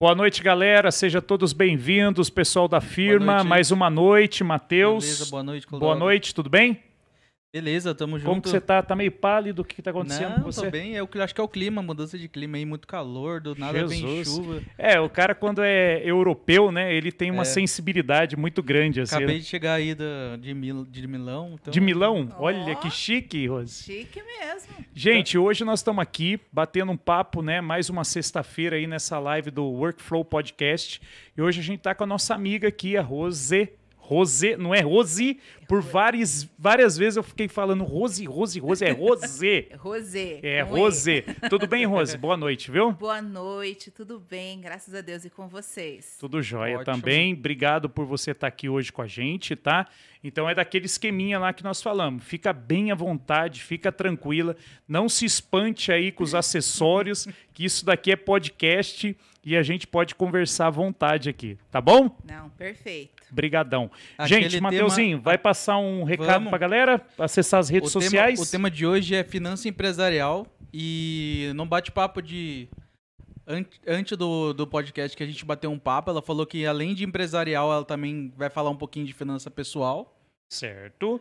Boa noite, galera. Sejam todos bem-vindos, pessoal da firma. Mais uma noite, Matheus. Beleza, boa noite, Boa Clodoaldo. noite, tudo bem? Beleza, tamo junto. Como que você tá? Tá meio pálido? O que, que tá acontecendo Não, com você? tô bem. Eu acho que é o clima, mudança de clima aí, muito calor, do nada vem chuva. É, o cara, quando é europeu, né, ele tem uma É. sensibilidade muito grande. Assim, Acabei de chegar aí da, de, Mil, de Milão. Então... De Milão? Ó. Olha que chique, Rose. Chique mesmo. Gente, hoje nós estamos aqui batendo um papo, né? Mais uma sexta-feira aí nessa live do Workflow Podcast. E hoje a gente tá com a nossa amiga aqui, a Rose. Rose, não é Rose? Por várias, várias vezes eu fiquei falando Rose, Rose, Rose. É Rose. Rosê. É E. Rose. Tudo bem, Rose? Boa noite, viu? Boa noite, tudo bem? Graças a Deus e com vocês. Tudo jóia Ótimo. também. Obrigado por você estar aqui hoje com a gente, tá? Então é daquele esqueminha lá que nós falamos. Fica bem à vontade, fica tranquila. Não se espante aí com os acessórios, que isso daqui é podcast e a gente pode conversar à vontade aqui, tá bom? Não, perfeito. Brigadão. Aquele gente, tema- Mateuzinho, vai passar um recado Vamos. pra galera? Acessar as redes o tema- sociais? o tema de hoje é finança empresarial e num bate-papo de... an- Antes do, do podcast que a gente bateu um papo, ela falou que além de empresarial, ela também vai falar um pouquinho de finança pessoal. Certo.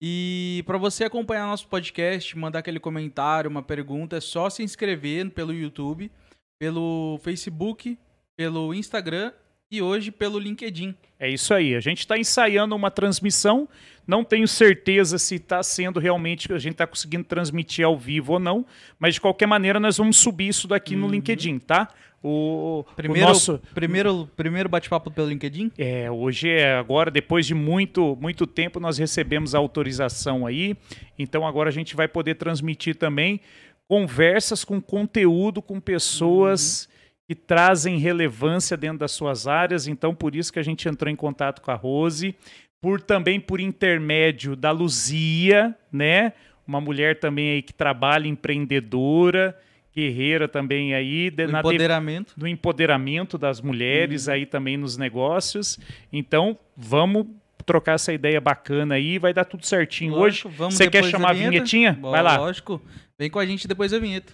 E para você acompanhar nosso podcast, mandar aquele comentário, uma pergunta, é só se inscrever pelo YouTube, pelo Facebook, pelo Instagram e hoje pelo LinkedIn. É isso aí. A gente está ensaiando uma transmissão. Não tenho certeza se está sendo realmente a gente está conseguindo transmitir ao vivo ou não, mas de qualquer maneira nós vamos subir isso daqui no LinkedIn, tá? O, o Primeiro, nosso primeiro, primeiro bate-papo pelo LinkedIn? é, hoje é agora, depois de muito, muito tempo, nós recebemos a autorização aí. Então agora a gente vai poder transmitir também conversas com conteúdo com pessoas que trazem relevância dentro das suas áreas. Então por isso que a gente entrou em contato com a Rose, por também por intermédio da Luzia, né? Uma mulher também aí que trabalha empreendedora, guerreira também aí, de- O na de- empoderamento. do empoderamento das mulheres aí também nos negócios. Então, vamos trocar essa ideia bacana aí, vai dar tudo certinho Lógico, hoje. Você quer chamar a vinheta? vinhetinha? Bom, Vai lá. Lógico. Vem com a gente depois da vinheta.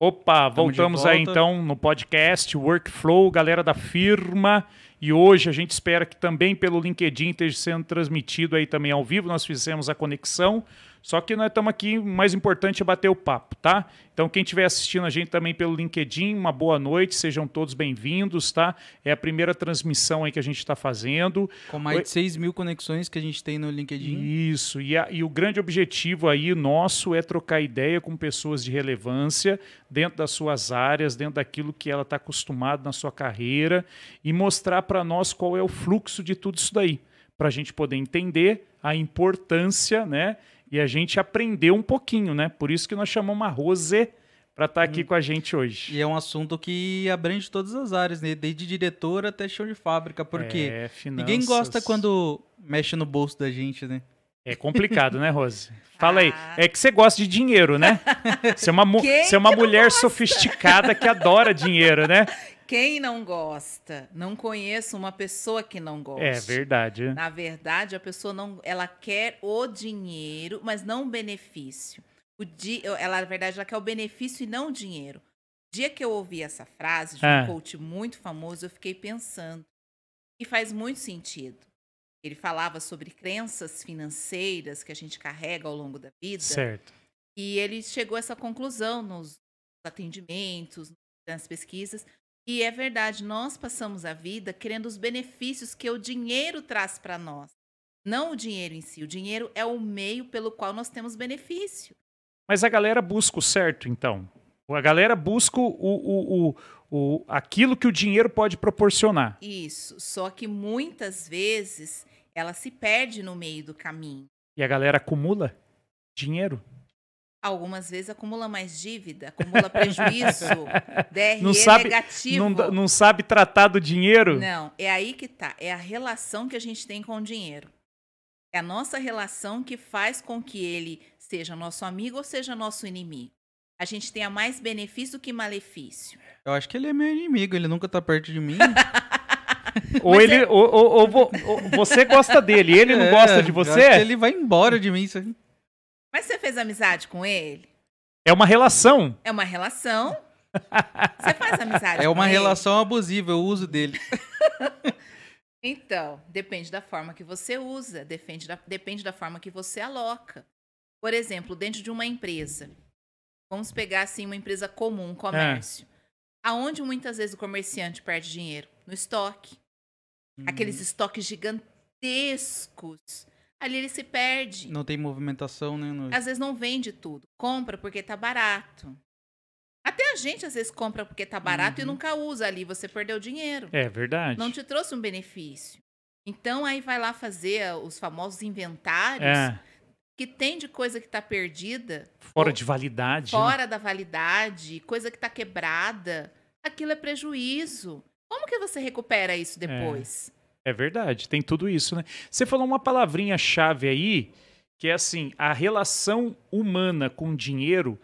Opa, Tamo voltamos aí então no podcast Workflow, galera da firma. E hoje a gente espera que também pelo LinkedIn esteja sendo transmitido aí também ao vivo. Nós fizemos a conexão. Só que nós estamos aqui, o mais importante é bater o papo, tá? Então, quem estiver assistindo a gente também pelo LinkedIn, uma boa noite, sejam todos bem-vindos, tá? É a primeira transmissão aí que a gente está fazendo. Com mais de 6 mil conexões que a gente tem no LinkedIn. Isso, e, a- e o grande objetivo aí nosso é trocar ideia com pessoas de relevância dentro das suas áreas, dentro daquilo que ela está acostumada na sua carreira e mostrar para nós qual é o fluxo de tudo isso daí, para a gente poder entender a importância, né? E a gente aprender um pouquinho, né? Por isso que nós chamamos a Rose para estar aqui com a gente hoje. E é um assunto que abrange todas as áreas, né? Desde diretor até chão de fábrica, porque É, ninguém gosta quando mexe no bolso da gente, né? É complicado, né, Rose? Fala aí. Ah. É que você gosta de dinheiro, né? Você é uma, você é uma mulher gosta? sofisticada que adora dinheiro, né? Quem não gosta? Não conheço uma pessoa que não gosta. É verdade. Na verdade, a pessoa não, ela quer o dinheiro, mas não o benefício. O di, ela, na verdade, ela quer o benefício e não o dinheiro. O dia que eu ouvi essa frase de um Ah. coach muito famoso, eu fiquei pensando. E faz muito sentido. Ele falava sobre crenças financeiras que a gente carrega ao longo da vida. Certo. E ele chegou a essa conclusão nos atendimentos, nas pesquisas. E é verdade, nós passamos a vida querendo os benefícios que o dinheiro traz para nós. Não o dinheiro em si. O dinheiro é o meio pelo qual nós temos benefício. Mas a galera busca o certo, então. A galera busca o, o, o, o, aquilo que o dinheiro pode proporcionar. Isso. Só que muitas vezes ela se perde no meio do caminho. E a galera acumula dinheiro. Algumas vezes acumula mais dívida, acumula prejuízo, DRE Não sabe- negativo. Não, não sabe tratar do dinheiro? Não, é aí que tá. É a relação que a gente tem com o dinheiro. É a nossa relação que faz com que ele seja nosso amigo ou seja nosso inimigo. a gente tenha mais benefício do que malefício. Eu acho que ele é meu inimigo, ele nunca tá perto de mim. Ou, Mas ele, é- ou, ou- ou ou você gosta dele e ele não É, gosta de eu acho você? que ele vai embora de mim. isso aí. Mas você fez amizade com ele? É uma relação. É uma relação. Você faz amizade É com uma ele? relação abusiva, eu uso dele. Então, depende da forma que você usa, depende da, depende da forma que você aloca. Por exemplo, dentro de uma empresa, vamos pegar assim uma empresa comum, um comércio. Aonde muitas vezes o comerciante perde dinheiro? No estoque. Aqueles estoques gigantescos. Ali ele se perde. Não tem movimentação, né? no- Às vezes não vende tudo. Compra porque tá barato. Até a gente às vezes compra porque tá barato e Uhum. nunca usa ali. Você perdeu dinheiro. É verdade. Não te trouxe um benefício. Então aí vai lá fazer ah, os famosos inventários É, que tem de coisa que tá perdida, fora de validade. né? fora da validade, coisa que tá quebrada. Aquilo é prejuízo. Como que você recupera isso depois? É verdade, tem tudo isso, né? Você falou uma palavrinha-chave aí, que é assim, a relação humana com dinheiro,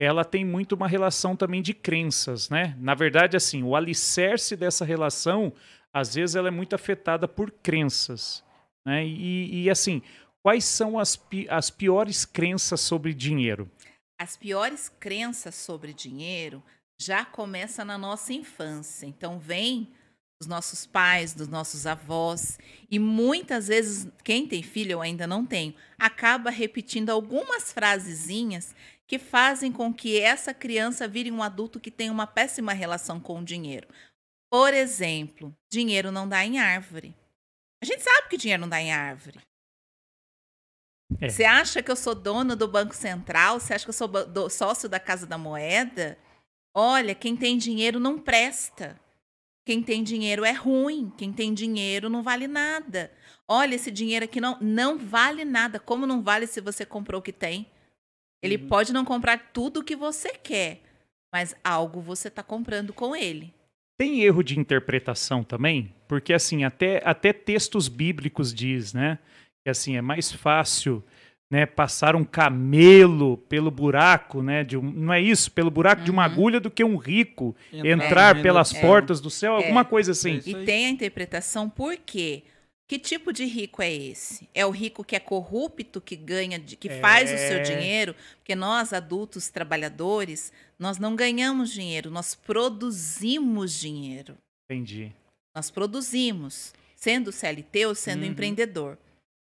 ela tem muito uma relação também de crenças, né? Na verdade, assim, o alicerce dessa relação, às vezes, ela é muito afetada por crenças, né? E, e, assim, quais são as, pi- as piores crenças sobre dinheiro? As piores crenças sobre dinheiro já começam na nossa infância. Então vem dos nossos pais, dos nossos avós e muitas vezes quem tem filho eu ainda não tenho, acaba repetindo algumas frasezinhas que fazem com que essa criança vire um adulto que tem uma péssima relação com o dinheiro. Por exemplo, dinheiro não dá em árvore. A gente sabe que dinheiro não dá em árvore. É. Você acha que eu sou dono do Banco Central? Você acha que eu sou sócio da Casa da Moeda? Olha, quem tem dinheiro não presta. Quem tem dinheiro é ruim. Quem tem dinheiro não vale nada. Olha, esse dinheiro aqui não, não vale nada. Como não vale se você comprou o que tem? Ele Uhum. pode não comprar tudo o que você quer, mas algo você está comprando com ele. Tem erro de interpretação também? Porque, assim, até, até textos bíblicos diz, né? Que, assim, é mais fácil né, passar um camelo pelo buraco, né? De um, não é isso? Pelo buraco de uma Uhum. agulha do que um rico Entrar entrar pelas do portas do céu, É. alguma coisa assim. É E tem a interpretação por quê? Que tipo de rico é esse? É o rico que é corrupto, que ganha, de- que faz o seu É. dinheiro? Porque nós, adultos trabalhadores, nós não ganhamos dinheiro, nós produzimos dinheiro. Entendi. Nós produzimos, sendo CLT ou sendo Uhum. empreendedor.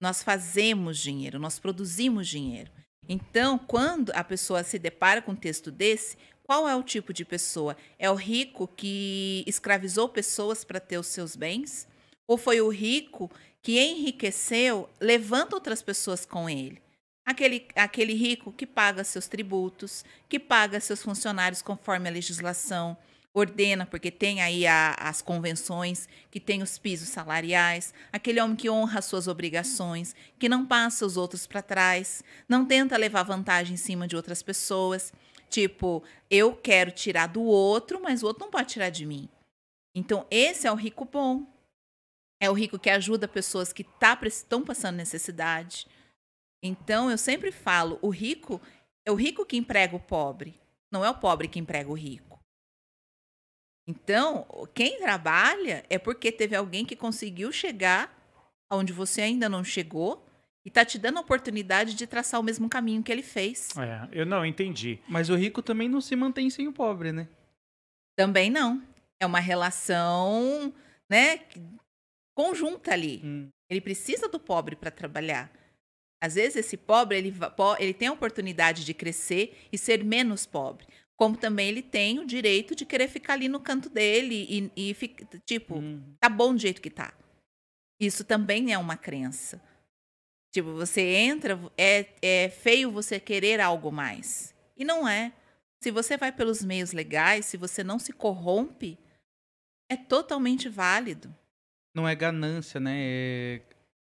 Nós fazemos dinheiro, nós produzimos dinheiro. Então, quando a pessoa se depara com um texto desse, qual é o tipo de pessoa? É o rico que escravizou pessoas para ter os seus bens? Ou foi o rico que enriqueceu, levando outras pessoas com ele? Aquele, aquele rico que paga seus tributos, que paga seus funcionários conforme a legislação, ordena, porque tem aí a- as convenções, que tem os pisos salariais, aquele homem que honra as suas obrigações, que não passa os outros para trás, não tenta levar vantagem em cima de outras pessoas. Tipo, eu quero tirar do outro, mas o outro não pode tirar de mim. Então, esse é o rico bom. É o rico que ajuda pessoas que tá, estão passando necessidade. Então, eu sempre falo, o rico é o rico que emprega o pobre, não é o pobre que emprega o rico. Então, quem trabalha é porque teve alguém que conseguiu chegar onde você ainda não chegou e tá te dando a oportunidade de traçar o mesmo caminho que ele fez. É, eu não entendi. Mas o rico também não se mantém sem o pobre, né? Também não. É uma relação, né, conjunta ali. Hum. Ele precisa do pobre para trabalhar. Às vezes esse pobre ele, ele tem a oportunidade de crescer e ser menos pobre. Como também ele tem o direito de querer ficar ali no canto dele e, e fica- tipo, Hum. tá bom do jeito que tá. Isso também é uma crença. Tipo, você entra, é, é feio você querer algo mais. E não é. Se você vai pelos meios legais, se você não se corrompe, é totalmente válido. Não é ganância, né? É,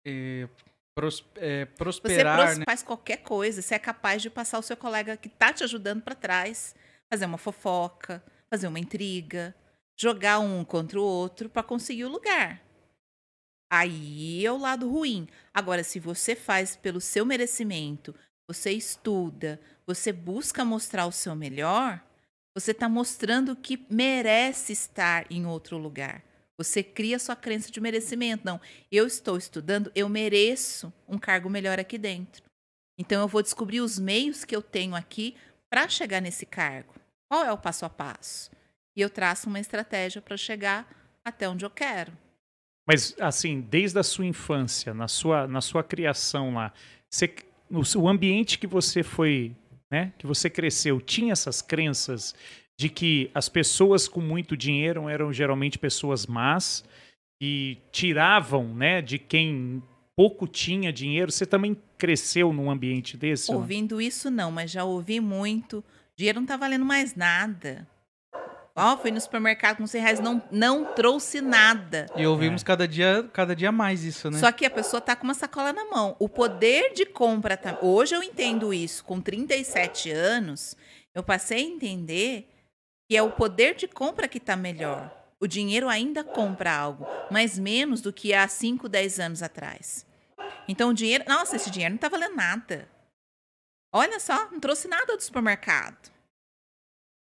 é pros- é Você prosperar, pros- né? faz qualquer coisa, você é capaz de passar o seu colega que tá te ajudando para trás, fazer uma fofoca, fazer uma intriga, jogar um contra o outro para conseguir o lugar. Aí é o lado ruim. Agora, se você faz pelo seu merecimento, você estuda, você busca mostrar o seu melhor, você está mostrando que merece estar em outro lugar. Você cria sua crença de merecimento. Não, eu estou estudando, eu mereço um cargo melhor aqui dentro. Então eu vou descobrir os meios que eu tenho aqui para chegar nesse cargo. Qual é o passo a passo? E eu traço uma estratégia para chegar até onde eu quero. Mas, assim, desde a sua infância, na sua, na sua criação lá, você, no, o ambiente que você foi, né, que você cresceu, tinha essas crenças de que as pessoas com muito dinheiro eram geralmente pessoas más e tiravam, né, de quem pouco tinha dinheiro. Você também cresceu num ambiente desse? Ouvindo não? isso não, mas já ouvi muito. Dinheiro não tá valendo mais nada. Ó, oh, fui no supermercado com 100 reais, não, não trouxe nada. E ouvimos é. cada, dia, cada dia mais isso, né? Só que a pessoa tá com uma sacola na mão. O poder de compra. Tá... Hoje eu entendo isso. Com 37 anos, eu passei a entender que é o poder de compra que tá melhor. O dinheiro ainda compra algo, mas menos do que há 5, 10 anos atrás. Então o dinheiro. Nossa, esse dinheiro não tá valendo nada. Olha só, não trouxe nada do supermercado.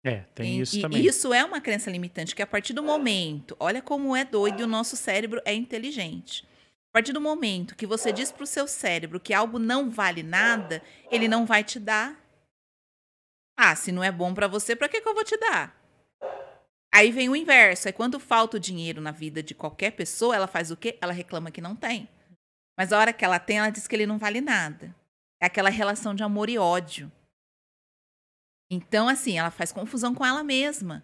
É, tem e, isso e também. Isso é uma crença limitante, que a partir do momento, olha como é doido e o nosso cérebro é inteligente. A partir do momento que você diz para o seu cérebro que algo não vale nada, ele não vai te dar. Ah, se não é bom para você, para que, que eu vou te dar? Aí vem o inverso. É quando falta o dinheiro na vida de qualquer pessoa, ela faz o quê? Ela reclama que não tem. Mas a hora que ela tem, ela diz que ele não vale nada. É aquela relação de amor e ódio. Então, assim, ela faz confusão com ela mesma.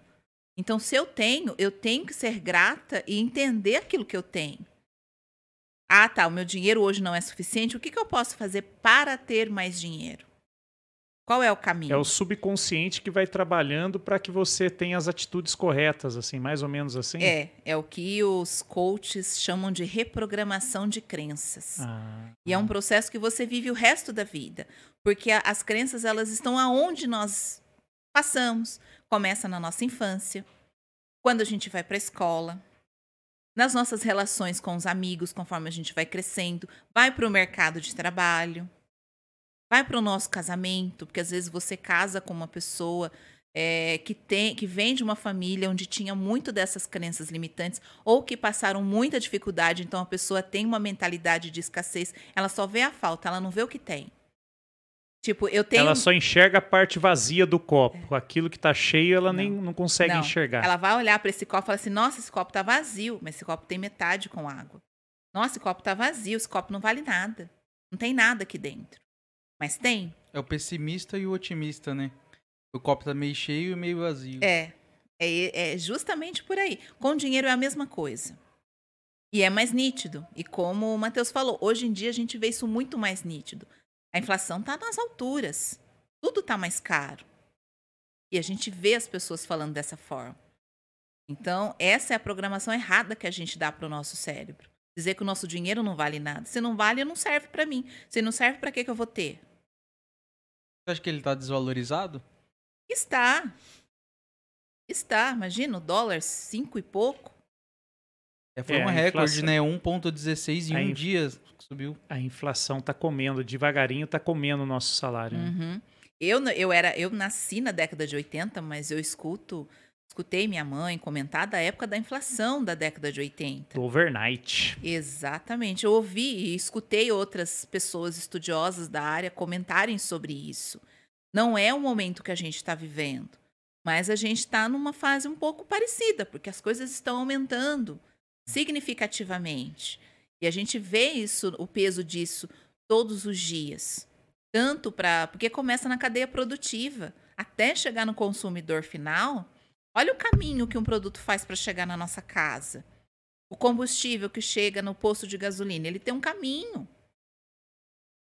Então, se eu tenho, eu tenho que ser grata e entender aquilo que eu tenho. Ah, tá, o meu dinheiro hoje não é suficiente. O que, que eu posso fazer para ter mais dinheiro? Qual é o caminho? É o subconsciente que vai trabalhando para que você tenha as atitudes corretas, assim, mais ou menos assim? É, é o que os coaches chamam de reprogramação de crenças. Ah, e é um processo que você vive o resto da vida, porque as crenças elas estão aonde nós passamos. Começa na nossa infância, quando a gente vai para a escola, nas nossas relações com os amigos, conforme a gente vai crescendo, vai para o mercado de trabalho vai para o nosso casamento, porque às vezes você casa com uma pessoa é, que tem, que vem de uma família onde tinha muito dessas crenças limitantes ou que passaram muita dificuldade, então a pessoa tem uma mentalidade de escassez, ela só vê a falta, ela não vê o que tem. Tipo, eu tenho. Ela só enxerga a parte vazia do copo. É. Aquilo que está cheio, ela não. nem não consegue não. enxergar. Ela vai olhar para esse copo e falar assim: nossa, esse copo está vazio, mas esse copo tem metade com água. Nossa, esse copo está vazio, esse copo não vale nada. Não tem nada aqui dentro. Mas tem. É o pessimista e o otimista, né? O copo tá meio cheio e meio vazio. É. É, é justamente por aí. Com dinheiro é a mesma coisa. E é mais nítido. E como o Matheus falou, hoje em dia a gente vê isso muito mais nítido. A inflação está nas alturas. Tudo está mais caro. E a gente vê as pessoas falando dessa forma. Então, essa é a programação errada que a gente dá para o nosso cérebro. Dizer que o nosso dinheiro não vale nada. Se não vale, não serve para mim. Se não serve, para que, que eu vou ter? Você acha que ele está desvalorizado? Está. Está. Imagina, o dólar cinco e pouco. É, foi é, um recorde, né? 1,16 em um inf... dia subiu. A inflação está comendo, devagarinho está comendo o nosso salário. Né? Uhum. Eu, eu, era, eu nasci na década de 80, mas eu escuto Escutei minha mãe comentar da época da inflação da década de 80. Overnight. Exatamente. Eu ouvi e escutei outras pessoas estudiosas da área comentarem sobre isso. Não é o momento que a gente está vivendo, mas a gente está numa fase um pouco parecida, porque as coisas estão aumentando significativamente. E a gente vê isso, o peso disso todos os dias. Tanto para. Porque começa na cadeia produtiva. Até chegar no consumidor final, Olha o caminho que um produto faz para chegar na nossa casa. O combustível que chega no posto de gasolina, ele tem um caminho.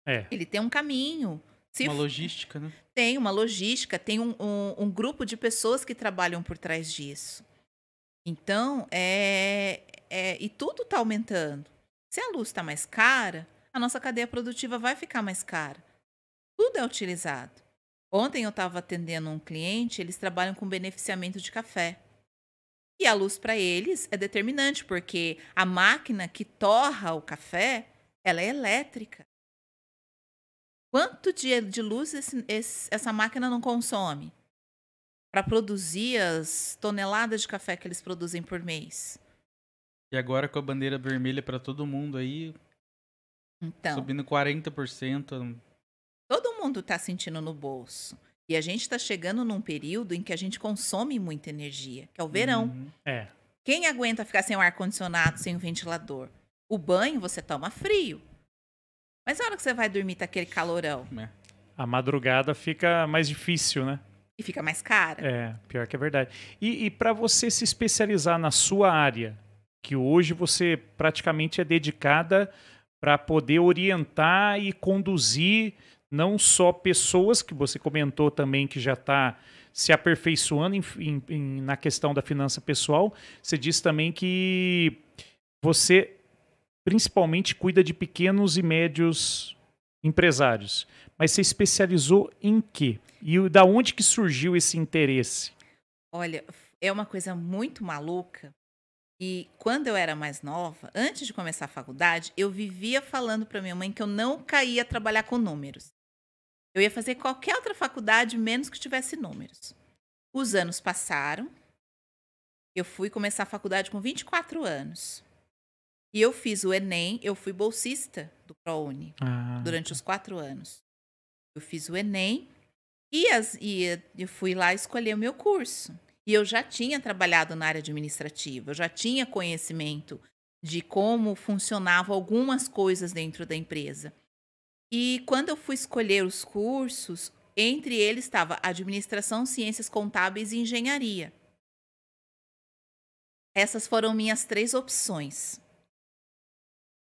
É. Ele tem um caminho. Se uma logística, né? Tem uma logística, tem um, um, um, grupo de pessoas que trabalham por trás disso. Então, é, é e tudo está aumentando. Se a luz está mais cara, a nossa cadeia produtiva vai ficar mais cara. Tudo é utilizado. Ontem eu estava atendendo um cliente, eles trabalham com beneficiamento de café. E a luz para eles é determinante, porque a máquina que torra o café, ela é elétrica. Quanto de, de luz esse- esse- essa máquina não consome? Para produzir as toneladas de café que eles produzem por mês. E agora com a bandeira vermelha pra todo mundo aí, Então, subindo 40%. Todo mundo está sentindo no bolso. E a gente está chegando num período em que a gente consome muita energia, que é o verão. Uhum. É. Quem aguenta ficar sem o ar-condicionado, sem o ventilador? O banho você toma frio. Mas a hora que você vai dormir tá aquele calorão É. A madrugada fica mais difícil, né? e fica mais cara. É, pior que é verdade. E, e para você se especializar na sua área, que hoje você praticamente é dedicada para poder orientar e conduzir não só pessoas, que você comentou também que já está se aperfeiçoando em- em- em- na questão da finança pessoal, você disse também que você principalmente cuida de pequenos e médios empresários. Mas você especializou em quê? E da onde que surgiu esse interesse? Olha, é uma coisa muito maluca. E quando eu era mais nova, antes de começar a faculdade, eu vivia falando para minha mãe que eu não caía trabalhar com números. Eu ia fazer qualquer outra faculdade, menos que tivesse números. Os anos passaram. Eu fui começar a faculdade com 24 anos. E eu fiz o Enem, eu fui bolsista do ProUni Ah, durante os quatro anos. Eu fiz o Enem e, as- e eu fui lá escolher o meu curso. E eu já tinha trabalhado na área administrativa, eu já tinha conhecimento de como funcionavam algumas coisas dentro da empresa. E quando eu fui escolher os cursos, entre eles estava administração, ciências contábeis e engenharia. Essas foram minhas três opções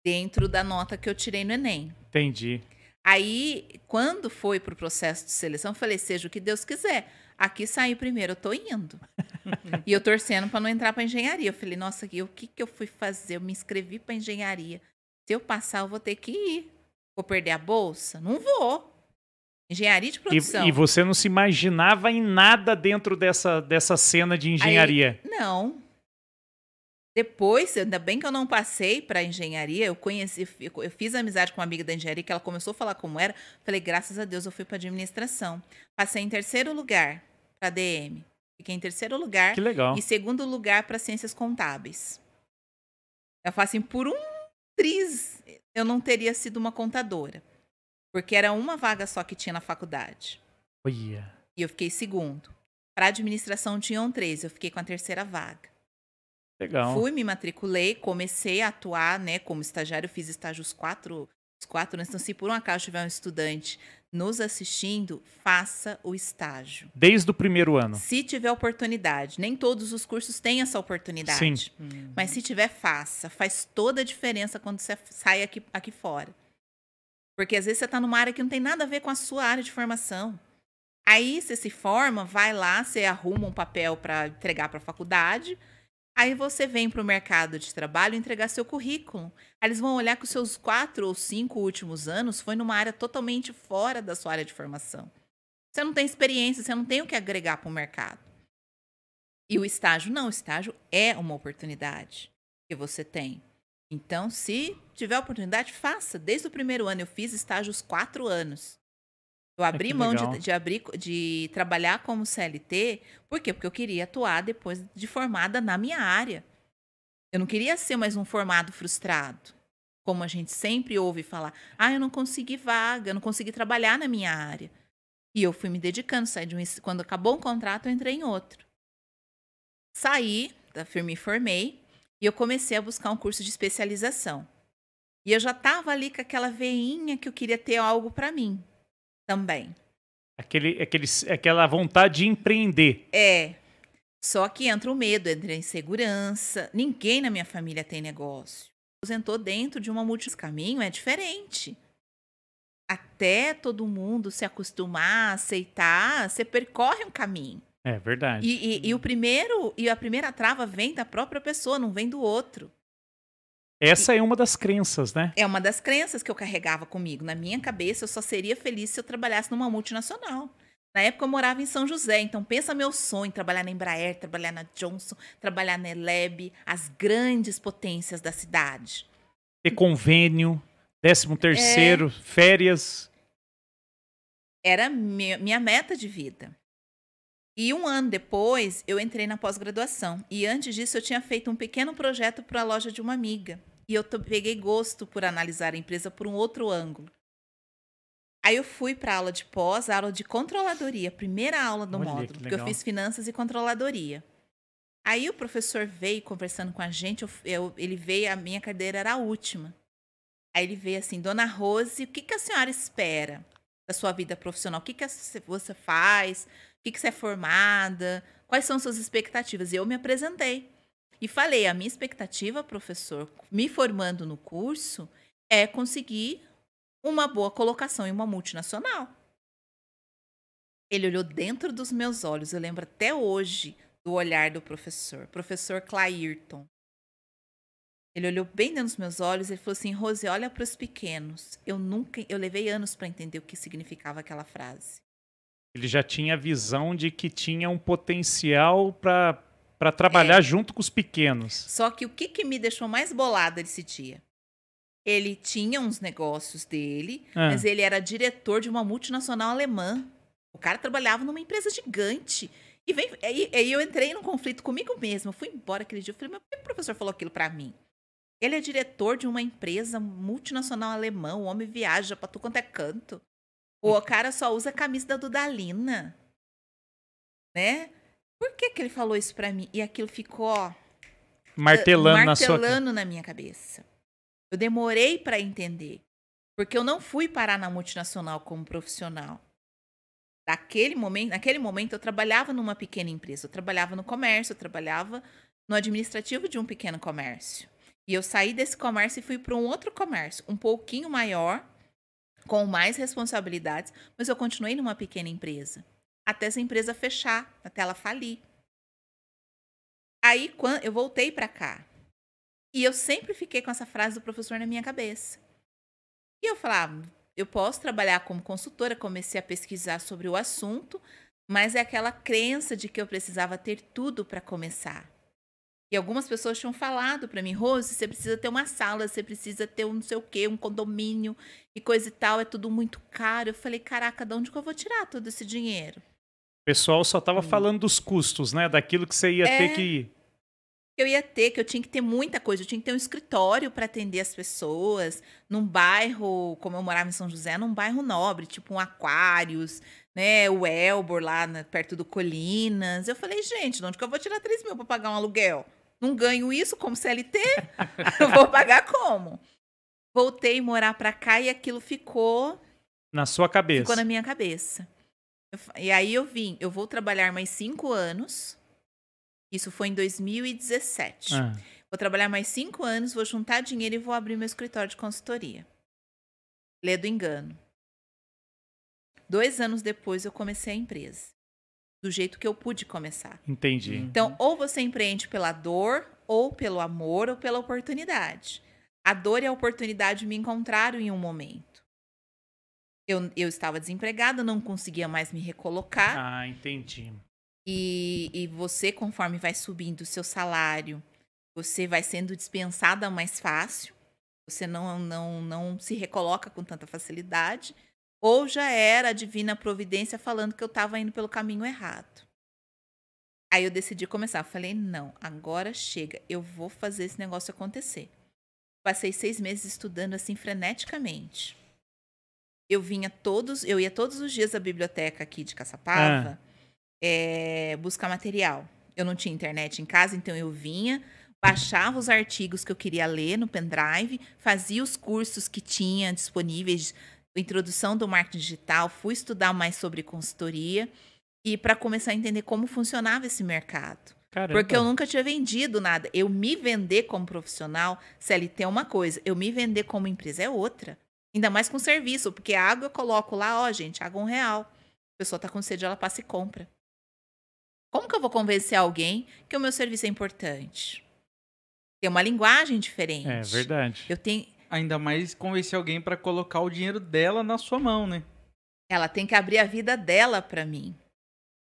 dentro da nota que eu tirei no Enem. entendi. Aí, quando foi pro processo de seleção, eu falei, seja o que Deus quiser. Aqui saí primeiro, eu tô indo. e eu torcendo para não entrar para engenharia. Eu falei, nossa, o que que eu fui fazer? Eu me inscrevi para engenharia. Se eu passar, eu vou ter que ir. Vou perder a bolsa? Não vou. Engenharia de produção. E, e você não se imaginava em nada dentro dessa, dessa cena de engenharia. Não. Depois, ainda bem que eu não passei para engenharia, eu conheci, eu fiz amizade com uma amiga da engenharia que ela começou a falar como era. Falei, graças a Deus eu fui para administração. Passei em terceiro lugar para DM. Fiquei em terceiro lugar Que legal. e segundo lugar para ciências contábeis. Eu falo assim, por um triz eu não teria sido uma contadora, porque era uma vaga só que tinha na faculdade. Olha. E eu fiquei segundo. Para administração tinham três, eu fiquei com a terceira vaga. Legal. Fui, me matriculei, comecei a atuar, né, como estagiário, fiz estágio os quatro, os quatro anos. Então, se por um acaso tiver um estudante nos assistindo, faça o estágio. Desde o primeiro ano. Se tiver oportunidade, nem todos os cursos têm essa oportunidade. Sim. Uhum. Mas se tiver, faça. Faz toda a diferença quando você sai aqui, aqui fora. Porque às vezes você está numa área que não tem nada a ver com a sua área de formação. Aí você se forma, vai lá, você arruma um papel para entregar para a faculdade. Aí você vem para o mercado de trabalho entregar seu currículo. Aí eles vão olhar que os seus quatro ou cinco últimos anos foi numa área totalmente fora da sua área de formação. Você não tem experiência, você não tem o que agregar para o mercado. E o estágio não, o estágio é uma oportunidade que você tem. Então, se tiver oportunidade, faça. Desde o primeiro ano, eu fiz estágios quatro anos. Eu abri que mão de, de, abrir, de trabalhar como CLT, por quê? Porque eu queria atuar depois de formada na minha área. Eu não queria ser mais um formado frustrado. Como a gente sempre ouve falar, ah, eu não consegui vaga, eu não consegui trabalhar na minha área. E eu fui me dedicando, saí de um, quando acabou um contrato, eu entrei em outro. Saí da firma e formei e eu comecei a buscar um curso de especialização. E eu já estava ali com aquela veinha que eu queria ter algo para mim também. Aquele, aquele, aquela vontade de empreender. É. Só que entra o medo, entra a insegurança. Ninguém na minha família tem negócio. Aposentou dentro de uma multi. Caminho é diferente. Até todo mundo se acostumar, aceitar, você percorre um caminho. É verdade. E, e- e o primeiro, e a primeira trava vem da própria pessoa, não vem do outro. Essa é uma das crenças, né? É uma das crenças que eu carregava comigo. Na minha cabeça, eu só seria feliz se eu trabalhasse numa multinacional. Na época, eu morava em São José. Então, pensa meu sonho: trabalhar na Embraer, trabalhar na Johnson, trabalhar na Eleb, as grandes potências da cidade. Ter convênio, décimo terceiro, É. férias. Era mi- minha meta de vida. E um ano depois, eu entrei na pós-graduação. E antes disso, eu tinha feito um pequeno projeto para a loja de uma amiga. E eu peguei gosto por analisar a empresa por um outro ângulo. Aí eu fui para a aula de pós, a aula de controladoria, primeira aula do Olha, que módulo, porque eu fiz finanças e controladoria. Aí o professor veio conversando com a gente, eu- eu- ele veio, a minha cadeira era a última. Aí ele veio assim, Dona Rose, o que, que a senhora espera da sua vida profissional? O que, que você faz? O que, que você é formada? Quais são suas expectativas? E eu me apresentei. E falei, a minha expectativa, professor, me formando no curso, é conseguir uma boa colocação em uma multinacional. Ele olhou dentro dos meus olhos, eu lembro até hoje do olhar do professor, professor Clairton. Ele olhou bem dentro dos meus olhos e falou assim: Rose, olha para os pequenos. Eu nunca, eu levei anos para entender o que significava aquela frase. Ele já tinha a visão de que tinha um potencial para trabalhar junto com os pequenos. Só que o que, que me deixou mais bolada esse dia? Ele tinha uns negócios dele, Ah. mas ele era diretor de uma multinacional alemã. O cara trabalhava numa empresa gigante. E vem, aí, aí eu entrei num conflito comigo mesma. Eu fui embora aquele dia. Eu falei, mas por que o professor falou aquilo pra mim? Ele é diretor de uma empresa multinacional alemã. O homem viaja pra tu quanto é canto. O cara só usa a camisa da Dudalina. Né? Por que, que ele falou isso pra mim? E aquilo ficou, ó, Martelando, na sua. martelando na minha cabeça. Eu demorei para entender. Porque eu não fui parar na multinacional como profissional. Naquele momento, naquele momento eu trabalhava numa pequena empresa, eu trabalhava no comércio, eu trabalhava no administrativo de um pequeno comércio. E eu saí desse comércio e fui para um outro comércio, um pouquinho maior, com mais responsabilidades, mas eu continuei numa pequena empresa, até essa empresa fechar, até ela falir. Aí quando eu voltei para cá, e eu sempre fiquei com essa frase do professor na minha cabeça. E eu falava, eu posso trabalhar como consultora, comecei a pesquisar sobre o assunto, mas é aquela crença de que eu precisava ter tudo para começar. E algumas pessoas tinham falado para mim, Rose, você precisa ter uma sala, você precisa ter um não sei o quê, um condomínio e coisa e tal, é tudo muito caro. Eu falei, caraca, de onde que eu vou tirar todo esse dinheiro? O pessoal só tava falando dos custos, né? Daquilo que você ia Hum. É. ter que. eu ia ter, que eu tinha que ter muita coisa. Eu tinha que ter um escritório para atender as pessoas, num bairro, como eu morava em São José, num bairro nobre, tipo um Aquários, né? O Elbor lá na- perto do Colinas. Eu falei, gente, de onde que eu vou tirar 3 mil para pagar um aluguel? Não ganho isso como CLT? eu vou pagar como? Voltei a morar para cá e aquilo ficou Na sua cabeça. Ficou na minha cabeça. Eu e aí eu vim, eu vou trabalhar mais cinco anos. Isso foi em 2017. Ah, Vou trabalhar mais cinco anos, vou juntar dinheiro e vou abrir meu escritório de consultoria. Lê do engano. Dois anos depois eu comecei a empresa. Do jeito que eu pude começar. entendi. Então, ou você empreende pela dor, ou pelo amor, ou pela oportunidade. A dor e a oportunidade me encontraram em um momento. Eu, eu estava desempregada, não conseguia mais me recolocar. Ah, entendi. E, e você, conforme vai subindo o seu salário, você vai sendo dispensada mais fácil. Você não, não, não se recoloca com tanta facilidade. Ou já era a divina providência falando que eu estava indo pelo caminho errado. Aí eu decidi começar. Eu falei, não, agora chega. Eu vou fazer esse negócio acontecer. Passei seis meses estudando assim freneticamente. Eu vinha todos, eu ia todos os dias à biblioteca aqui de Caçapava é, buscar material. Eu não tinha internet em casa, então eu vinha, baixava os artigos que eu queria ler no pendrive, fazia os cursos que tinha disponíveis, introdução do marketing digital, fui estudar mais sobre consultoria e para começar a entender como funcionava esse mercado. Caramba. Porque eu nunca tinha vendido nada. Eu me vender como profissional, CLT é uma coisa, eu me vender como empresa é outra. Ainda mais com serviço, porque a água eu coloco lá, ó, gente, água um real. A pessoa tá com sede, ela passa e compra. Como que eu vou convencer alguém que o meu serviço é importante? Tem uma linguagem diferente. É verdade. Eu tenho, Ainda mais convencer alguém pra colocar o dinheiro dela na sua mão, né? ela tem que abrir a vida dela para mim.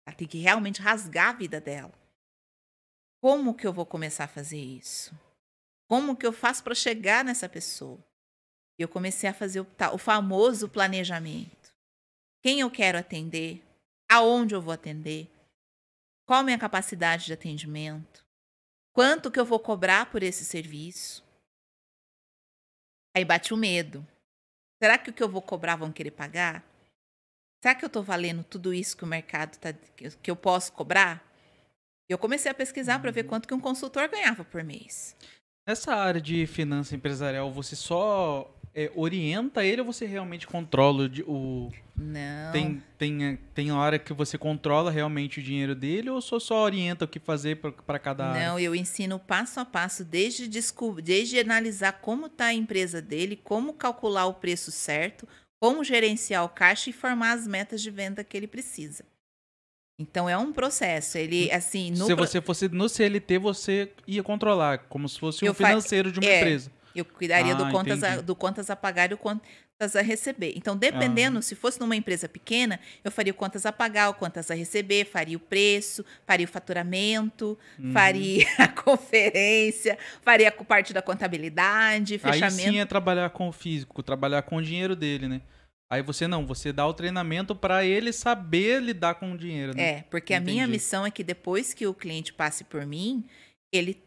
Ela tem que realmente rasgar a vida dela. Como que eu vou começar a fazer isso? Como que eu faço para chegar nessa pessoa? E eu comecei a fazer o, ta- o famoso planejamento. quem eu quero atender, aonde eu vou atender, qual a minha capacidade de atendimento, quanto que eu vou cobrar por esse serviço. Aí bate o medo. Será que o que eu vou cobrar vão querer pagar? Será que eu estou valendo tudo isso que o mercado tá, que eu posso cobrar? Eu comecei a pesquisar para ver quanto que um consultor ganhava por mês. Nessa área de finança empresarial, você só é, orienta ele ou você realmente controla o. Não. Tem, tem, tem hora que você controla realmente o dinheiro dele ou só, só orienta o que fazer para cada área? Não, eu ensino passo a passo, desde, desde analisar como está a empresa dele, como calcular o preço certo, como gerenciar o caixa e formar as metas de venda que ele precisa. Então é um processo. Ele Hum. assim, se pro- você fosse no CLT, você ia controlar, como se fosse um Eu fa- financeiro de uma é. empresa. Eu cuidaria do Ah, contas a, entendi. do contas a pagar e o contas a receber. Então, dependendo, se fosse numa empresa pequena, eu faria o contas a pagar, o contas a receber, faria o preço, faria o faturamento, Uhum. faria a conferência, faria a parte da contabilidade, Aí fechamento. sim é trabalhar com o físico, trabalhar com o dinheiro dele, né? Aí você não, você dá o treinamento para ele saber lidar com o dinheiro, né? É, porque a minha Entendi. missão é que depois que o cliente passe por mim, ele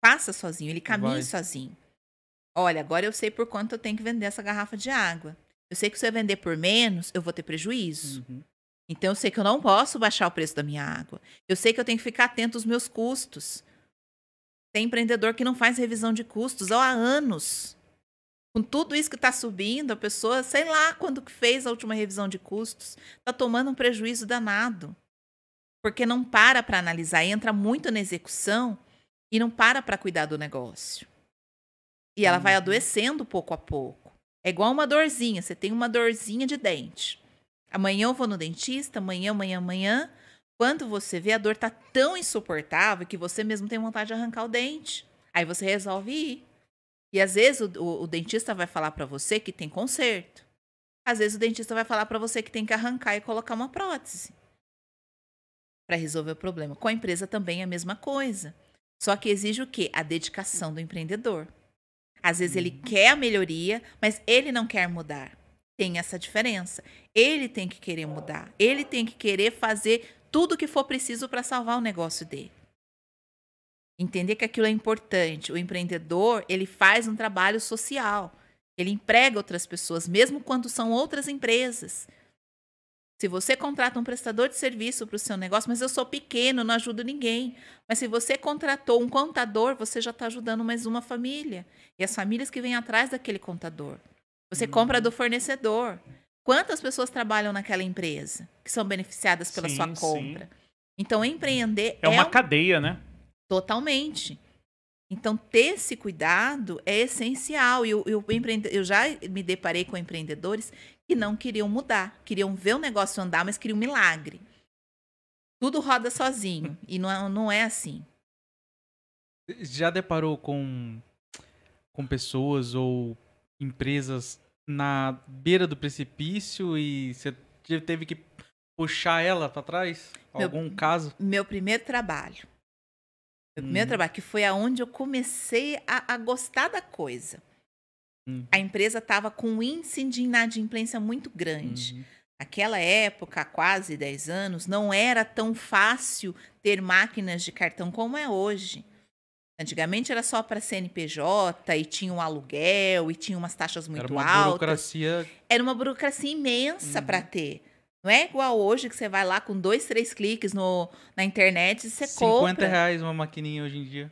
passa sozinho, ele caminhe Vai. sozinho. Olha, agora eu sei por quanto eu tenho que vender essa garrafa de água. Eu sei que se eu vender por menos, eu vou ter prejuízo. Uhum. Então eu sei que eu não posso baixar o preço da minha água. Eu sei que eu tenho que ficar atento aos meus custos. Tem empreendedor que não faz revisão de custos ó, há anos. Com tudo isso que está subindo, a pessoa, sei lá quando que fez a última revisão de custos, está tomando um prejuízo danado. Porque não para para analisar, entra muito na execução e não para para cuidar do negócio. E ela vai Uhum. adoecendo pouco a pouco. É igual uma dorzinha, você tem uma dorzinha de dente. Amanhã eu vou no dentista, amanhã, amanhã, amanhã. Quando você vê, a dor tá tão insuportável que você mesmo tem vontade de arrancar o dente. Aí você resolve ir. E às vezes o, o- o dentista vai falar para você que tem conserto. Às vezes o dentista vai falar para você que tem que arrancar e colocar uma prótese para resolver o problema. Com a empresa também é a mesma coisa. Só que exige o quê? A dedicação do empreendedor. Às vezes ele quer a melhoria, mas ele não quer mudar. Tem essa diferença. Ele tem que querer mudar. Ele tem que querer fazer tudo o que for preciso para salvar o negócio dele. Entender que aquilo é importante. O empreendedor, ele faz um trabalho social. Ele emprega outras pessoas, mesmo quando são outras empresas. Se você contrata um prestador de serviço para o seu negócio, mas eu sou pequeno, não ajudo ninguém. Mas se você contratou um contador, você já está ajudando mais uma família. E as famílias que vêm atrás daquele contador. Você compra do fornecedor. Quantas pessoas trabalham naquela empresa que são beneficiadas pela Sim, sua sim. compra? Então, empreender É uma um- cadeia, né? Totalmente. Então, ter esse cuidado é essencial. E eu, eu, eu já me deparei com empreendedores que não queriam mudar, queriam ver o negócio andar, mas queriam um milagre. Tudo roda sozinho. E não é, não é assim. Já deparou com, com pessoas ou empresas na beira do precipício e você te- teve que puxar ela para trás? Meu- Algum caso? Meu primeiro trabalho. Meu primeiro Uhum. trabalho, que foi aonde eu comecei a, a gostar da coisa. Uhum. A empresa estava com um índice de inadimplência muito grande. Uhum. Naquela época, há quase 10 anos, não era tão fácil ter máquinas de cartão como é hoje. Antigamente era só para CNPJ e tinha um aluguel e tinha umas taxas muito Era uma altas. burocracia. Era uma burocracia imensa Uhum. para ter. Não é igual hoje que você vai lá com dois, três cliques no, na internet e você 50 compra. reais uma maquininha hoje em dia.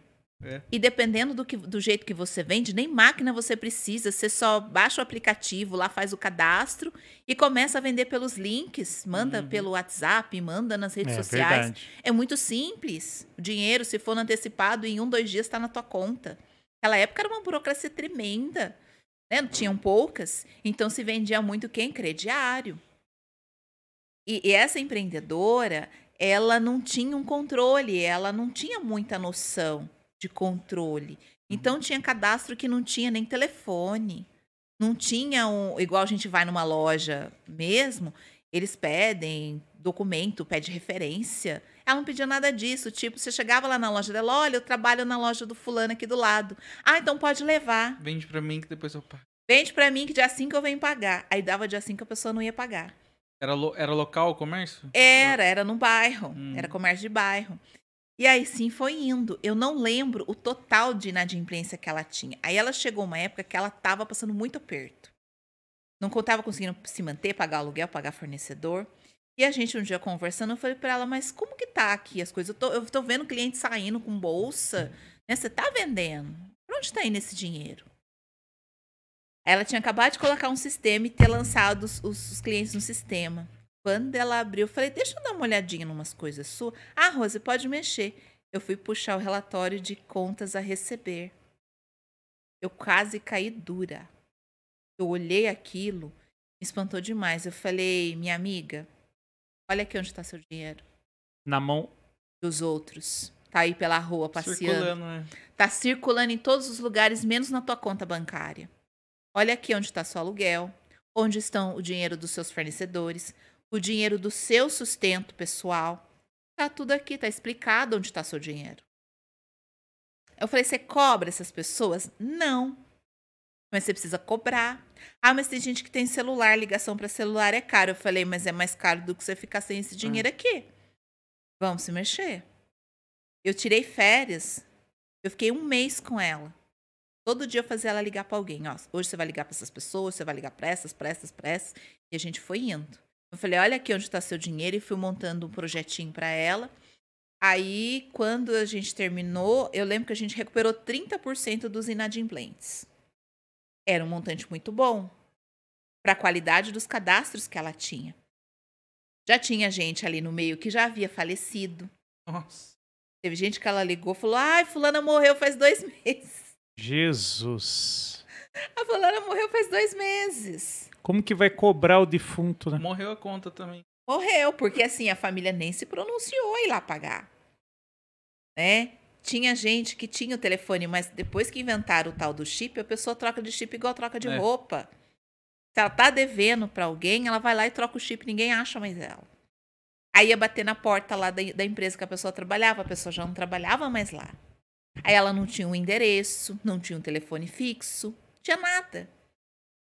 E dependendo do, que, do jeito que você vende, nem máquina você precisa. Você só baixa o aplicativo, lá faz o cadastro e começa a vender pelos links. Manda Uhum. pelo WhatsApp, manda nas redes é sociais. verdade. É muito simples. O dinheiro, se for no antecipado, em um, dois dias está na tua conta. Naquela época era uma burocracia tremenda. Né? Tinham poucas. Então se vendia muito quem? Crediário. E, e essa empreendedora, ela não tinha um controle, ela não tinha muita noção de controle. Então tinha cadastro que não tinha nem telefone. Não tinha um. Igual a gente vai numa loja mesmo, eles pedem documento, pede referência. Ela não pedia nada disso. Tipo, você chegava lá na loja dela, olha, eu trabalho na loja do fulano aqui do lado. Ah, então pode levar. Vende pra mim que depois eu pago. Vende pra mim que dia 5 eu venho pagar. Aí dava dia 5 a pessoa não ia pagar. Era, lo- era local o comércio? Era, era no bairro. Hum. Era comércio de bairro. E aí sim foi indo. Eu não lembro o total de inadimplência que ela tinha. Aí ela chegou uma época que ela tava passando muito aperto. Não contava conseguindo se manter, pagar aluguel, pagar fornecedor. E a gente um dia conversando, eu falei pra ela, mas como que tá aqui as coisas? Eu tô, eu tô vendo cliente saindo com bolsa, né? Você tá vendendo. Pra onde tá indo esse dinheiro? Ela tinha acabado de colocar um sistema e ter lançado os, os- os clientes no sistema. Quando ela abriu, eu falei, deixa eu dar uma olhadinha em umas coisas suas. Ah, Rose, pode mexer. Eu fui puxar o relatório de contas a receber. Eu quase caí dura. Eu olhei aquilo, me espantou demais. Eu falei, minha amiga, olha aqui onde está seu dinheiro. Na mão. Dos outros. Tá aí pela rua passeando. Circulando, né? Tá circulando em todos os lugares, menos na tua conta bancária. Olha aqui onde está seu aluguel, onde estão o dinheiro dos seus fornecedores, o dinheiro do seu sustento pessoal. Tá tudo aqui, tá explicado onde está seu dinheiro. Eu falei, você cobra essas pessoas? Não. Mas você precisa cobrar. Ah, mas tem gente que tem celular, ligação para celular é caro. Eu falei, mas é mais caro do que você ficar sem esse dinheiro aqui. Vamos se mexer. Eu tirei férias. Eu fiquei um mês com ela. Todo dia eu fazia ela ligar para alguém. Ó, hoje você vai ligar para essas pessoas, você vai ligar para essas, para essas, para essas. E a gente foi indo. Eu falei, olha aqui onde está seu dinheiro. E fui montando um projetinho para ela. Aí, quando a gente terminou, eu lembro que a gente recuperou 30% dos inadimplentes. Era um montante muito bom para a qualidade dos cadastros que ela tinha. Já tinha gente ali no meio que já havia falecido. Nossa. Teve gente que ela ligou e falou: Ai, Fulana morreu faz dois meses. Jesus. A Fulana morreu faz dois meses. Como que vai cobrar o defunto, né? Morreu a conta também. Morreu, porque assim, a família nem se pronunciou a ir lá pagar. Né? Tinha gente que tinha o telefone, mas depois que inventaram o tal do chip, a pessoa troca de chip igual troca de É. roupa. Se ela tá devendo pra alguém, ela vai lá e troca o chip, ninguém acha mais ela. Aí ia bater na porta lá da, da empresa que a pessoa trabalhava, a pessoa já não trabalhava mais lá. Aí ela não tinha um endereço, não tinha um telefone fixo, não tinha nada.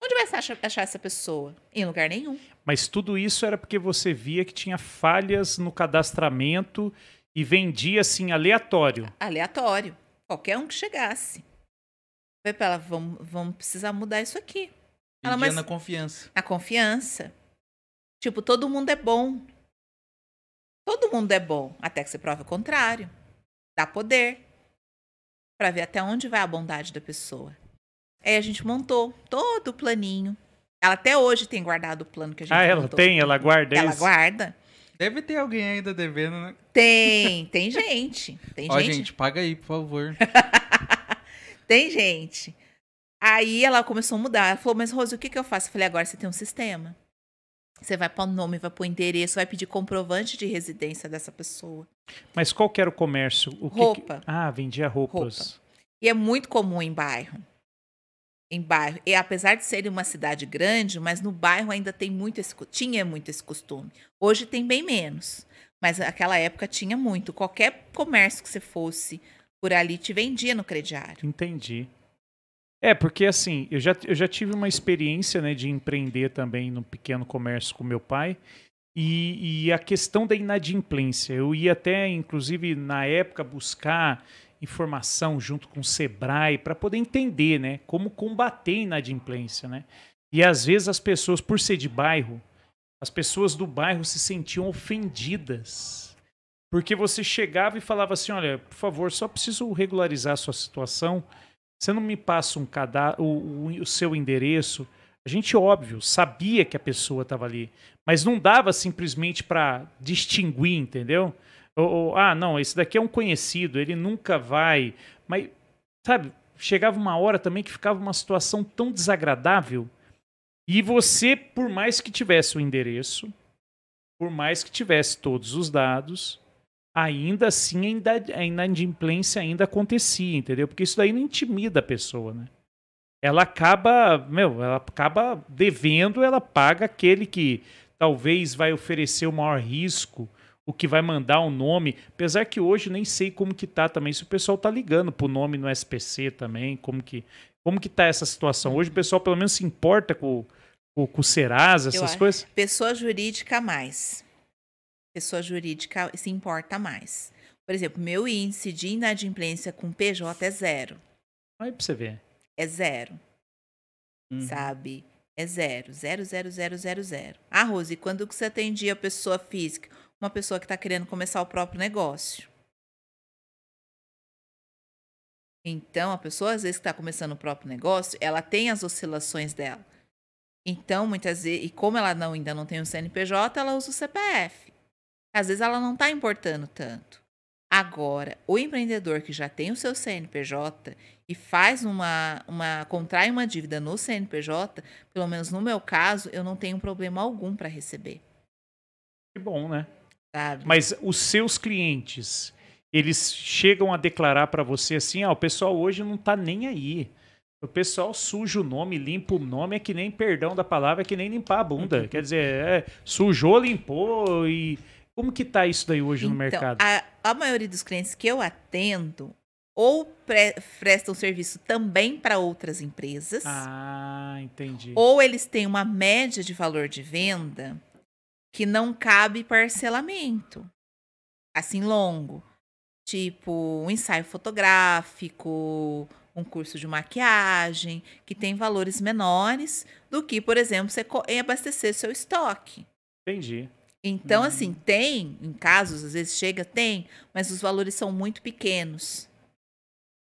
Onde vai se achar, achar essa pessoa? Em lugar nenhum. Mas tudo isso era porque você via que tinha falhas no cadastramento e vendia assim aleatório. aleatório. Qualquer um que chegasse. Falei pra ela, vamos, vamos precisar mudar isso aqui. Ela, Vendia mas- na confiança. A confiança. Tipo, todo mundo é bom. Todo mundo é bom, até que você prove o contrário. Dá poder. Pra ver até onde vai a bondade da pessoa. Aí a gente montou todo o planinho. Ela até hoje tem guardado o plano que a gente Ah, ela montou. tem? Ela guarda Ela isso? guarda. Deve ter alguém ainda devendo, né? Tem, tem gente. Tem Ó, gente gente, paga aí, por favor. Tem gente. Aí ela começou a mudar. Ela falou, mas Rose, o que, que eu faço? Eu falei, agora você tem um sistema. Você vai pôr o nome, vai pôr o endereço, vai pedir comprovante de residência dessa pessoa. Mas qual que era o comércio? O que que- Roupa. Ah, vendia roupas. E é muito comum em bairro. Em bairro. E apesar de ser uma cidade grande, mas no bairro ainda tem muito esse, tinha muito esse costume. Hoje tem bem menos. Mas naquela época tinha muito. Qualquer comércio que você fosse por ali te vendia no crediário. Entendi. É, porque assim, eu já, eu já tive uma experiência né, de empreender também no pequeno comércio com meu pai. E, e a questão da inadimplência. Eu ia até, inclusive, na época, buscar informação junto com o Sebrae para poder entender né, como combater a inadimplência. Né? E às vezes as pessoas, por ser de bairro, as pessoas do bairro se sentiam ofendidas. Porque você chegava e falava assim: olha, por favor, só preciso regularizar a sua situação. Você não me passa um cadastro, o, o- o seu endereço. A gente, óbvio, sabia que a pessoa estava ali, mas não dava simplesmente para distinguir, entendeu? Ou, ou, ah, não, esse daqui é um conhecido, ele nunca vai. Mas, sabe, chegava uma hora também que ficava uma situação tão desagradável. E você, por mais que tivesse o endereço, por mais que tivesse todos os dados, ainda assim a ina- a inadimplência ainda acontecia, entendeu? Porque isso daí não intimida a pessoa, né? Ela acaba, meu, ela acaba devendo, ela paga aquele que talvez vai oferecer o maior risco, o que vai mandar o nome, apesar que hoje nem sei como que tá também, se o pessoal tá ligando pro nome no SPC também, como que como que tá essa situação. Hoje o pessoal pelo menos se importa com, com, com o Serasa, Eu essas acho- coisas? Pessoa jurídica mais. Pessoa jurídica se importa mais. Por exemplo, meu índice de inadimplência com PJ é zero. Aí pra você ver. É zero, Uhum. sabe? É zero. Zero, zero, zero, zero, zero. Ah, Rose, quando que você atendia a pessoa física? Uma pessoa que está querendo começar o próprio negócio. Então, a pessoa, às vezes, que está começando o próprio negócio, ela tem as oscilações dela. Então, muitas vezes, e como ela não, ainda não tem o CNPJ, ela usa o CPF. Às vezes, ela não está importando tanto. Agora, o empreendedor que já tem o seu CNPJ e faz uma, uma contrai uma dívida no CNPJ, pelo menos no meu caso, eu não tenho problema algum para receber, Que bom, né? Sabe? Mas os seus clientes, eles chegam a declarar pra você assim, ah, o pessoal hoje não tá nem aí. O pessoal suja o nome, limpa o nome, é que nem, perdão da palavra, é que nem limpar a bunda. Quer dizer, é, sujou, limpou e... Como que tá isso daí hoje no Então, mercado? A, a maioria dos clientes que eu atendo ou pre- prestam serviço também para outras empresas, Ah, entendi. ou eles têm uma média de valor de venda que não cabe parcelamento, assim longo, tipo um ensaio fotográfico, um curso de maquiagem, que tem valores menores do que, por exemplo, você abastecer seu estoque. Entendi. Então, Hum. assim, tem, em casos, às vezes chega, tem, mas os valores são muito pequenos.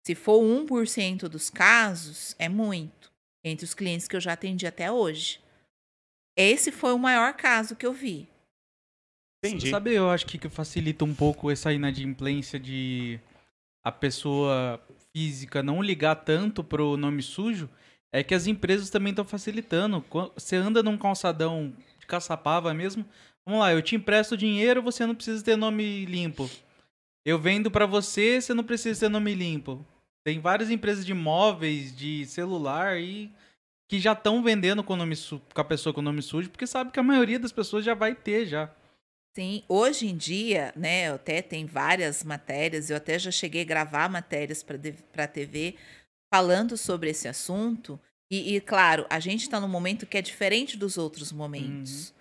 Se for 1% dos casos, é muito. Entre os clientes que eu já atendi até hoje. Esse foi o maior caso que eu vi. Entendi. Sabe, eu acho que que facilita um pouco essa inadimplência de a pessoa física não ligar tanto pro nome sujo, é que as empresas também estão facilitando. Você anda num calçadão de caçapava mesmo, vamos lá, eu te empresto dinheiro, você não precisa ter nome limpo. Eu vendo pra você, você não precisa ter nome limpo. Tem várias empresas de móveis, de celular e que já estão vendendo com, nome su- com a pessoa com nome sujo, porque sabe que a maioria das pessoas já vai ter já. Sim, hoje em dia, né, até tem várias matérias, eu até já cheguei a gravar matérias para a TV falando sobre esse assunto. E, e, claro, a gente está num momento que é diferente dos outros momentos.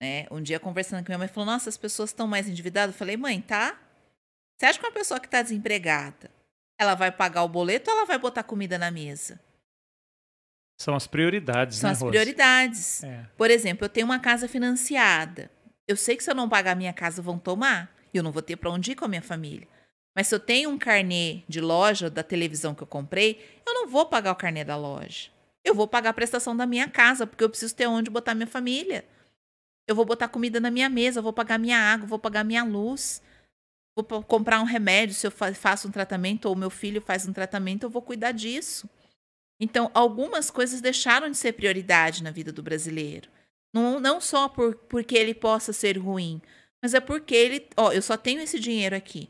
Né? Um dia conversando com minha mãe, falou: Nossa, as pessoas estão mais endividadas. Eu falei: Mãe, tá? Você acha que uma pessoa que está desempregada, ela vai pagar o boleto ou ela vai botar comida na mesa? São as prioridades, São né, as Rose? prioridades. É. Por exemplo, eu tenho uma casa financiada. Eu sei que se eu não pagar a minha casa, vão tomar. E eu não vou ter para onde ir com a minha família. Mas se eu tenho um carnê de loja da televisão que eu comprei, eu não vou pagar o carnê da loja. Eu vou pagar a prestação da minha casa, porque eu preciso ter onde botar minha família. Eu vou botar comida na minha mesa, eu vou pagar minha água, vou pagar minha luz. Vou comprar um remédio se eu fa- faço um tratamento ou meu filho faz um tratamento, eu vou cuidar disso. Então, algumas coisas deixaram de ser prioridade na vida do brasileiro. Não, não só por, porque ele possa ser ruim, mas é porque ele. Ó, eu só tenho esse dinheiro aqui.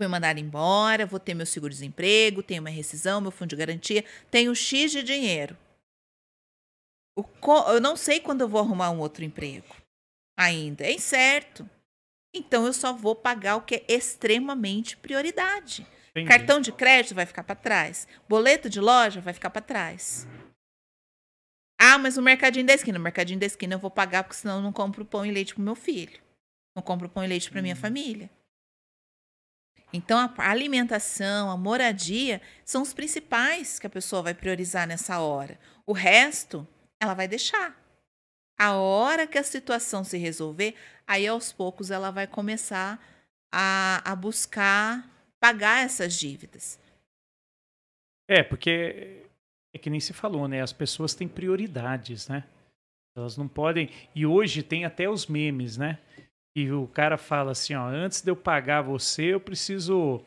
Fui mandado embora, vou ter meu seguro-desemprego, tenho uma rescisão, meu fundo de garantia, tenho X de dinheiro. Eu não sei quando eu vou arrumar um outro emprego. Ainda. É incerto. Então eu só vou pagar o que é extremamente prioridade. Entendi. Cartão de crédito vai ficar para trás. Boleto de loja vai ficar para trás. Ah, mas o mercadinho da esquina. O mercadinho da esquina eu vou pagar porque senão eu não compro pão e leite pro meu filho. Não compro pão e leite para minha família. Então a alimentação, a moradia são os principais que a pessoa vai priorizar nessa hora. O resto ela vai deixar. A hora que a situação se resolver, aí aos poucos ela vai começar a, a buscar pagar essas dívidas. É, porque é que nem se falou, né? As pessoas têm prioridades, né? Elas não podem. E hoje tem até os memes, né? E o cara fala assim, ó, antes de eu pagar você, eu preciso,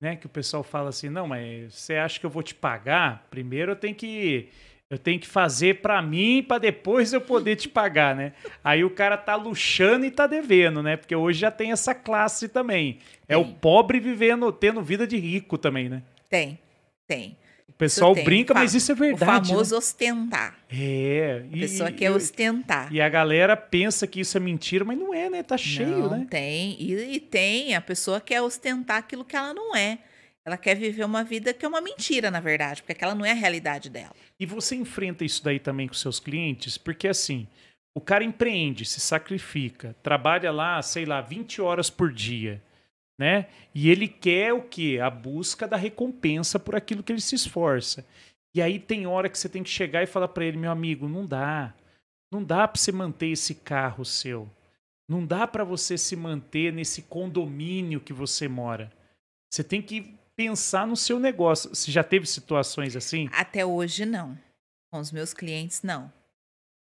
né? Que o pessoal fala assim, não, mas você acha que eu vou te pagar? Primeiro eu tenho que eu tenho que fazer pra mim pra depois eu poder te pagar, né? Aí o cara tá luxando e tá devendo, né? Porque hoje já tem essa classe também. É o pobre vivendo, tendo vida de rico também, né? Tem, tem. O pessoal tem. brinca, mas isso é verdade. o famoso ostentar. né? É. A pessoa quer ostentar. E a galera pensa que isso é mentira, mas não é, né? Tá cheio, não, né? Tem. E, e tem. A pessoa quer ostentar aquilo que ela não é. Ela quer viver uma vida que é uma mentira, na verdade, porque aquela não é a realidade dela. E você enfrenta isso daí também com seus clientes? Porque assim, o cara empreende, se sacrifica, trabalha lá, sei lá, 20 horas por dia, né? E ele quer o quê? A busca da recompensa por aquilo que ele se esforça. E aí tem hora que você tem que chegar e falar para ele, meu amigo, não dá. Não dá para você manter esse carro seu. Não dá para você se manter nesse condomínio que você mora. Você tem que pensar no seu negócio. Você já teve situações assim? Até hoje, não. Com os meus clientes, não.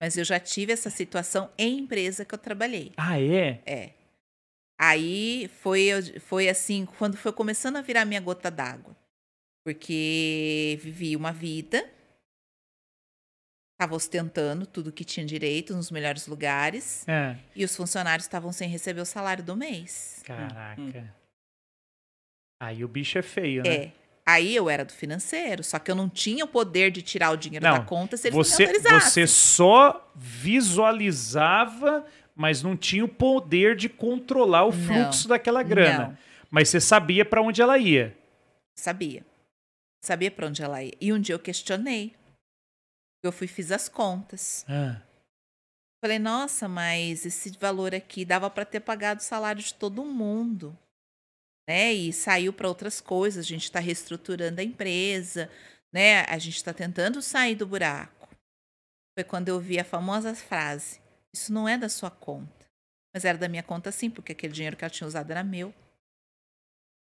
Mas eu já tive essa situação em empresa que eu trabalhei. Ah, é? É. Aí foi, foi assim, quando foi começando a virar minha gota d'água. Porque vivi uma vida, estava ostentando tudo que tinha direito nos melhores lugares, É. e os funcionários estavam sem receber o salário do mês. Caraca. Hum. Aí o bicho é feio, né? É. Aí eu era do financeiro, só que eu não tinha o poder de tirar o dinheiro Não, da conta se eles Você, não autorizassem. você só visualizava, mas não tinha o poder de controlar o Não. fluxo daquela grana. Não, Mas você sabia para onde ela ia. sabia. Sabia pra onde ela ia. E um dia eu questionei. Eu fui fiz as contas. Ah, Falei, nossa, mas esse valor aqui dava para ter pagado o salário de todo mundo. Né? E saiu para outras coisas. A gente está reestruturando a empresa, né? A gente está tentando sair do buraco. Foi quando eu vi a famosa frase: Isso não é da sua conta. Mas era da minha conta sim, porque aquele dinheiro que ela tinha usado era meu.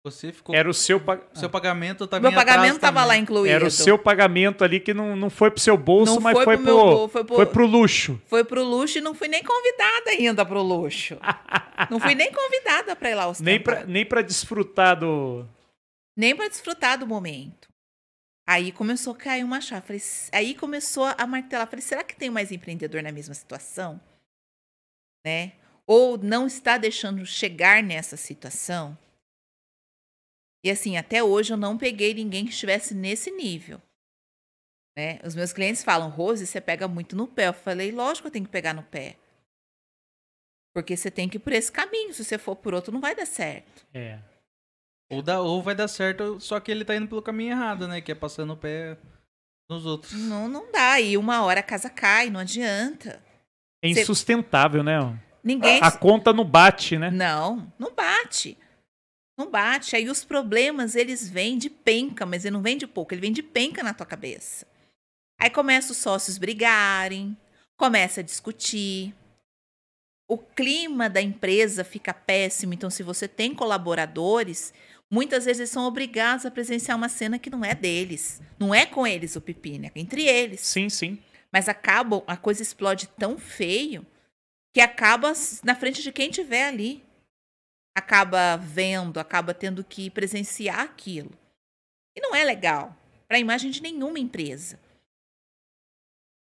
Você ficou. Era o seu, pa- Seu pagamento tá Meu pagamento estava também. lá incluído. era o seu pagamento ali que não, não foi pro seu bolso, Não mas foi foi, pro pro, bol- foi pro- foi pro luxo. Foi pro luxo e não fui nem convidada ainda pro luxo. não fui nem convidada para ir lá ostentar. Nem pra, nem pra desfrutar do. nem para desfrutar do momento. Aí começou a cair uma chave. Falei, "S- aí começou a martelar. Falei, será que tem mais empreendedor na mesma situação? Né? Ou não está deixando chegar nessa situação? E assim, até hoje eu não peguei ninguém que estivesse nesse nível. Né? Os meus clientes falam, Rose, você pega muito no pé. Eu falei, lógico que eu tenho que pegar no pé. Porque você tem que ir por esse caminho. Se você for por outro, não vai dar certo. É. Ou, dá, ou vai dar certo, só que ele tá indo pelo caminho errado, né? Que é passando o pé nos outros. Não, não dá. E uma hora a casa cai, não adianta. É insustentável, né? Ninguém. A conta não bate, né? Não, não bate. Não bate. Aí os problemas, eles vêm de penca, mas ele não vem de pouco, ele vem de penca na tua cabeça. Aí começa os sócios brigarem, começa a discutir. O clima da empresa fica péssimo, então se você tem colaboradores, muitas vezes eles são obrigados a presenciar uma cena que não é deles. Não é com eles o pepino, é entre eles. Sim, sim. Mas acaba, a coisa explode tão feio que acaba na frente de quem tiver ali. Acaba vendo, acaba tendo que presenciar aquilo. E não é legal para a imagem de nenhuma empresa.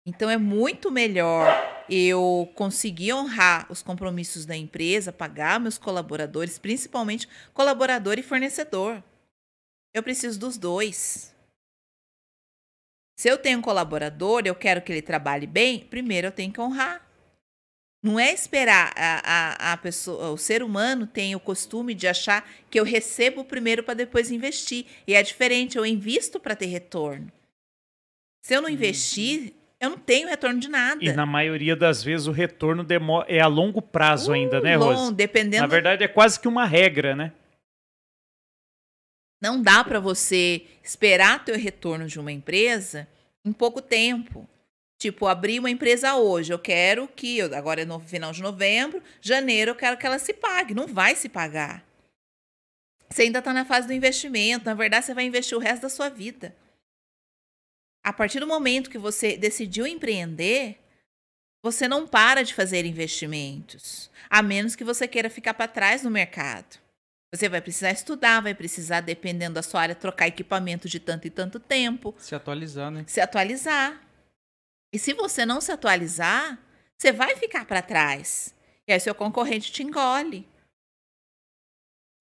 Então é muito melhor eu conseguir honrar os compromissos da empresa, pagar meus colaboradores, principalmente colaborador e fornecedor. Eu preciso dos dois. Se eu tenho um colaborador, eu quero que ele trabalhe bem, primeiro eu tenho que honrar. Não é esperar a, a, a pessoa, o ser humano tem o costume de achar que eu recebo primeiro para depois investir. E é diferente, eu invisto para ter retorno. Se eu não investir, eu não tenho retorno de nada. E na maioria das vezes o retorno demora, é a longo prazo ainda, né, Long, Rose? dependendo Na verdade é quase que uma regra, né? Não dá para você esperar ter o retorno de uma empresa em pouco tempo. Tipo, abrir uma empresa hoje, eu quero que, agora é no final de novembro, janeiro eu quero que ela se pague. Não vai se pagar. Você ainda está na fase do investimento. Na verdade, você vai investir o resto da sua vida. A partir do momento que você decidiu empreender, você não para de fazer investimentos. A menos que você queira ficar para trás no mercado. Você vai precisar estudar, vai precisar, dependendo da sua área, trocar equipamento de tanto e tanto tempo, Se atualizar, né? se atualizar. E se você não se atualizar, você vai ficar para trás. E aí seu concorrente te engole.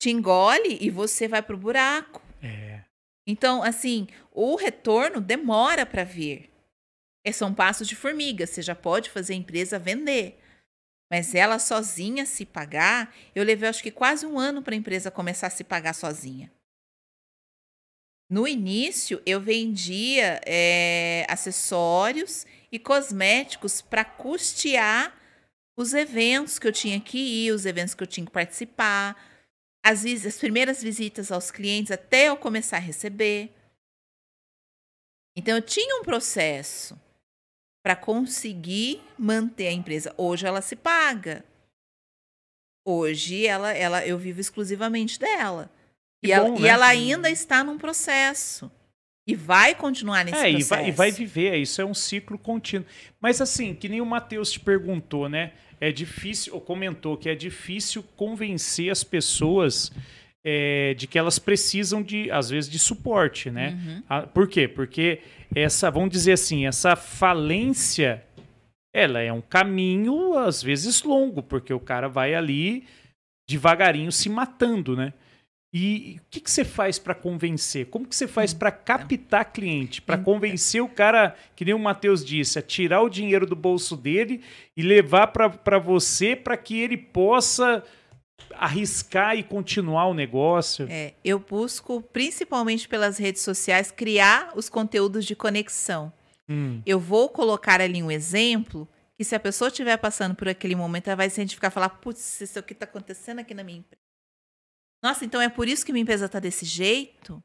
Te engole e você vai pro buraco. É. Então, assim, o retorno demora para vir. É, São passos de formiga. Você já pode fazer a empresa vender. Mas ela sozinha se pagar, eu levei acho que quase um ano para a empresa começar a se pagar sozinha. No início, eu vendia é, acessórios e cosméticos para custear os eventos que eu tinha que ir, os eventos que eu tinha que participar, as, as primeiras visitas aos clientes até eu começar a receber. Então, eu tinha um processo para conseguir manter a empresa. Hoje ela se paga. Hoje ela, ela eu vivo exclusivamente dela. E, ela, bom, e né? ela ainda está num processo. E vai continuar nesse É, e processo. vai, e vai viver, isso é um ciclo contínuo. Mas assim, que nem o Matheus te perguntou, né? É difícil, ou comentou que é difícil convencer as pessoas é, de que elas precisam de, às vezes, de suporte, né? Uhum. Ah, Por quê? Porque essa, vamos dizer assim, essa falência, ela é um caminho, às vezes, longo, porque o cara vai ali devagarinho se matando, né? E o que, que você faz para convencer? Como que você faz para captar cliente? Para Então. convencer o cara, que nem o Matheus disse, a tirar o dinheiro do bolso dele e levar para você para que ele possa arriscar e continuar o negócio? É, eu busco, principalmente pelas redes sociais, criar os conteúdos de conexão. Hum, Eu vou colocar ali um exemplo que se a pessoa estiver passando por aquele momento, ela vai se identificar e falar, putz, isso aqui está acontecendo aqui na minha empresa. Nossa, então é por isso que minha empresa está desse jeito?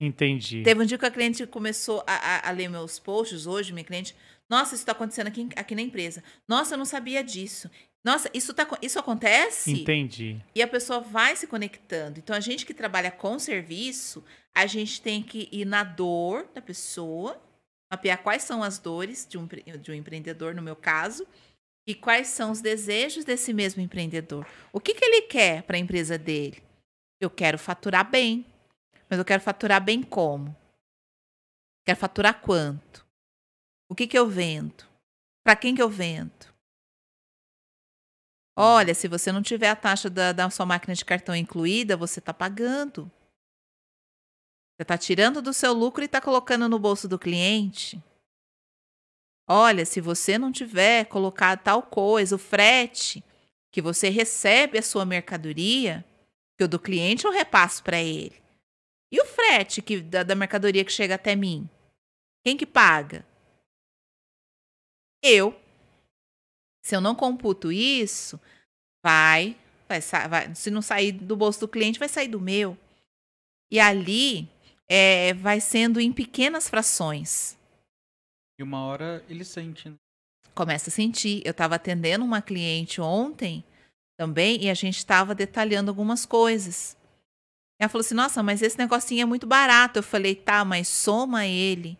entendi. Teve um dia que a cliente começou a, a- a ler meus posts hoje, minha cliente. Nossa, isso está acontecendo aqui, aqui na empresa. Nossa, eu não sabia disso. Nossa, isso, tá, isso acontece? Entendi. E a pessoa vai se conectando. Então, a gente que trabalha com serviço, a gente tem que ir na dor da pessoa, mapear quais são as dores de um, de um empreendedor, no meu caso, e quais são os desejos desse mesmo empreendedor. O que, que ele quer para a empresa dele? Eu quero faturar bem. Mas eu quero faturar bem como? Quero faturar quanto? O que, que eu vendo? Para quem que eu vendo? Olha, se você não tiver a taxa da, da sua máquina de cartão incluída, você está pagando. Você está tirando do seu lucro e está colocando no bolso do cliente. Olha, se você não tiver colocado tal coisa, o frete que você recebe a sua mercadoria, que o do cliente eu repasso para ele. E o frete que, da, da mercadoria que chega até mim? Quem que paga? Eu. Se eu não computo isso, vai, vai, vai- se não sair do bolso do cliente, vai sair do meu. E ali é, vai sendo em pequenas frações. E uma hora ele sente, né? Começa a sentir. Eu estava atendendo uma cliente ontem também e a gente estava detalhando algumas coisas. Ela falou assim: Nossa, mas esse negocinho é muito barato. Eu falei: Tá, mas soma ele.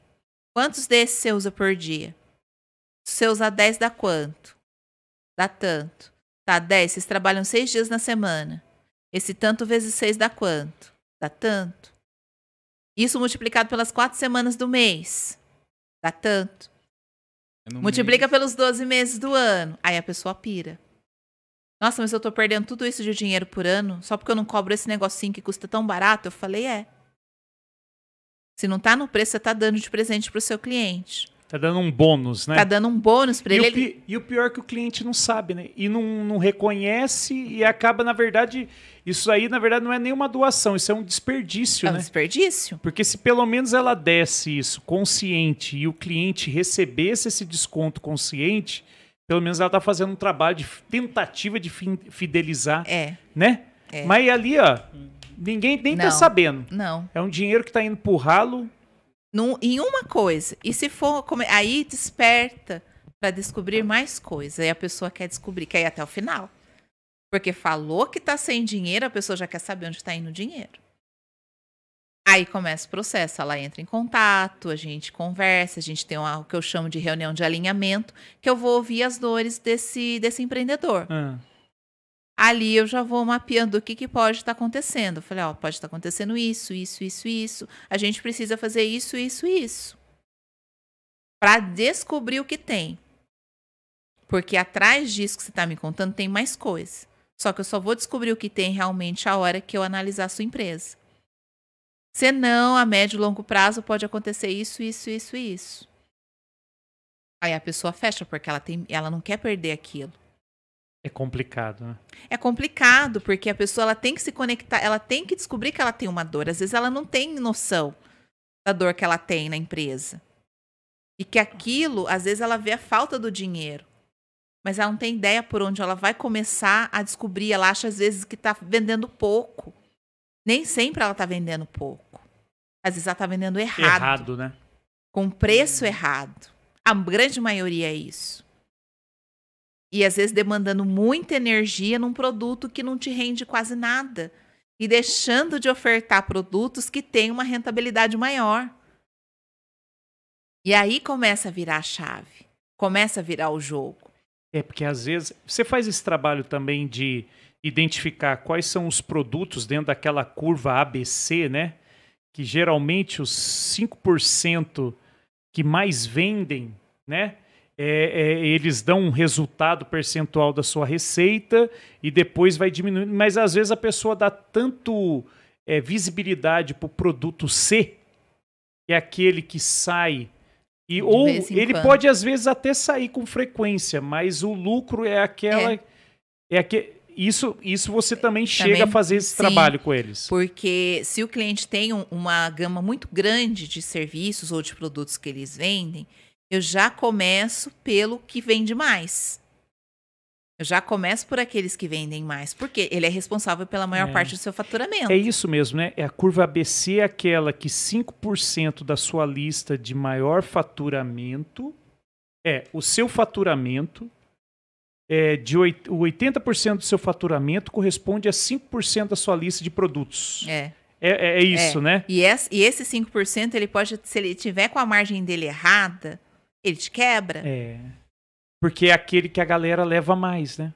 Quantos desses você usa por dia? Se você usar 10, dá quanto? Dá tanto. Tá, 10. Vocês trabalham seis dias na semana. Esse tanto vezes 6 dá quanto? Dá tanto. Isso multiplicado pelas quatro semanas do mês. Dá tanto. É Multiplica mês. pelos 12 meses do ano. Aí a pessoa pira. Nossa, mas eu tô perdendo tudo isso de dinheiro por ano só porque eu não cobro esse negocinho que custa tão barato? Eu falei, é. Se não tá no preço, você tá dando de presente pro seu cliente. Tá dando um bônus, né? Tá dando um bônus pra E ele. e o pior é que o cliente não sabe, né? E não, não reconhece e acaba, na verdade, isso aí, na verdade, não é nenhuma doação, isso é um desperdício, É um né? desperdício. Porque se pelo menos ela desse isso consciente e o cliente recebesse esse desconto consciente, pelo menos ela tá fazendo um trabalho de tentativa de fidelizar, É. né? É. Mas ali, ó, ninguém nem tá Não. sabendo. Não. É um dinheiro que tá indo pro ralo. Num- em uma coisa. E se for. Aí desperta pra descobrir mais coisas. Aí a pessoa quer descobrir, quer ir até o final. Porque falou que tá sem dinheiro, a pessoa já quer saber onde tá indo o dinheiro. Aí começa o processo, ela entra em contato, a gente conversa, a gente tem uma, o que eu chamo de reunião de alinhamento, que eu vou ouvir as dores desse, desse empreendedor. Ah, Ali eu já vou mapeando o que, que pode estar acontecendo. Eu falei, ó, pode estar acontecendo isso, isso, isso, isso. A gente precisa fazer isso, isso, isso. Para descobrir o que tem. Porque atrás disso que você está me contando tem mais coisa. Só que eu só vou descobrir o que tem realmente a hora que eu analisar a sua empresa. Senão, a médio e longo prazo pode acontecer isso, isso, isso e isso. Aí a pessoa fecha porque ela, tem, ela não quer perder aquilo. É complicado, né? É complicado, porque a pessoa ela tem que se conectar, ela tem que descobrir que ela tem uma dor. Às vezes ela não tem noção da dor que ela tem na empresa. E que aquilo, às vezes ela vê a falta do dinheiro. Mas ela não tem ideia por onde ela vai começar a descobrir. Ela acha às vezes que está vendendo pouco. Nem sempre ela está vendendo pouco. Às vezes ela está vendendo errado. Errado, né? Com preço errado. A grande maioria é isso. E às vezes demandando muita energia num produto que não te rende quase nada. E deixando de ofertar produtos que têm uma rentabilidade maior. E aí começa a virar a chave. Começa a virar o jogo. É, porque às vezes você faz esse trabalho também de identificar quais são os produtos dentro daquela curva ABC, né? Que geralmente os 5% que mais vendem, né? É, é, eles dão um resultado percentual da sua receita e depois vai diminuindo. Mas às vezes a pessoa dá tanto é, visibilidade para o produto C, que é aquele que sai e, ou ele quando. pode, às vezes, até sair com frequência, mas o lucro é aquela. É, é que, isso, isso você também, também chega a fazer esse sim, trabalho com eles. Porque se o cliente tem um, uma gama muito grande de serviços ou de produtos que eles vendem, eu já começo pelo que vende mais. Eu já começo por aqueles que vendem mais, porque ele é responsável pela maior é. parte do seu faturamento. É isso mesmo, né? É a curva ABC é aquela que 5% da sua lista de maior faturamento é o seu faturamento é de 80% do seu faturamento corresponde a 5% da sua lista de produtos. É. É, é, é isso, é. né? E esse, e esse 5%, ele pode, se ele tiver com a margem dele errada, ele te quebra. É. Porque é aquele que a galera leva mais, né?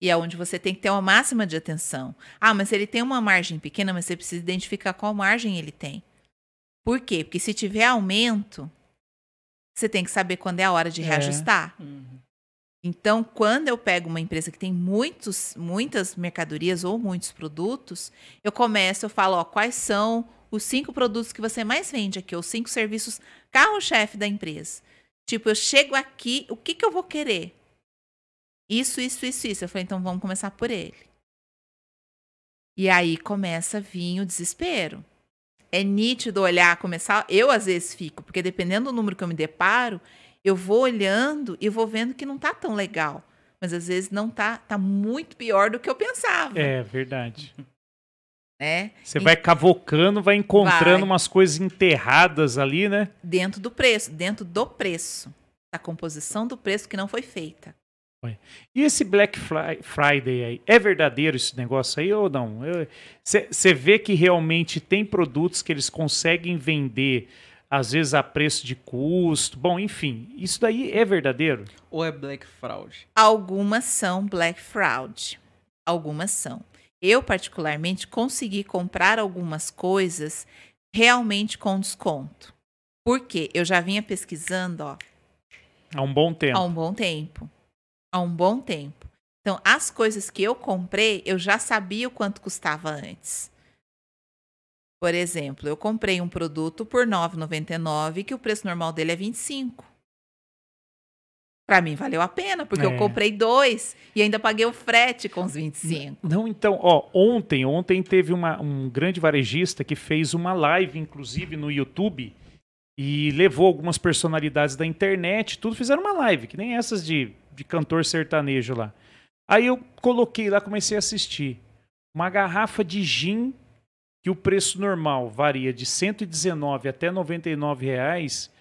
E é onde você tem que ter uma máxima de atenção. Ah, mas ele tem uma margem pequena, mas você precisa identificar qual margem ele tem. Por quê? Porque se tiver aumento, você tem que saber quando é a hora de é. reajustar. Uhum. Então, quando eu pego uma empresa que tem muitos, muitas mercadorias ou muitos produtos, eu começo, eu falo, ó, quais são os cinco produtos que você mais vende aqui, os cinco serviços carro-chefe da empresa. Tipo, eu chego aqui, o que, que eu vou querer? Isso, isso, isso, isso. Eu falei, então vamos começar por ele. E aí começa a vir o desespero. É nítido olhar, começar. Eu às vezes fico, porque dependendo do número que eu me deparo, eu vou olhando e vou vendo que não tá tão legal. Mas às vezes não tá, tá muito pior do que eu pensava. É verdade. Né? Você vai cavocando, vai encontrando vai. umas coisas enterradas ali, né? Dentro do preço, dentro do preço. Da composição do preço que não foi feita. E esse Black Friday aí, é verdadeiro esse negócio aí ou não? Você vê que realmente tem produtos que eles conseguem vender, às vezes a preço de custo. Bom, enfim, isso daí é verdadeiro? Ou é Black Fraud? Algumas são Black Fraud. Algumas são eu particularmente consegui comprar algumas coisas realmente com desconto. Porque eu já vinha pesquisando, ó, há um bom tempo. Há um bom tempo. Há um bom tempo. Então, as coisas que eu comprei, eu já sabia o quanto custava antes. Por exemplo, eu comprei um produto por R$ 9,99 que o preço normal dele é 25. Para mim valeu a pena, porque é. eu comprei dois e ainda paguei o frete com os 25. Não, então, ó, ontem, ontem teve uma, um grande varejista que fez uma live, inclusive, no YouTube, e levou algumas personalidades da internet, tudo fizeram uma live, que nem essas de, de cantor sertanejo lá. Aí eu coloquei lá, comecei a assistir. Uma garrafa de gin, que o preço normal varia de 119 até 99 reais,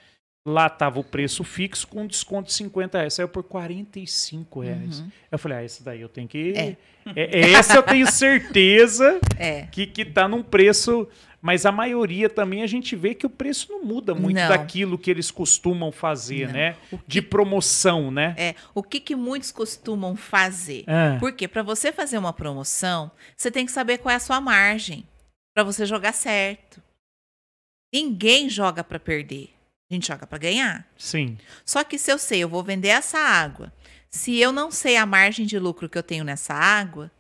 Lá estava o preço fixo com desconto de 50 reais. Saiu por 45 reais. Uhum. Eu falei, ah, esse daí eu tenho que. É. É, é essa eu tenho certeza é. que, que tá num preço. Mas a maioria também a gente vê que o preço não muda muito não. daquilo que eles costumam fazer, não. né? Que... De promoção, né? É. O que, que muitos costumam fazer? Ah. Porque para você fazer uma promoção, você tem que saber qual é a sua margem para você jogar certo. Ninguém joga para perder. A gente joga para ganhar. Sim. Só que se eu sei, eu vou vender essa água. Se eu não sei a margem de lucro que eu tenho nessa água,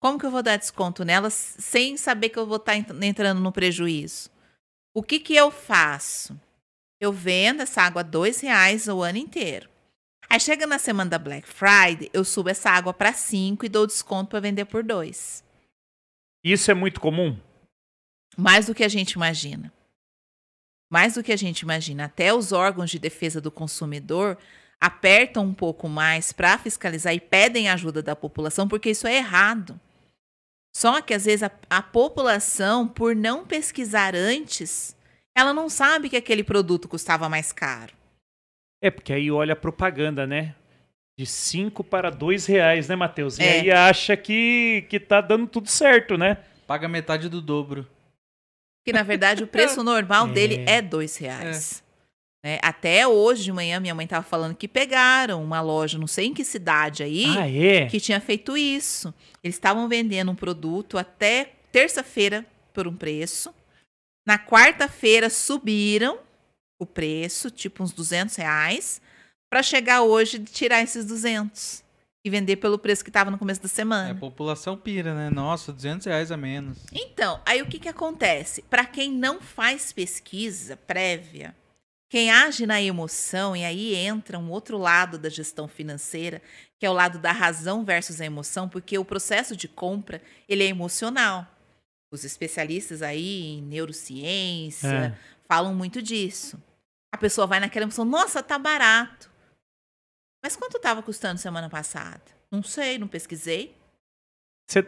como que eu vou dar desconto nela sem saber que eu vou estar tá entrando no prejuízo? O que que eu faço? Eu vendo essa água a dois reais o ano inteiro. Aí chega na semana da Black Friday, eu subo essa água para 5 e dou desconto para vender por 2. Isso é muito comum? Mais do que a gente imagina. Mais do que a gente imagina. Até os órgãos de defesa do consumidor apertam um pouco mais para fiscalizar e pedem ajuda da população, porque isso é errado. Só que às vezes a, a, população, por não pesquisar antes, ela não sabe que aquele produto custava mais caro. É, porque aí olha a propaganda, né? De 5 para 2 reais, né, Matheus? E É. aí acha que, que tá dando tudo certo, né? Paga metade do dobro. Que na verdade o preço normal É. dele é dois reais. Né? Até hoje de manhã minha mãe estava falando que pegaram uma loja, não sei em que cidade aí, Ah, é? que tinha feito isso. Eles estavam vendendo um produto até terça-feira por um preço. Na quarta-feira subiram o preço, tipo uns 200 reais, para chegar hoje e tirar esses 200 e vender pelo preço que estava no começo da É, semana. a população pira, né? Nossa, 200 reais a menos. Então, aí o que, que acontece? Para quem não faz pesquisa prévia, quem age na emoção, e aí entra um outro lado da gestão financeira, que é o lado da razão versus a emoção, porque o processo de compra ele é emocional. Os especialistas aí em neurociência É. falam muito disso. A pessoa vai naquela emoção, nossa, tá barato. Mas quanto estava custando semana passada? Não sei, não pesquisei.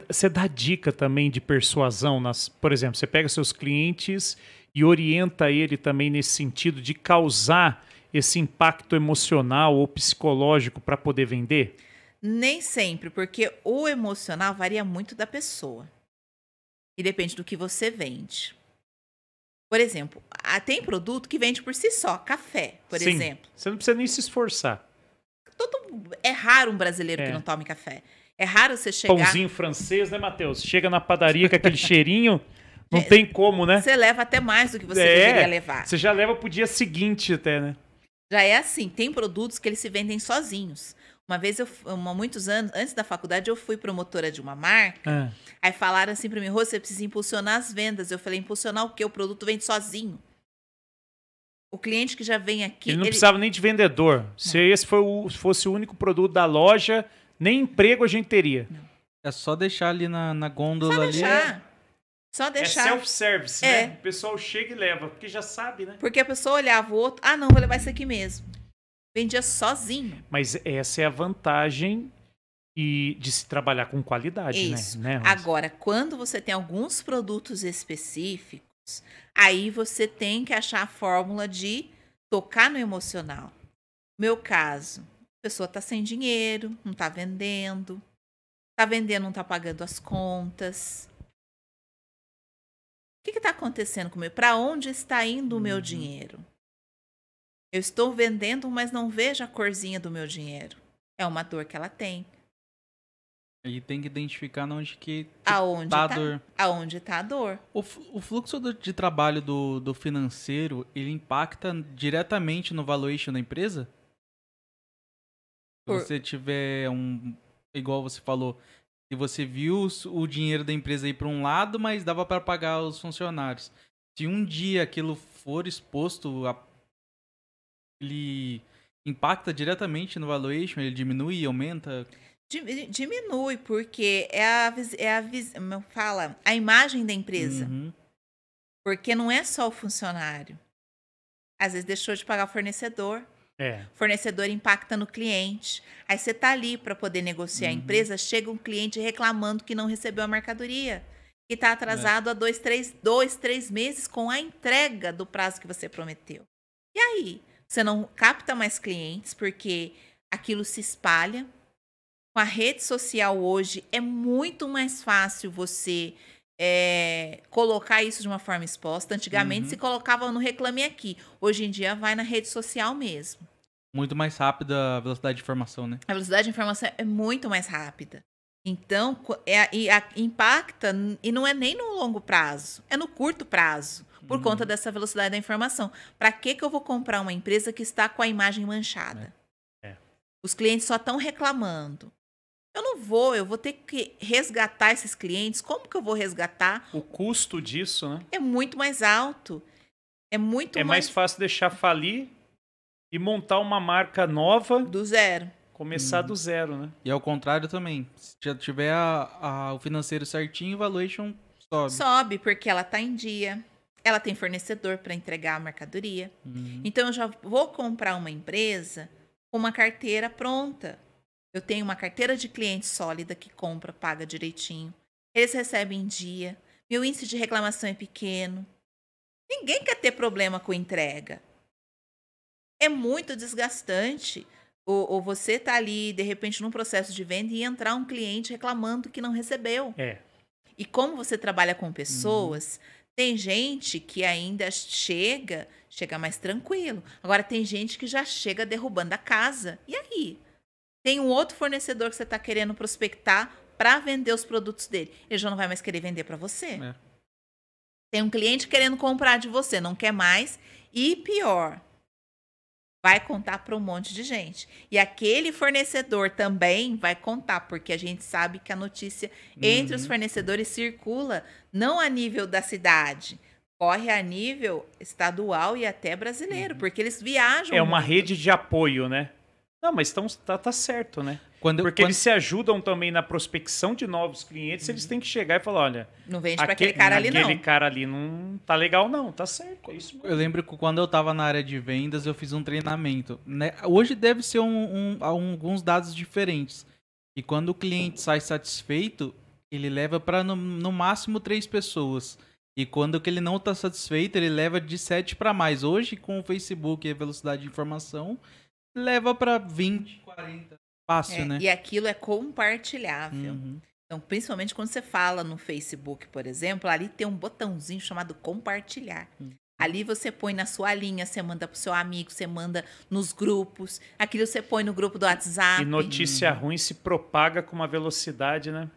Você dá dica também de persuasão, nas, por exemplo, você pega seus clientes e orienta ele também nesse sentido de causar esse impacto emocional ou psicológico para poder vender? Nem sempre, porque o emocional varia muito da pessoa. E depende do que você vende. Por exemplo, tem produto que vende por si só, café, por Sim. exemplo. Você não precisa nem se esforçar. Todo, é raro um brasileiro É. que não tome café. É raro você chegar. Pãozinho francês, né, Matheus? Chega na padaria com aquele cheirinho, não É, tem como, né? Você leva até mais do que você É, deveria levar. Você já leva pro dia seguinte até, né? Já é assim, tem produtos que eles se vendem sozinhos. Uma vez, eu, há muitos anos, antes da faculdade, eu fui promotora de uma marca. Ah, Aí falaram assim pra mim, Rô, você precisa impulsionar as vendas. Eu falei, impulsionar o quê? O produto vende sozinho. O cliente que já vem aqui. ele não precisava nem de vendedor. Se esse foi o- fosse o único produto da loja, nem emprego a gente teria. É só deixar ali na, na gôndola Só ali. deixar. Só É deixar. self-service, É. né? O pessoal chega e leva, porque já sabe, né? Porque a pessoa olhava o outro, ah, não, vou levar esse aqui mesmo. Vendia sozinho. Mas essa é a vantagem e de se trabalhar com qualidade, Isso. né? né? Agora, quando você tem alguns produtos específicos, aí você tem que achar a fórmula de tocar no emocional. Meu caso, a pessoa tá sem dinheiro, não tá vendendo, tá vendendo, não tá pagando as contas. O que que tá acontecendo comigo? Para onde está indo o meu Uhum. dinheiro? Eu estou vendendo, mas não vejo a corzinha do meu dinheiro. É uma dor que ela tem. E tem que identificar onde que Aonde tá a tá, dor. aonde tá a dor? O, o fluxo do- de trabalho do, do financeiro, ele impacta diretamente no valuation da empresa? Se Por- você tiver um... Igual você falou, se você viu o dinheiro da empresa ir para um lado, mas dava para pagar os funcionários. Se um dia aquilo for exposto, a- ele impacta diretamente no valuation? Ele diminui, aumenta? Di- Diminui, porque é a, é a, fala, a imagem da empresa. Uhum. Porque não é só o funcionário. Às vezes deixou de pagar o fornecedor. É. Fornecedor impacta no cliente. Aí você tá ali para poder negociar a Uhum. empresa, chega um cliente reclamando que não recebeu a mercadoria. Que está É. atrasado há dois três, dois, três meses com a entrega do prazo que você prometeu. E aí? Você não capta mais clientes porque aquilo se espalha. Com a rede social hoje, é muito mais fácil você é, colocar isso de uma forma exposta. Antigamente Uhum. se colocava no Reclame Aqui. Hoje em dia vai na rede social mesmo. Muito mais rápida a velocidade de informação, né? A velocidade de informação é muito mais rápida. Então, é, e a- impacta, e não é nem no longo prazo, é no curto prazo, por Uhum. conta dessa velocidade da informação. Para que, que eu vou comprar uma empresa que está com a imagem manchada? É. É. Os clientes só estão reclamando. Eu não vou, eu vou ter que resgatar esses clientes. Como que eu vou resgatar? O custo disso, né? É muito mais alto. É muito É mais fácil deixar falir E montar uma marca nova, Do zero. começar do zero, né? E ao contrário também. Se já tiver a- a- o financeiro certinho, o valuation sobe. Sobe porque ela está em dia. Ela tem fornecedor para entregar a mercadoria. Uhum. Então eu já vou comprar uma empresa com uma carteira pronta. Eu tenho uma carteira de cliente sólida que compra, paga direitinho. Eles recebem em dia. Meu índice de reclamação é pequeno. Ninguém quer ter problema com entrega. É muito desgastante. Ou, ou você tá ali, de repente, num processo de venda e entrar um cliente reclamando que não recebeu. É. E como você trabalha com pessoas, tem gente que ainda chega, chega mais tranquilo. Agora tem gente que já chega derrubando a casa. E aí? Tem um outro fornecedor que você está querendo prospectar para vender os produtos dele. Ele já não vai mais querer vender para você. É. Tem um cliente querendo comprar de você, não quer mais. E pior, vai contar para um monte de gente. E aquele fornecedor também vai contar, porque a gente sabe que a notícia entre os Uhum. fornecedores circula não a nível da cidade, corre a nível estadual e até brasileiro, porque eles viajam. É uma muito. rede de apoio, né? Não, mas tão, tá, tá certo, né? Quando, Porque quando- eles se ajudam também na prospecção de novos clientes, eles têm que chegar e falar, olha, Não vende para aquele cara ali, aquele não. cara ali não tá legal não, tá certo, é isso mesmo. Eu lembro que quando eu tava na área de vendas, eu fiz um treinamento. né? Hoje deve ser um- um- alguns dados diferentes. E quando o cliente sai satisfeito, ele leva para no, no máximo três pessoas. E quando que ele não tá satisfeito, ele leva de sete para mais. Hoje, com o Facebook e a velocidade de informação, leva para 20, 40. Fácil, É, né? E aquilo é compartilhável. Uhum. Então, principalmente quando você fala no Facebook, por exemplo, ali tem um botãozinho chamado compartilhar. Hum. Ali você põe na sua linha, você manda pro seu amigo, você manda nos grupos. Aquilo você põe no grupo do WhatsApp. E notícia ruim se propaga com uma velocidade, né?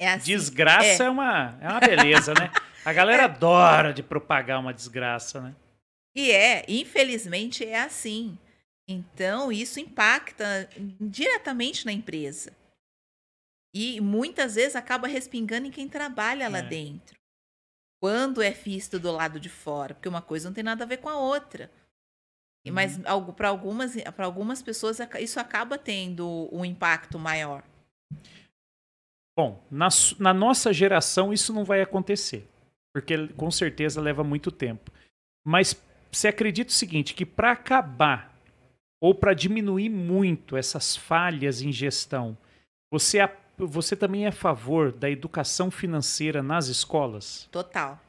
É assim. Desgraça é, uma, é uma beleza, né? A galera adora de propagar uma desgraça, né? E é, infelizmente é assim. Então, isso impacta diretamente na empresa. E muitas vezes acaba respingando em quem trabalha lá É. dentro. Quando é visto do lado de fora, porque uma coisa não tem nada a ver com a outra. E Mas para algumas, pra algumas pessoas isso acaba tendo um impacto maior. Bom, na, na nossa geração isso não vai acontecer, porque com certeza leva muito tempo. Mas você acredita o seguinte, que para acabar ou para diminuir muito essas falhas em gestão, você, a- você também é a favor da educação financeira nas escolas? Total.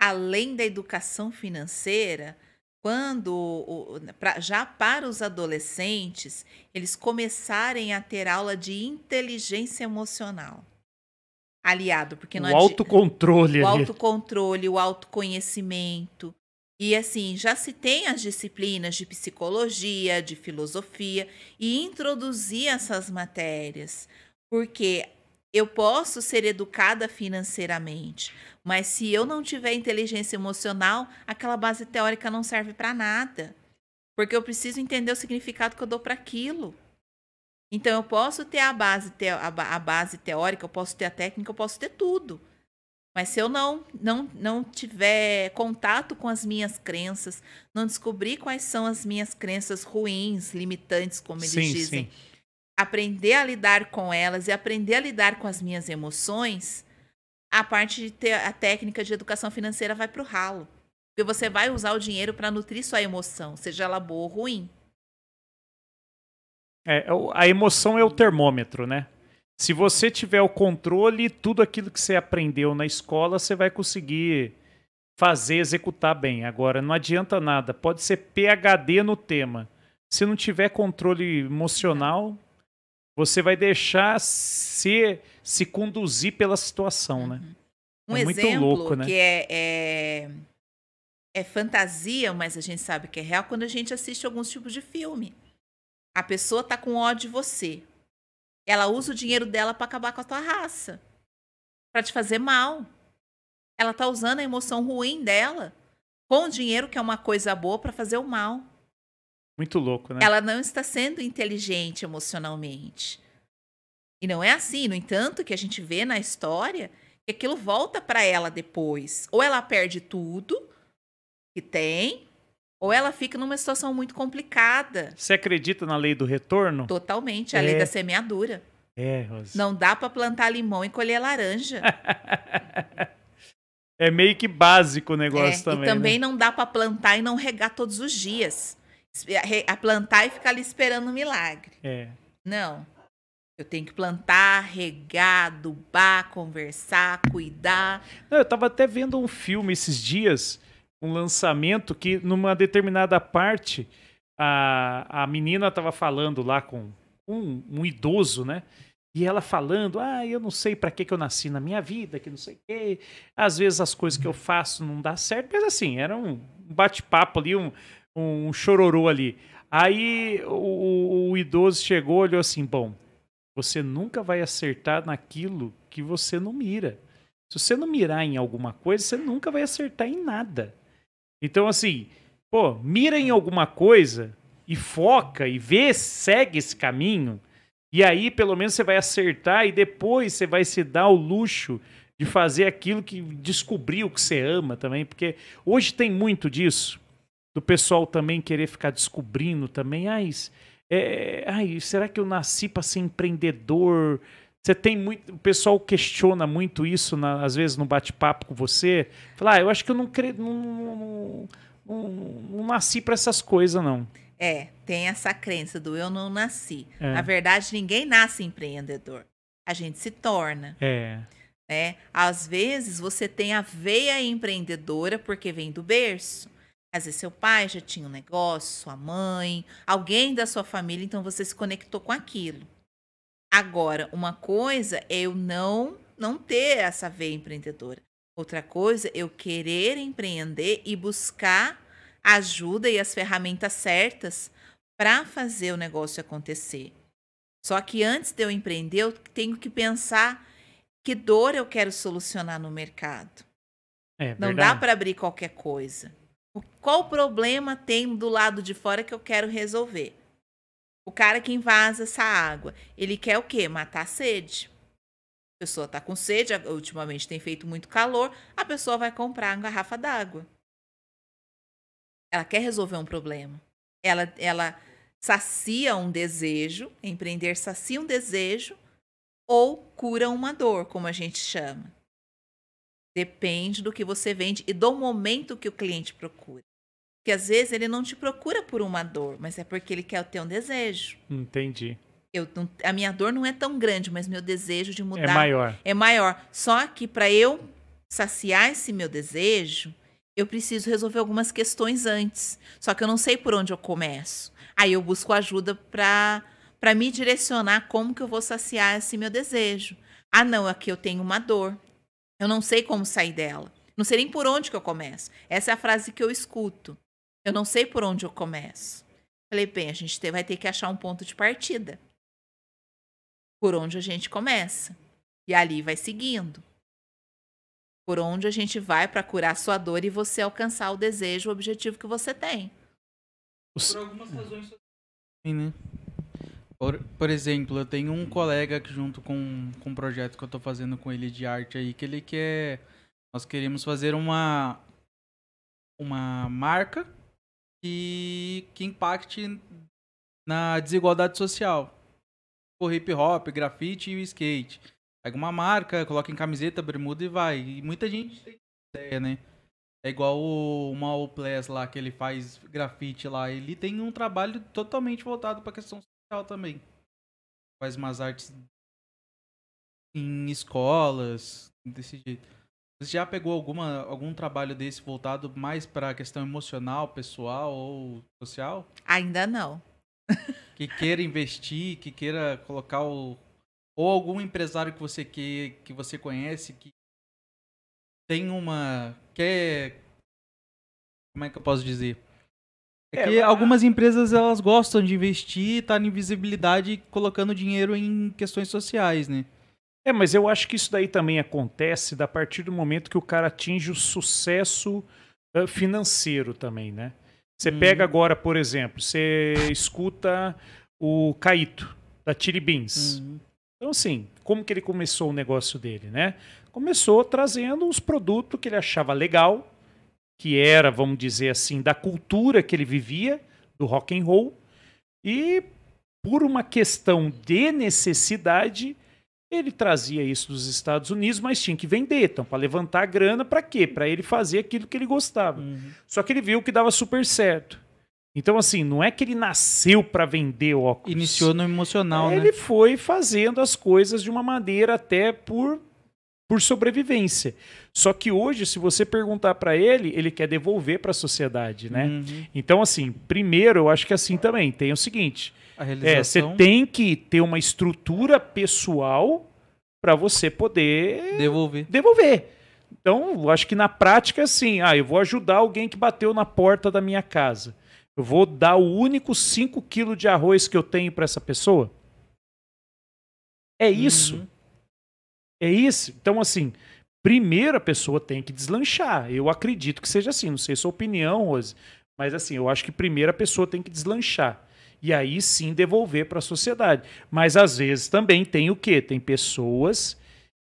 Além da educação financeira, quando o- o- já para os adolescentes, eles começarem a ter aula de inteligência emocional. Aliado, porque não o autocontrole o ali. autocontrole, o autoconhecimento. E assim, já se tem as disciplinas de psicologia, de filosofia, e introduzir essas matérias. Porque eu posso ser educada financeiramente, mas se eu não tiver inteligência emocional, aquela base teórica não serve para nada. Porque eu preciso entender o significado que eu dou para aquilo. Então eu posso ter a base, a base teórica, eu posso ter a técnica, eu posso ter tudo. Mas se eu não, não, não tiver contato com as minhas crenças, não descobrir quais são as minhas crenças ruins, limitantes, como eles Sim, dizem, sim. aprender a lidar com elas e aprender a lidar com as minhas emoções, a parte de ter a técnica de educação financeira vai para o ralo. Porque você vai usar o dinheiro para nutrir sua emoção, seja ela boa ou ruim. É, a emoção é o termômetro, né? Se você tiver o controle, tudo aquilo que você aprendeu na escola, você vai conseguir fazer, executar bem. Agora, não adianta nada. Pode ser PhD no tema. Se não tiver controle emocional, você vai deixar se, se conduzir pela situação, né? Um É muito exemplo louco, né? que é, é, é fantasia, mas a gente sabe que é real quando a gente assiste alguns tipos de filme. A pessoa tá com ódio de você. Ela usa o dinheiro dela para acabar com a tua raça. para te fazer mal. Ela tá usando a emoção ruim dela com o dinheiro, que é uma coisa boa, para fazer o mal. Muito louco, né? Ela não está sendo inteligente emocionalmente. E não é assim. No entanto, que a gente vê na história que aquilo volta para ela depois. Ou ela perde tudo que tem, ou ela fica numa situação muito complicada. Você acredita na lei do retorno? Totalmente, a É. lei da semeadura. É, Rosa. Não dá para plantar limão e colher laranja. É meio que básico o É, negócio também. e também né? não dá para plantar e não regar todos os dias. A plantar e ficar ali esperando um milagre. É. Não. Eu tenho que plantar, regar, adubar, conversar, cuidar. Não, eu tava até vendo um filme esses dias, um lançamento que numa determinada parte a, a menina tava falando lá com um, um idoso, né? E ela falando, ah, eu não sei pra que que eu nasci na minha vida, que não sei o quê. Às vezes as coisas que eu faço não dá certo, mas assim, era um bate-papo ali, um, um chororô ali. Aí o, o- o idoso chegou, olhou assim, bom, você nunca vai acertar naquilo que você não mira. Se você não mirar em alguma coisa, você nunca vai acertar em nada. Então, assim, pô, mira em alguma coisa e foca e vê, segue esse caminho. E aí, pelo menos, você vai acertar e depois você vai se dar o luxo de fazer aquilo que descobrir o que você ama também. Porque hoje tem muito disso. Do pessoal também querer ficar descobrindo também. Ai, é, ai será que eu nasci para ser empreendedor? Você tem muito. O pessoal questiona muito isso, na- às vezes, no bate-papo com você. Fala, ah, eu acho que eu não, cre... não, não, não, não nasci para essas coisas, não. É, tem essa crença do eu não nasci. É. Na verdade, ninguém nasce empreendedor. A gente se torna. É. né? Às vezes você tem a veia empreendedora porque vem do berço. Às vezes seu pai já tinha um negócio, sua mãe, alguém da sua família, então você se conectou com aquilo. Agora, uma coisa é eu não não ter essa veia empreendedora. Outra coisa é eu querer empreender e buscar ajuda e as ferramentas certas para fazer o negócio acontecer. Só que antes de eu empreender, eu tenho que pensar que dor eu quero solucionar no mercado. É Não verdade. dá para abrir qualquer coisa. Qual problema tem do lado de fora que eu quero resolver? O cara que invasa essa água, ele quer o quê? Matar a sede. A pessoa está com sede, ultimamente tem feito muito calor, a pessoa vai comprar uma garrafa d'água. Ela quer resolver um problema. Ela, ela sacia um desejo, empreender sacia um desejo ou cura uma dor, como a gente chama. Depende do que você vende e do momento que o cliente procura. Porque às vezes ele não te procura por uma dor, mas é porque ele quer ter um desejo. Entendi. Eu a minha dor não é tão grande, mas meu desejo de mudar É maior. é maior. Só que para eu saciar esse meu desejo, eu preciso resolver algumas questões antes. Só que eu não sei por onde eu começo. Aí eu busco ajuda para para me direcionar como que eu vou saciar esse meu desejo. Ah, não, aqui eu tenho uma dor. Eu não sei como sair dela. Não sei nem por onde que eu começo. Essa é a frase que eu escuto. Eu não sei por onde eu começo. Falei, bem, a gente te- vai ter que achar um ponto de partida. Por onde a gente começa. E ali vai seguindo. Por onde a gente vai para curar a sua dor e você alcançar o desejo, o objetivo que você tem. Por algumas razões Sim, né? Por, por exemplo, eu tenho um colega que junto com, com um projeto que eu tô fazendo com ele de arte aí, que ele quer. Nós queremos fazer uma. Uma marca que, que impacte na desigualdade social. O hip hop, grafite e skate. Pega uma marca, coloca em camiseta, bermuda e vai. E muita gente tem ideia, né? É igual o o Mal lá, que ele faz grafite lá. Ele tem um trabalho totalmente voltado pra questão social também. Faz umas artes em escolas, desse jeito. Você já pegou alguma, algum trabalho desse voltado mais pra questão emocional, pessoal ou social? Ainda não. Que queira investir, que queira colocar o. Ou algum empresário que você que, que você conhece que tem uma. quer. Como é que eu posso dizer? É É, que a- algumas empresas elas gostam de investir, tá em visibilidade colocando dinheiro em questões sociais, né? É, mas eu acho que isso daí também acontece da partir do momento que o cara atinge o sucesso financeiro também, né? Você Uhum. pega agora, por exemplo, você escuta o Caíto, da Chili Beans. Uhum. Então, assim, como que ele começou o negócio dele, né? Começou trazendo os produtos que ele achava legal, que era, vamos dizer assim, da cultura que ele vivia, do rock and roll, e por uma questão de necessidade, ele trazia isso dos Estados Unidos, mas tinha que vender. Então, para levantar grana, para quê? Para ele fazer aquilo que ele gostava. Uhum. Só que ele viu que dava super certo. Então, assim, não é que ele nasceu para vender óculos. Iniciou no emocional, né? Ele foi fazendo as coisas de uma maneira até por, por sobrevivência. Só que hoje, se você perguntar para ele, ele quer devolver para a sociedade, né? Uhum. Então, assim, primeiro, eu acho que assim também tem o seguinte: A é, você realização. tem que ter uma estrutura pessoal para você poder Devolver. devolver. Então, eu acho que na prática, assim, ah, eu vou ajudar alguém que bateu na porta da minha casa. Eu vou dar o único 5 quilos de arroz que eu tenho para essa pessoa? É isso. Uhum. É isso. Então, assim, primeiro a pessoa tem que deslanchar. Eu acredito que seja assim. Não sei sua opinião, Rose. Mas, assim, eu acho que primeiro a pessoa tem que deslanchar. E aí sim devolver para a sociedade. Mas, às vezes, também tem o quê? Tem pessoas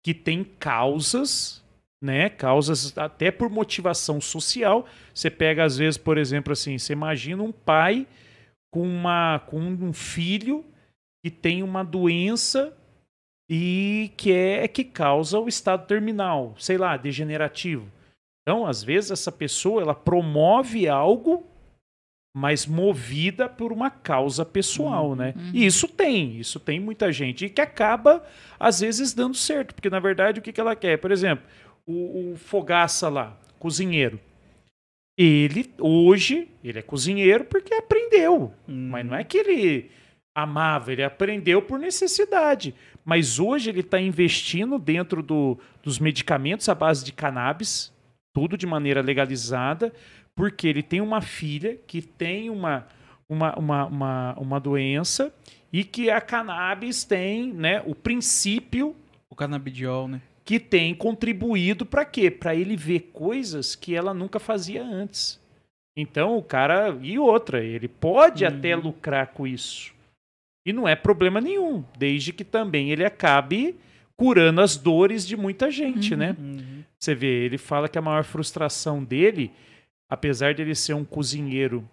que têm causas, né? Causas até por motivação social. Você pega, às vezes, por exemplo, assim, você imagina um pai com, uma, com um filho que tem uma doença e que é que causa o estado terminal, sei lá, degenerativo. Então, às vezes essa pessoa ela promove algo, mas movida por uma causa pessoal, né? Uhum. E isso tem, isso tem muita gente e que acaba às vezes dando certo, porque na verdade o que, que ela quer, por exemplo, o, o Fogaça lá, cozinheiro. Ele hoje ele é cozinheiro porque aprendeu, Hum. mas não é que ele amava, ele aprendeu por necessidade. Mas hoje ele está investindo dentro do- dos medicamentos à base de cannabis, tudo de maneira legalizada, porque ele tem uma filha que tem uma, uma, uma, uma, uma doença e que a cannabis tem né, o princípio O canabidiol, né? que tem contribuído para quê? Para ele ver coisas que ela nunca fazia antes. Então o cara e outra, ele pode Uhum. até lucrar com isso. E não é problema nenhum, desde que também ele acabe curando as dores de muita gente, Uhum. né? Uhum. Você vê, ele fala que a maior frustração dele, apesar de ele ser um cozinheiro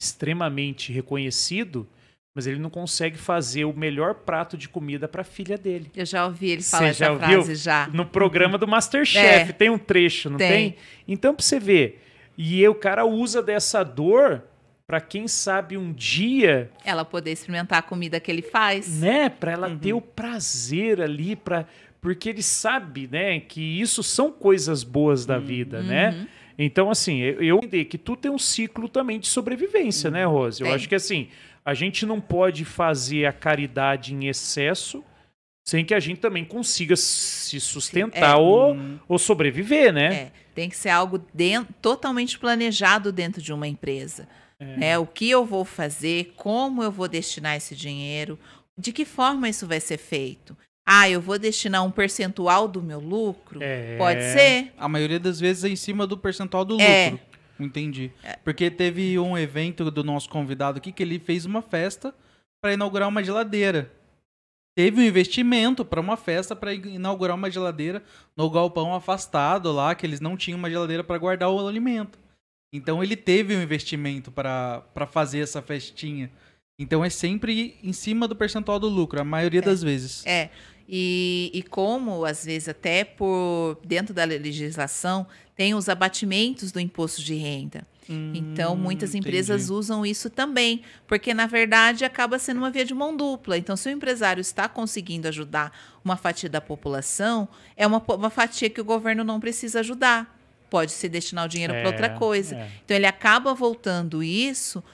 extremamente reconhecido, mas ele não consegue fazer o melhor prato de comida para a filha dele. Eu já ouvi ele Você falar já essa ouviu? frase já. No programa do Masterchef, É. tem um trecho, não tem? Tem. Então, pra você ver. E o cara usa dessa dor pra quem sabe um dia, Ela poder experimentar a comida que ele faz. né, Pra ela Uhum. ter o prazer ali para porque ele sabe, né, que isso são coisas boas da vida, né? Uhum. Então, assim, eu, entendo que tu tem um ciclo também de sobrevivência, né, Rose? Eu Tem. acho que, assim, a gente não pode fazer a caridade em excesso sem que a gente também consiga se sustentar É. ou, Hum. ou sobreviver, né? É, tem que ser algo den- totalmente planejado dentro de uma empresa. É. né? O que eu vou fazer, como eu vou destinar esse dinheiro, de que forma isso vai ser feito. Ah, eu vou destinar um percentual do meu lucro? É. Pode ser. A maioria das vezes é em cima do percentual do É. lucro. Entendi. Porque teve um evento do nosso convidado aqui que ele fez uma festa para inaugurar uma geladeira. Teve um investimento para uma festa para inaugurar uma geladeira no galpão afastado lá, que eles não tinham uma geladeira para guardar o alimento. Então ele teve um investimento para fazer essa festinha. Então é sempre em cima do percentual do lucro, a maioria das vezes. É. E, e como, às vezes, até por dentro da legislação, tem os abatimentos do imposto de renda. Então, Hum, muitas empresas entendi. usam isso também, porque na verdade acaba sendo uma via de mão dupla. Então, se o empresário está conseguindo ajudar uma fatia da população, é uma, uma fatia que o governo não precisa ajudar. Pode se destinar o dinheiro para outra É, coisa. é. Então, ele acaba voltando isso,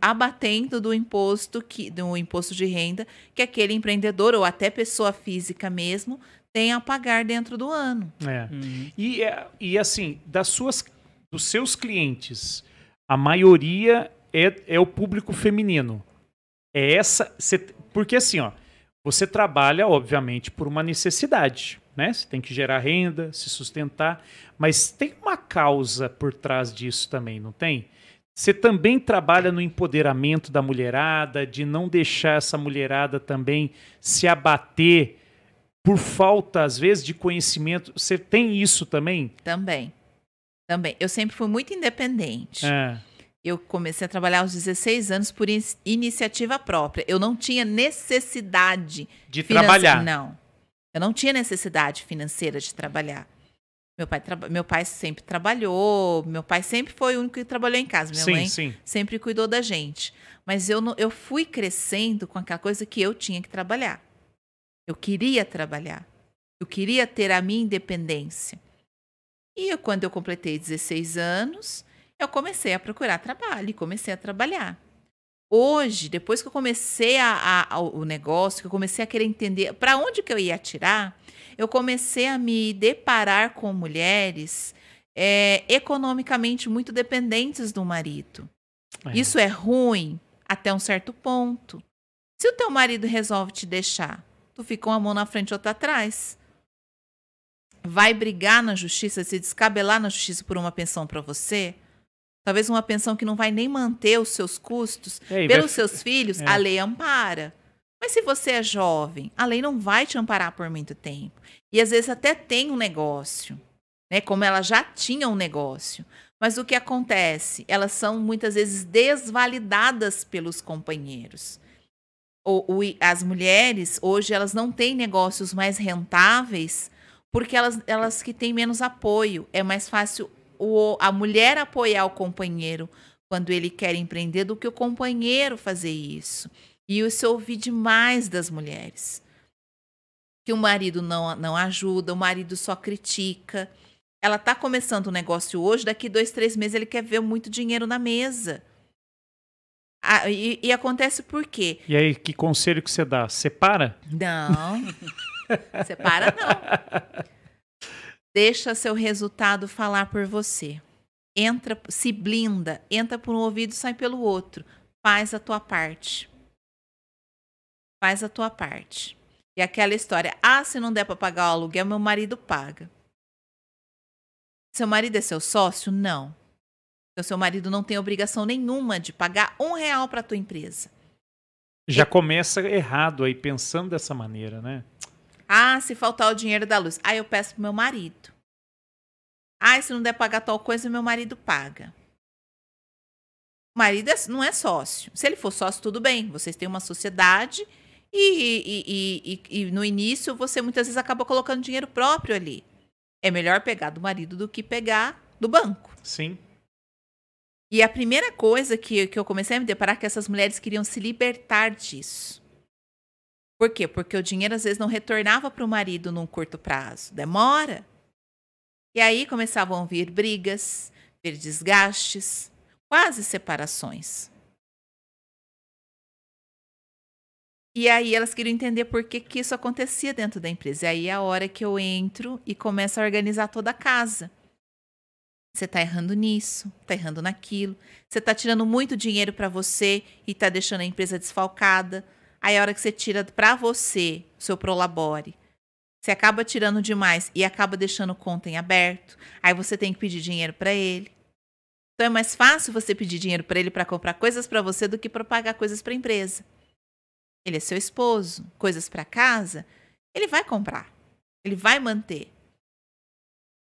abatendo do imposto que do imposto de renda que aquele empreendedor ou até pessoa física mesmo tem a pagar dentro do ano. É. Uhum. E, é- e assim, das suas, dos seus clientes, a maioria é, é o público feminino. É essa. cê- porque assim, ó, você trabalha, obviamente, por uma necessidade. Né? Você tem que gerar renda, se sustentar, mas tem uma causa por trás disso também, não tem? Você também trabalha no empoderamento da mulherada, de não deixar essa mulherada também se abater por falta, às vezes, de conhecimento. Você tem isso também? Também. Também. Eu sempre fui muito independente. É. Eu comecei a trabalhar aos 16 anos por in- iniciativa própria. Eu não tinha necessidade De trabalhar. Não. Eu não tinha necessidade financeira de trabalhar. Meu pai, meu pai sempre trabalhou, meu pai sempre foi o único que trabalhou em casa. Minha sim, mãe sim. sempre cuidou da gente. Mas eu, não, eu fui crescendo com aquela coisa que eu tinha que trabalhar. Eu queria trabalhar. Eu queria ter a minha independência. E eu, quando eu completei 16 anos, eu comecei a procurar trabalho e comecei a trabalhar. Hoje, depois que eu comecei a, a- o negócio, que eu comecei a querer entender para onde que eu ia atirar, eu comecei a me deparar com mulheres é, economicamente muito dependentes do marido. É. Isso é ruim até um certo ponto. Se o teu marido resolve te deixar, tu fica uma mão na frente e outra atrás. Vai brigar na justiça, se descabelar na justiça por uma pensão para você? Talvez uma pensão que não vai nem manter os seus custos. É, vai Pelos fi- seus filhos, É. a lei ampara. Mas se você é jovem, a lei não vai te amparar por muito tempo. E às vezes até tem um negócio, né? Como ela já tinha um negócio. Mas o que acontece? Elas são muitas vezes desvalidadas pelos companheiros. O- o- as mulheres, hoje, elas não têm negócios mais rentáveis porque elas, elas que têm menos apoio. É mais fácil o- a mulher apoiar o companheiro quando ele quer empreender do que o companheiro fazer isso. E isso eu ouvi demais das mulheres. Que o marido não, não ajuda, o marido só critica. Ela está começando um negócio hoje, daqui dois, três meses ele quer ver muito dinheiro na mesa. Ah, e, e acontece por quê? E aí, que conselho que você dá? Separa? Não. Separa, não. Deixa seu resultado falar por você. Entra, se blinda, entra por um ouvido e sai pelo outro. Faz a tua parte. Faz a tua parte. E aquela história, ah, se não der para pagar o aluguel, meu marido paga. Seu marido é seu sócio? Não. Então, seu marido não tem obrigação nenhuma de pagar um real para tua empresa. Já começa errado aí, pensando dessa maneira, né? Ah, se faltar o dinheiro da luz. Ah, eu peço pro meu marido. Ah, se não der pagar tal coisa, meu marido paga. O marido é- não é sócio. Se ele for sócio, tudo bem. Vocês têm uma sociedade e, e- e- e- e no início você muitas vezes acaba colocando dinheiro próprio ali. É melhor pegar do marido do que pegar do banco. Sim. E a primeira coisa que, que eu comecei a me deparar é que essas mulheres queriam se libertar disso. Por quê? Porque o dinheiro às vezes não retornava para o marido num curto prazo. Demora. E aí começavam a vir brigas, vir desgastes, quase separações. E aí elas queriam entender por que, que isso acontecia dentro da empresa. E aí é a hora que eu entro e começo a organizar toda a casa. Você está errando nisso, está errando naquilo. Você está tirando muito dinheiro para você e está deixando a empresa desfalcada. Aí a hora que você tira para você, seu prolabore, você acaba tirando demais e acaba deixando conta em aberto. Aí você tem que pedir dinheiro para ele. Então é mais fácil você pedir dinheiro para ele para comprar coisas para você do que para pagar coisas para empresa. Ele é seu esposo, coisas para casa, ele vai comprar. Ele vai manter.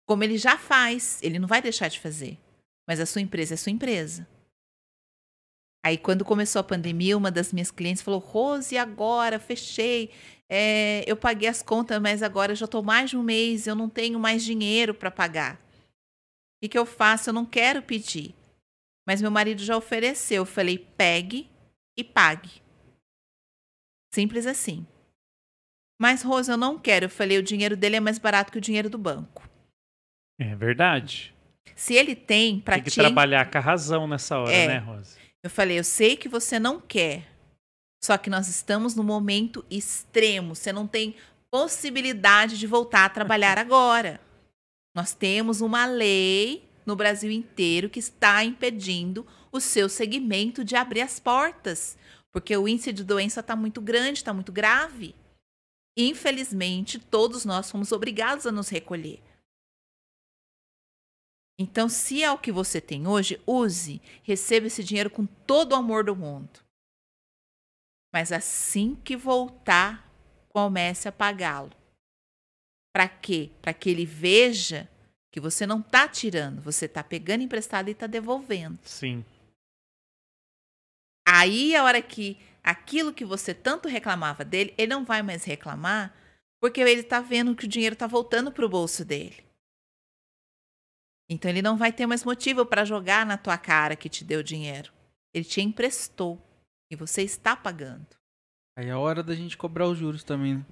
Como ele já faz, ele não vai deixar de fazer. Mas a sua empresa é sua empresa. Aí, quando começou a pandemia, uma das minhas clientes falou: Rose, agora fechei. É, eu paguei as contas, mas agora já estou mais de um mês, eu não tenho mais dinheiro para pagar. O que, eu faço? Eu não quero pedir. Mas meu marido já ofereceu. Eu falei: pegue e pague. Simples assim. Mas, Rose, eu não quero. Eu falei: o dinheiro dele é mais barato que o dinheiro do banco. É verdade. Se ele tem para Tem que te trabalhar com a razão nessa hora, É. né, Rosa? Eu falei, eu sei que você não quer. Só que nós estamos no momento extremo. Você não tem possibilidade de voltar a trabalhar agora. Nós temos uma lei no Brasil inteiro que está impedindo o seu segmento de abrir as portas. Porque o índice de doença está muito grande, está muito grave. Infelizmente, todos nós fomos obrigados a nos recolher. Então, se é o que você tem hoje, use, receba esse dinheiro com todo o amor do mundo. Mas assim que voltar, comece a pagá-lo. Para quê? Para que ele veja Que você não tá tirando, você tá pegando emprestado e tá devolvendo. Sim. Aí a hora que aquilo que você tanto reclamava dele, ele não vai mais reclamar, porque ele tá vendo que o dinheiro tá voltando pro bolso dele. Então ele não vai ter mais motivo para jogar na tua cara que te deu dinheiro. Ele te emprestou e você está pagando. Aí é hora da gente cobrar os juros também, né?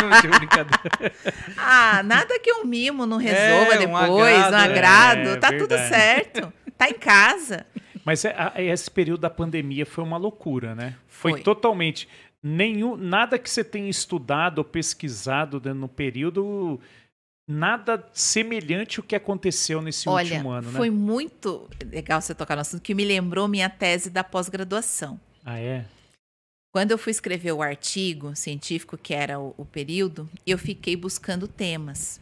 Não, de brincadeira. Ah, nada que um mimo não resolva É, um depois, um agrado, agrado. é, tá tudo verdade. certo. Tá em casa. Mas é- a- esse período da pandemia foi uma loucura, né? Foi, Foi. totalmente. Nenhum, nada que você tenha estudado ou pesquisado no período, nada semelhante ao que aconteceu nesse Olha, último ano, foi né? muito legal você tocar no assunto, que me lembrou minha tese da pós-graduação. Ah, é? Quando eu fui escrever o artigo científico, que era o, o período, eu fiquei buscando temas.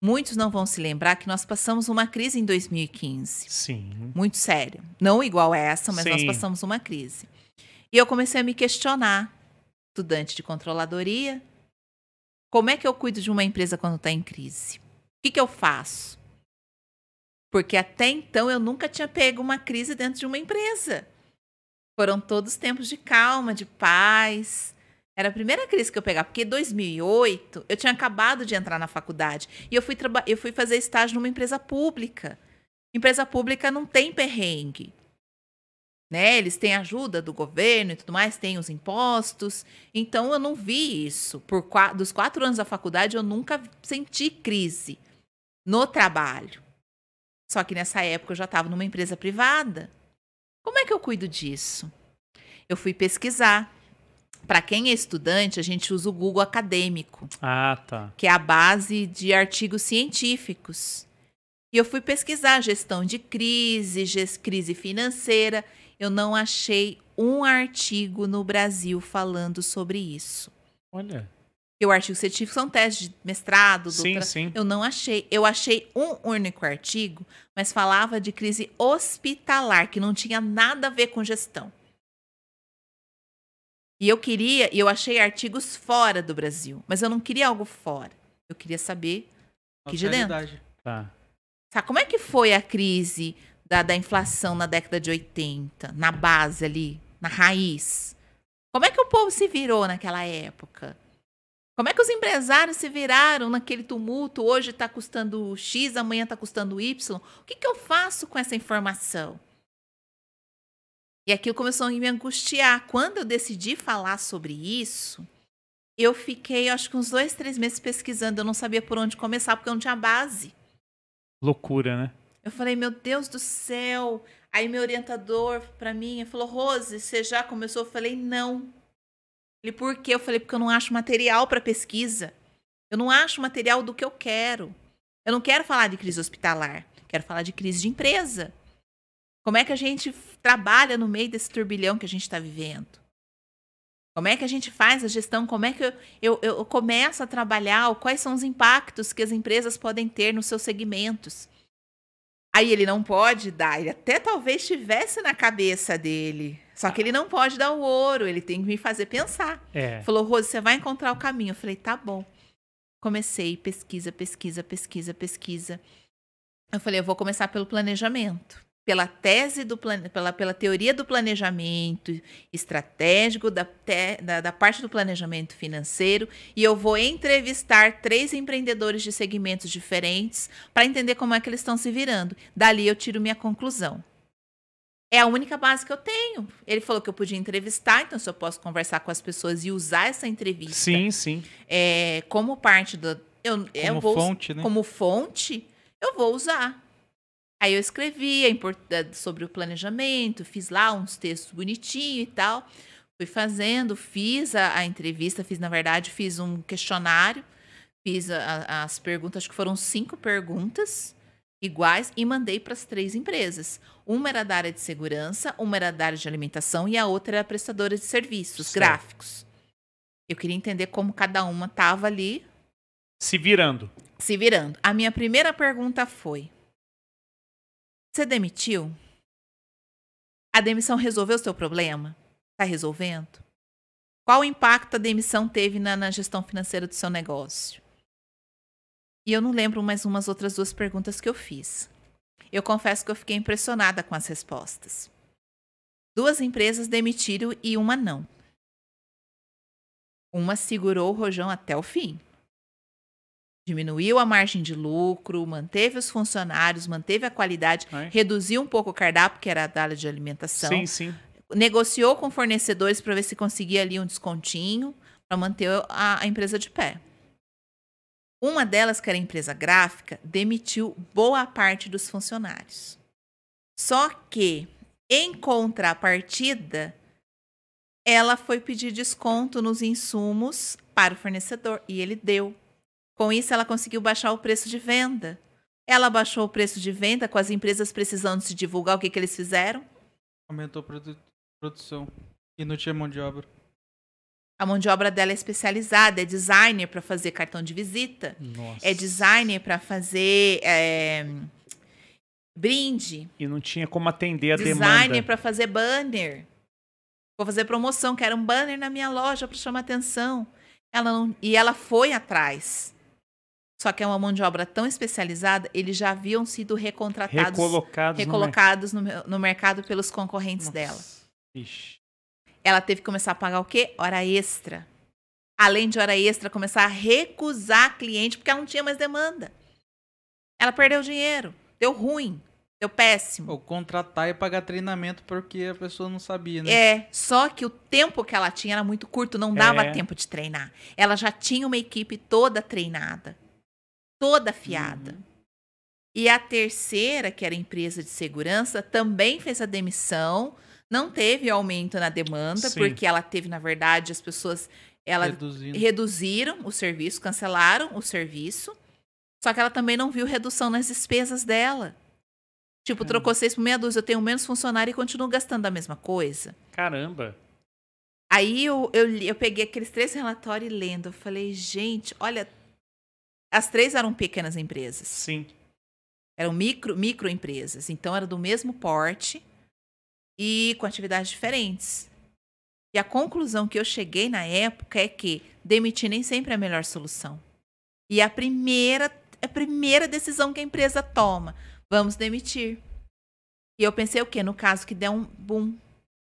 Muitos não vão se lembrar que nós passamos uma crise em 2015. Sim. muito séria. Não igual essa, mas nós Sim. passamos uma crise. E eu comecei a me questionar, estudante de controladoria, como é que eu cuido de uma empresa quando está em crise? O que, que eu faço? Porque até então eu nunca tinha pego uma crise dentro de uma empresa. Foram todos tempos de calma, de paz. Era a primeira crise que eu pegava, porque em 2008 eu tinha acabado de entrar na faculdade e eu fui, eu fui fazer estágio numa empresa pública. Empresa pública não tem perrengue. Né? Eles têm ajuda do governo e tudo mais, tem os impostos. Então eu não vi isso. Por qua- dos quatro anos da faculdade, eu nunca senti crise no trabalho. Só que nessa época eu já estava numa empresa privada. Como é que eu cuido disso? Eu fui pesquisar. Para quem é estudante, a gente usa o Google Acadêmico Ah, tá. que é a base de artigos científicos. E eu fui pesquisar gestão de crise, crise financeira. Eu não achei um artigo no Brasil falando sobre isso. Olha. Porque o artigo científico são testes de mestrado, Sim, doutorado. sim. Eu não achei. Eu achei um único artigo, mas falava de crise hospitalar, que não tinha nada a ver com gestão. E eu queria, e eu achei artigos fora do Brasil, mas eu não queria algo fora. Eu queria saber Que de Nossa dentro. Tá. Sabe, como é que foi a crise da, da inflação na década de 80, na base ali, na raiz? Como é que o povo se virou naquela época? Como é que os empresários se viraram naquele tumulto? Hoje está custando X, amanhã está custando Y. O que, que eu faço com essa informação? E aquilo começou a me angustiar. Quando eu decidi falar sobre isso, eu fiquei, acho que uns dois, três meses pesquisando. Eu não sabia por onde começar, porque eu não tinha base. Loucura, né? Eu falei, meu Deus do céu. Aí meu orientador para mim falou, Rose, você já começou? Eu falei, não. Ele, por quê? Eu falei, porque eu não acho material para pesquisa. Eu não acho material do que eu quero. Eu não quero falar de crise hospitalar. Quero falar de crise de empresa. Como é que a gente trabalha no meio desse turbilhão que a gente está vivendo? Como é que a gente faz a gestão? Como é que eu, eu, eu começo a trabalhar? Quais são os impactos que as empresas podem ter nos seus segmentos? Aí ele não pode dar, ele até talvez tivesse na cabeça dele. Só que ele não pode dar o ouro, ele tem que me fazer pensar. É. Falou, Rose, você vai encontrar o caminho. Eu falei, tá bom. Comecei, pesquisa, pesquisa, pesquisa, pesquisa. Eu falei, eu vou começar pelo planejamento. Pela tese do pela, pela teoria do planejamento estratégico, da, te- da, da parte do planejamento financeiro, e eu vou entrevistar três empreendedores de segmentos diferentes para entender como é que eles estão se virando. Dali eu tiro minha conclusão. É a única base que eu tenho. Ele falou que eu podia entrevistar, então se eu posso conversar com as pessoas e usar essa entrevista Sim, sim. é, como parte do. Eu, eu Como vou, fonte, né? Como fonte, eu vou usar. Aí eu escrevi eh, sobre o planejamento, fiz lá uns textos bonitinhos e tal. Fui fazendo, fiz a, a entrevista, fiz, na verdade, fiz um questionário, fiz a- a- as perguntas, acho que foram cinco perguntas iguais, e mandei para as três empresas. Uma era da área de segurança, uma era da área de alimentação e a outra era prestadora de serviços Certo. gráficos. Eu queria entender como cada uma estava ali Se virando. se virando. A minha primeira pergunta foi: Você demitiu? A demissão resolveu o seu problema? Está resolvendo? Qual o impacto a demissão teve na, na gestão financeira do seu negócio? E eu não lembro mais umas outras duas perguntas que eu fiz. Eu confesso que eu fiquei impressionada com as respostas. Duas empresas demitiram e uma não. Uma segurou o rojão até o fim. Diminuiu a margem de lucro, manteve os funcionários, manteve a qualidade, Ai. reduziu um pouco o cardápio, que era a área de alimentação Sim, sim. negociou com fornecedores para ver se conseguia ali um descontinho para manter a, a empresa de pé. Uma delas, que era a empresa gráfica, demitiu boa parte dos funcionários. Só que, em contrapartida, ela foi pedir desconto nos insumos para o fornecedor e ele deu. Com isso, ela conseguiu baixar o preço de venda. Ela baixou o preço de venda com as empresas precisando se divulgar o que, que eles fizeram. Aumentou a produ- produção. E não tinha mão de obra. A mão de obra dela é especializada, é designer para fazer cartão de visita, Nossa. é designer para fazer é, brinde, E não tinha como atender a designer demanda. para fazer banner. Vou fazer promoção, quero um banner na minha loja para chamar atenção. Ela não, e ela foi atrás. Só que é uma mão de obra tão especializada, eles já haviam sido recontratados, Recolocados. no recolocados no, no mercado pelos concorrentes mer- dela. Nossa. Ixi. ela teve que começar a pagar o quê? Hora extra. Além de hora extra, começar a recusar cliente porque ela não tinha mais demanda. Ela perdeu dinheiro, deu ruim, deu péssimo. Ou contratar e pagar treinamento porque a pessoa não sabia, né? É, só que o tempo que ela tinha era muito curto, não dava É. tempo de treinar. Ela já tinha uma equipe toda treinada, toda afiada. E a terceira, que era empresa de segurança, também fez a demissão, não teve aumento na demanda, Sim. porque ela teve, na verdade, as pessoas ela Reduzindo. reduziram o serviço, cancelaram o serviço. Só que ela também não viu redução nas despesas dela. Tipo, Caramba. trocou seis por meia dúzia, eu tenho menos funcionário e continuo gastando a mesma coisa. Caramba. Aí eu, eu, eu peguei aqueles três relatórios e lendo. Eu falei, gente, olha. As três eram pequenas empresas. Sim. Eram micro, microempresas. Então, era do mesmo porte e com atividades diferentes. E a conclusão que eu cheguei na época é que demitir nem sempre é a melhor solução. E a primeira, a primeira decisão que a empresa toma, vamos demitir. E eu pensei o quê? No caso que der um boom.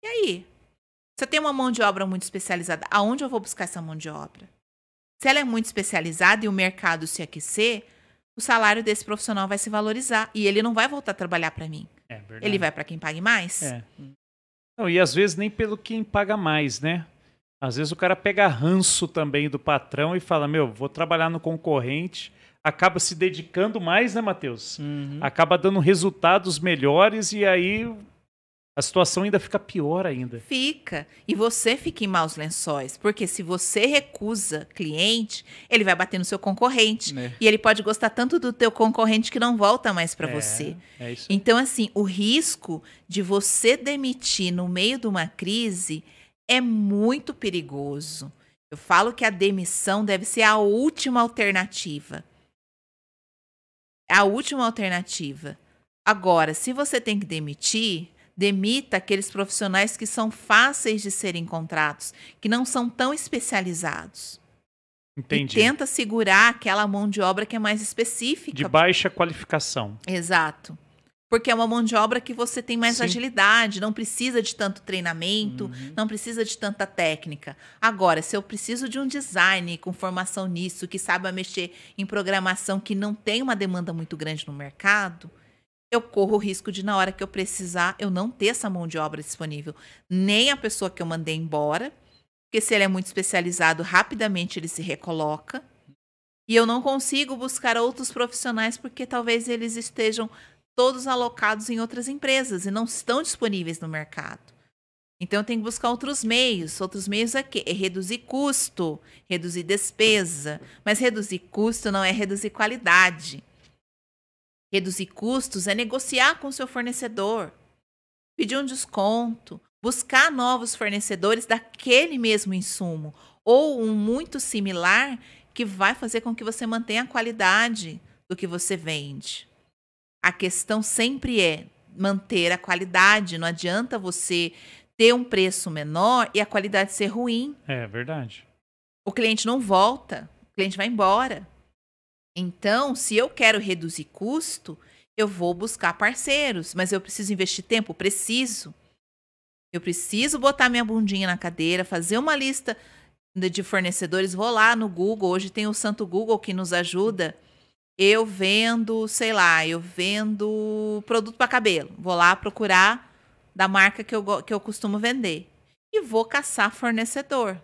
E aí? Você tem uma mão de obra muito especializada, aonde eu vou buscar essa mão de obra? Se ela é muito especializada e o mercado se aquecer, o salário desse profissional vai se valorizar e ele não vai voltar a trabalhar para mim. É verdade. Ele vai para quem pague mais. É. Não, e às vezes nem pelo quem paga mais, né? Às vezes o cara pega ranço também do patrão e fala: Meu, vou trabalhar no concorrente. Acaba se dedicando mais, né, Matheus? Uhum. Acaba dando resultados melhores e aí a situação ainda fica pior ainda. Fica. E você fica em maus lençóis. Porque se você recusa cliente, ele vai bater no seu concorrente. Né? E ele pode gostar tanto do teu concorrente que não volta mais para É, você. É isso. Então, assim, o risco de você demitir no meio de uma crise é muito perigoso. Eu falo que a demissão deve ser a última alternativa. A última alternativa. Agora, se você tem que demitir, demita aqueles profissionais que são fáceis de serem contratados, que não são tão especializados. Entendi. E tenta segurar aquela mão de obra que é mais específica. De baixa qualificação. Exato. Porque é uma mão de obra que você tem mais Sim. agilidade, não precisa de tanto treinamento, Uhum. não precisa de tanta técnica. Agora, se eu preciso de um design com formação nisso, que saiba mexer em programação, que não tem uma demanda muito grande no mercado, eu corro o risco de, na hora que eu precisar, eu não ter essa mão de obra disponível. Nem a pessoa que eu mandei embora, porque se ele é muito especializado, rapidamente ele se recoloca. E eu não consigo buscar outros profissionais porque talvez eles estejam todos alocados em outras empresas e não estão disponíveis no mercado. Então eu tenho que buscar outros meios. Outros meios é quê? É reduzir custo, reduzir despesa. Mas reduzir custo não é reduzir qualidade. Reduzir custos é negociar com o seu fornecedor, pedir um desconto, buscar novos fornecedores daquele mesmo insumo ou um muito similar que vai fazer com que você mantenha a qualidade do que você vende. A questão sempre é manter a qualidade. Não adianta você ter um preço menor e a qualidade ser ruim. É verdade. O cliente não volta, o cliente vai embora. Então, se eu quero reduzir custo, eu vou buscar parceiros, mas eu preciso investir tempo? Preciso. Eu preciso botar minha bundinha na cadeira, fazer uma lista de fornecedores. Vou lá no Google, hoje tem o Santo Google que nos ajuda. Eu vendo, sei lá, eu vendo produto para cabelo. Vou lá procurar da marca que eu, que eu costumo vender. E vou caçar fornecedor.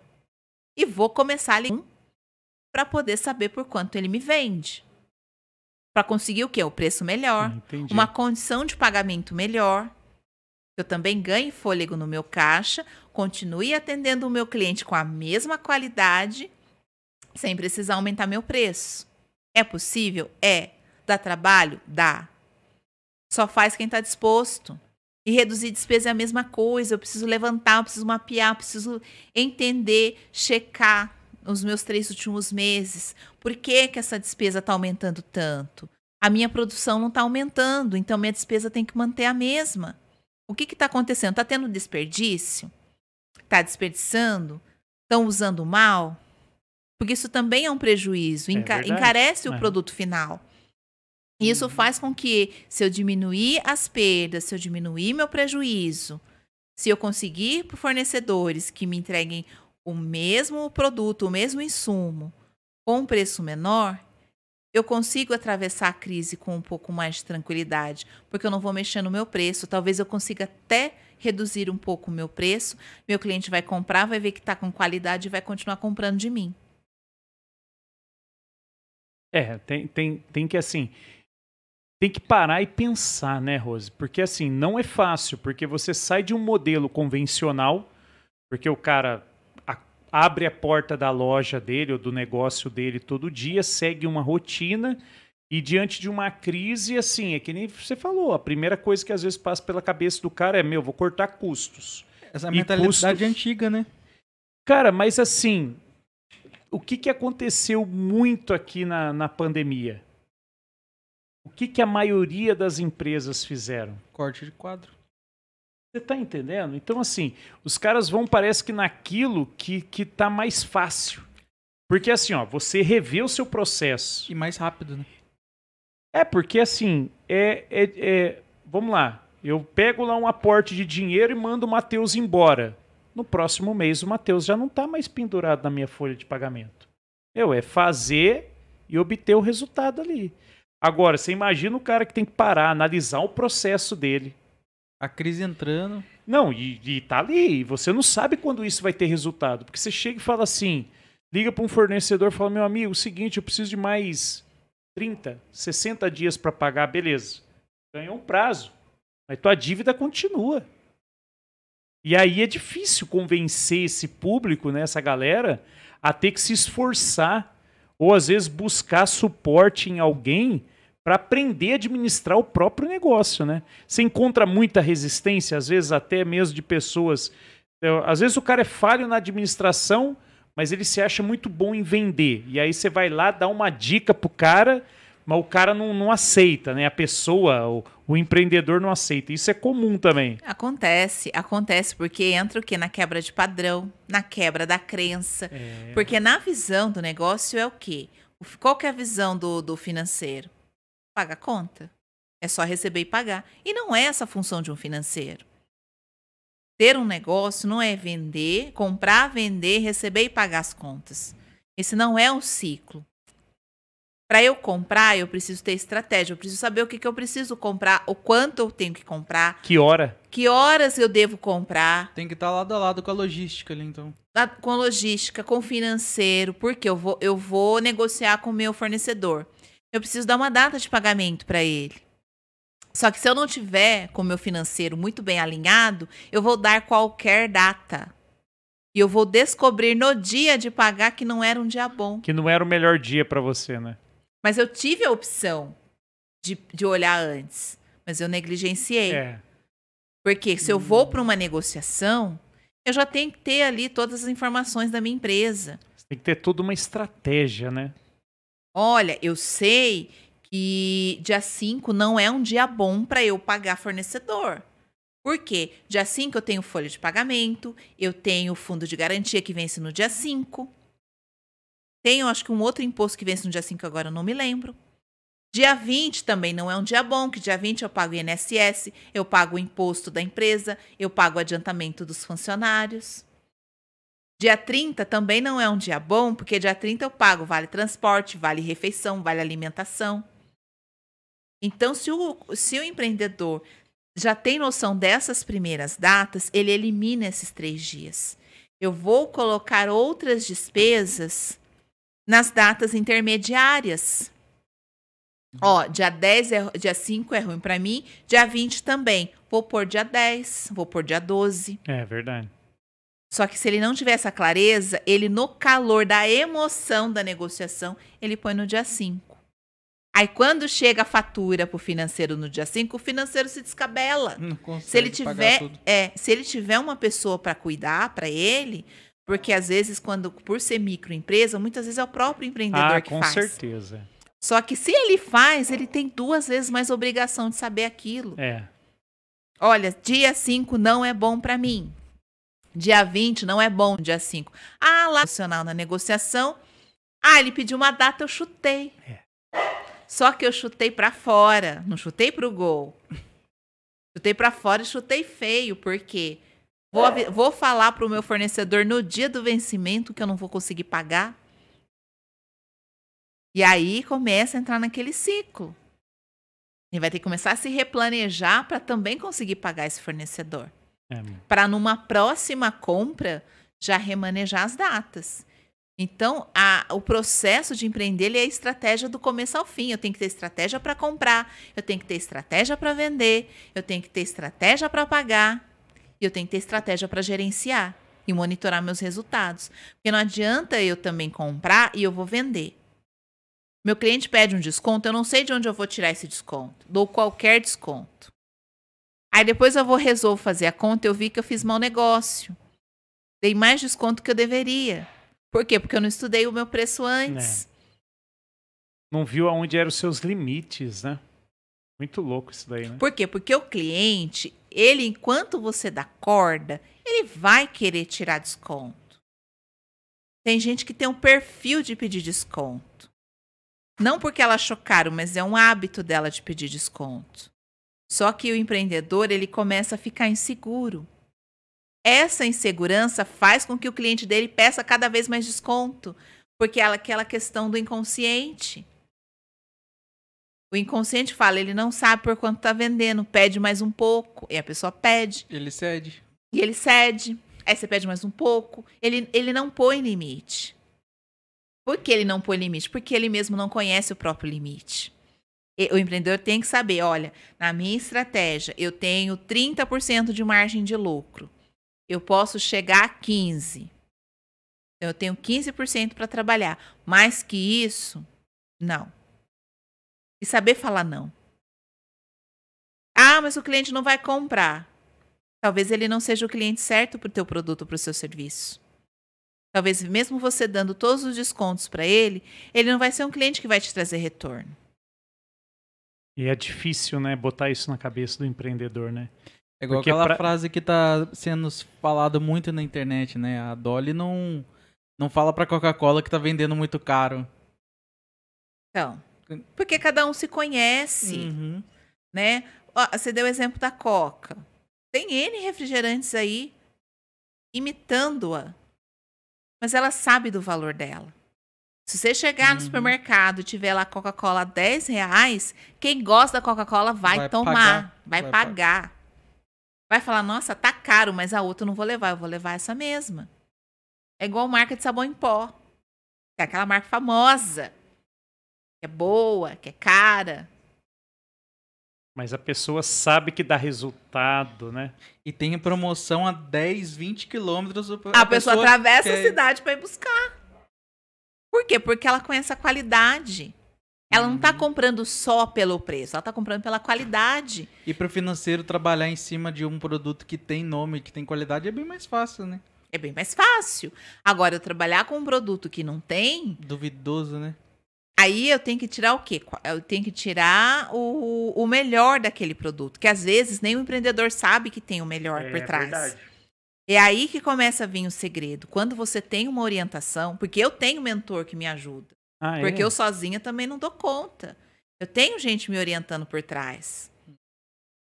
E vou começar ali para poder saber por quanto ele me vende. Para conseguir o quê? O preço melhor Entendi. uma condição de pagamento melhor, eu também ganhe fôlego no meu caixa, continue atendendo o meu cliente com a mesma qualidade, sem precisar aumentar meu preço. É possível? É. Dá trabalho? Dá. Só faz quem está disposto. E reduzir despesa é a mesma coisa. Eu preciso levantar, eu preciso mapear, eu preciso entender, checar os meus três últimos meses. Por que, que essa despesa está aumentando tanto? A minha produção não está aumentando, então minha despesa tem que manter a mesma. O que está acontecendo? Está tendo desperdício? Está desperdiçando? Estão usando mal? Porque isso também é um prejuízo, É enca- encarece o É. produto final. E Isso faz com que, se eu diminuir as perdas, se eu diminuir meu prejuízo, se eu conseguir por fornecedores que me entreguem o mesmo produto, o mesmo insumo, com um preço menor, eu consigo atravessar a crise com um pouco mais de tranquilidade, porque eu não vou mexer no meu preço. Talvez eu consiga até reduzir um pouco o meu preço. Meu cliente vai comprar, vai ver que está com qualidade e vai continuar comprando de mim. É, tem, tem, tem que assim. Tem que parar e pensar, né, Rose? Porque assim, não é fácil, porque você sai de um modelo convencional, porque o cara abre a porta da loja dele ou do negócio dele todo dia, segue uma rotina e diante de uma crise, assim, é que nem você falou, a primeira coisa que às vezes passa pela cabeça do cara é, meu, vou cortar custos. Essa E mentalidade antiga, né? Cara, mas assim, o que, que aconteceu muito aqui na, na pandemia? O que, que a maioria das empresas fizeram? Corte de quadro. Você tá entendendo? Então, assim, os caras vão, parece que naquilo que, que tá mais fácil. Porque assim, ó, você revê o seu processo. E mais rápido, né? É, porque assim, é, é, é- Vamos lá. Eu pego lá um aporte de dinheiro e mando o Matheus embora. No próximo mês, o Matheus já não está mais pendurado na minha folha de pagamento. Eu, é fazer e obter o resultado ali. Agora, você imagina o cara que tem que parar, analisar o processo dele. A crise entrando. Não, e, e tá ali. Você não sabe quando isso vai ter resultado. Porque você chega e fala assim: liga para um fornecedor fala: meu amigo, o seguinte, eu preciso de mais 30, 60 dias para pagar, beleza. Ganhou um prazo. Mas tua dívida continua. E aí é difícil convencer esse público, né, essa galera, a ter que se esforçar ou às vezes buscar suporte em alguém para aprender a administrar o próprio negócio, né? Você encontra muita resistência, às vezes até mesmo de pessoas. eu- Às vezes o cara é falho na administração, mas ele se acha muito bom em vender. E aí você vai lá dar uma dica pro cara, mas o cara não, não aceita, né? A pessoa, o, o empreendedor não aceita. Isso é comum também. Acontece, acontece porque entra o quê? Na quebra de padrão, na quebra da crença. É. Porque na visão do negócio é o quê? Qual que é a visão do, do financeiro? Paga a conta. É só receber e pagar. E não é essa a função de um financeiro. Ter um negócio não é vender, comprar, vender, receber e pagar as contas. Esse não é o ciclo. Para eu comprar, eu preciso ter estratégia, eu preciso saber o que, que eu preciso comprar, o quanto eu tenho que comprar, Que hora? que horas eu devo comprar, Tem que estar lado a lado com a logística ali, então. com a logística, com o financeiro, porque eu vou, eu vou negociar com o meu fornecedor. Eu preciso dar uma data de pagamento para ele. Só que se eu não tiver com o meu financeiro muito bem alinhado, eu vou dar qualquer data. E eu vou descobrir no dia de pagar que não era um dia bom. Que não era o melhor dia para você, né? Mas eu tive a opção de, de olhar antes. Mas eu negligenciei. É. Porque se eu vou para uma negociação, eu já tenho que ter ali todas as informações da minha empresa. Você tem que ter toda uma estratégia, né? Olha, eu sei que dia 5 não é um dia bom para eu pagar fornecedor. Por quê? Dia 5 eu tenho folha de pagamento, eu tenho fundo de garantia que vence no dia 5. Tem, eu acho que um outro imposto que vence no dia 5 agora, eu não me lembro. Dia 20 também não é um dia bom, que dia 20 eu pago o INSS, eu pago o imposto da empresa, eu pago o adiantamento dos funcionários. Dia 30 também não é um dia bom, porque dia 30 eu pago vale transporte, vale refeição, vale alimentação. Então, se o, se o empreendedor já tem noção dessas primeiras datas, ele elimina esses três dias. Eu vou colocar outras despesas nas datas intermediárias. Ó, dia 10 é, dia 5 é ruim para mim, dia 20 também. Vou pôr dia 10, vou pôr dia 12. É verdade. Só que se ele não tiver essa clareza, ele no calor da emoção da negociação, ele põe no dia 5. Aí quando chega a fatura pro financeiro no dia 5, o financeiro se descabela. Se ele tiver, tudo. é, se ele tiver uma pessoa para cuidar para ele, porque às vezes quando por ser microempresa, muitas vezes é o próprio empreendedor Ah, que com faz. certeza. Só que se ele faz, ele tem duas vezes mais obrigação de saber aquilo. É. Olha, dia 5 não é bom para mim. Dia 20 não é bom, dia 5. Ah, lá nacional na negociação. Ah, ele pediu uma data, eu chutei. É. Só que eu chutei para fora, não chutei pro gol. Chutei para fora e chutei feio, porque vou, vou falar pro meu fornecedor no dia do vencimento que eu não vou conseguir pagar. E aí começa a entrar naquele ciclo. Ele vai ter que começar a se replanejar para também conseguir pagar esse fornecedor. É. Para numa próxima compra já remanejar as datas. Então, a- o processo de empreender ele é a estratégia do começo ao fim. Eu tenho que ter estratégia para comprar, eu tenho que ter estratégia para vender, eu tenho que ter estratégia para pagar, e eu tenho que ter estratégia para gerenciar e monitorar meus resultados. Porque não adianta eu também comprar e eu vou vender. Meu cliente pede um desconto, eu não sei de onde eu vou tirar esse desconto. Dou qualquer desconto. Aí depois eu vou resolver fazer a conta, eu vi que eu fiz mau negócio. Dei mais desconto que eu deveria. Por quê? Porque eu não estudei o meu preço antes. Não viu aonde eram os seus limites, né? Muito louco isso daí, né? Por quê? Porque o cliente, ele, enquanto você dá corda, ele vai querer tirar desconto. Tem gente que tem um perfil de pedir desconto. Não porque ela achou caro, mas é um hábito dela de pedir desconto. Só que o empreendedor, ele começa a ficar inseguro. Essa insegurança faz com que o cliente dele peça cada vez mais desconto, porque é aquela questão do inconsciente. O inconsciente fala, ele não sabe por quanto está vendendo, pede mais um pouco, e a pessoa pede, Ele cede. e ele cede. Aí você pede mais um pouco, ele, ele não põe limite. Por que ele não põe limite? Porque ele mesmo não conhece o próprio limite. O empreendedor tem que saber, olha, na minha estratégia, eu tenho 30% de margem de lucro. Eu posso chegar a 15. Eu tenho 15% para trabalhar. Mais que isso, não. E saber falar não. Ah, mas o cliente não vai comprar. Talvez ele não seja o cliente certo para o teu produto, para o seu serviço. Talvez mesmo você dando todos os descontos para ele, ele não vai ser um cliente que vai te trazer retorno. E é difícil, né, botar isso na cabeça do empreendedor, né? É igual Porque aquela pra- frase que tá sendo falada muito na internet, né? A Dolly não, não fala pra Coca-Cola que tá vendendo muito caro. Então, porque cada um se conhece, Uhum. né? Ó, você deu o exemplo da Coca. Tem N refrigerantes aí imitando-a. Mas ela sabe do valor dela. Se você chegar no Uhum. supermercado e tiver lá Coca-Cola a 10 reais, quem gosta da Coca-Cola vai, Vai tomar, pagar. vai, Vai pagar. Vai falar, nossa, tá caro, mas a outra eu não vou levar, eu vou levar essa mesma. É igual marca de sabão em pó. É aquela marca famosa. Que é boa, que é cara. Mas a pessoa sabe que dá resultado, né? E tem promoção a 10, 20 quilômetros. A, pessoa, atravessa a quer- cidade para ir buscar. Por quê? Porque ela conhece a qualidade. Ela não tá Uhum. comprando só pelo preço, ela tá comprando pela qualidade. E pro financeiro trabalhar em cima de um produto que tem nome, que tem qualidade, é bem mais fácil, né? É bem mais fácil. Agora, eu trabalhar com um produto que não tem, Duvidoso, né? aí eu tenho que tirar o quê? Eu tenho que tirar o, o melhor daquele produto. Que às vezes nem o empreendedor sabe que tem o melhor por trás. É aí que começa a vir o segredo. Quando você tem uma orientação, porque eu tenho mentor que me ajuda. Ah, é? Porque eu sozinha também não dou conta. Eu tenho gente me orientando por trás.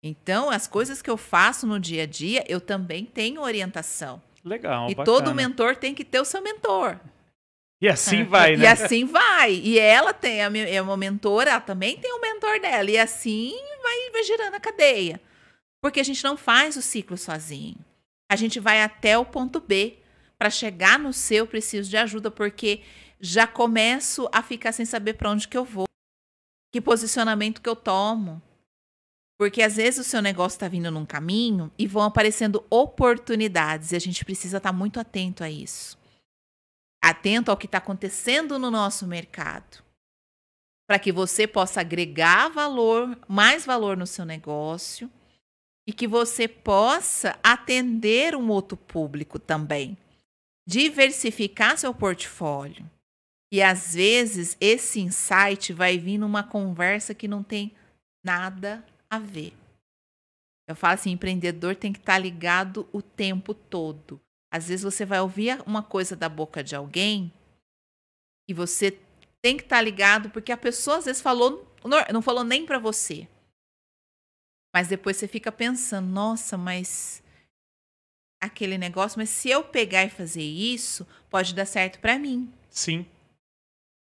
Então, as coisas que eu faço no dia a dia, eu também tenho orientação. Legal, e bacana. todo mentor tem que ter o seu mentor. E assim vai, né? E assim vai. E ela tem, a minha- é uma mentora, ela também tem um mentor dela. E assim vai, vai girando a cadeia. Porque a gente não faz o ciclo sozinho. A gente vai até o ponto B. Para chegar no seu, preciso de ajuda, porque já começo a ficar sem saber para onde que eu vou. Que posicionamento que eu tomo. Porque às vezes o seu negócio está vindo num caminho e vão aparecendo oportunidades. E a gente precisa estar muito atento a isso atento ao que está acontecendo no nosso mercado, para que você possa agregar valor, mais valor no seu negócio e que você possa atender um outro público também, diversificar seu portfólio. E às vezes esse insight vai vir numa conversa que não tem nada a ver. Eu falo assim, empreendedor tem que estar ligado o tempo todo. Às vezes você vai ouvir uma coisa da boca de alguém e você tem que estar ligado porque a pessoa às vezes falou, não falou nem para você. Mas depois você fica pensando, nossa, mas aquele negócio, mas se eu pegar e fazer isso, pode dar certo para mim. Sim.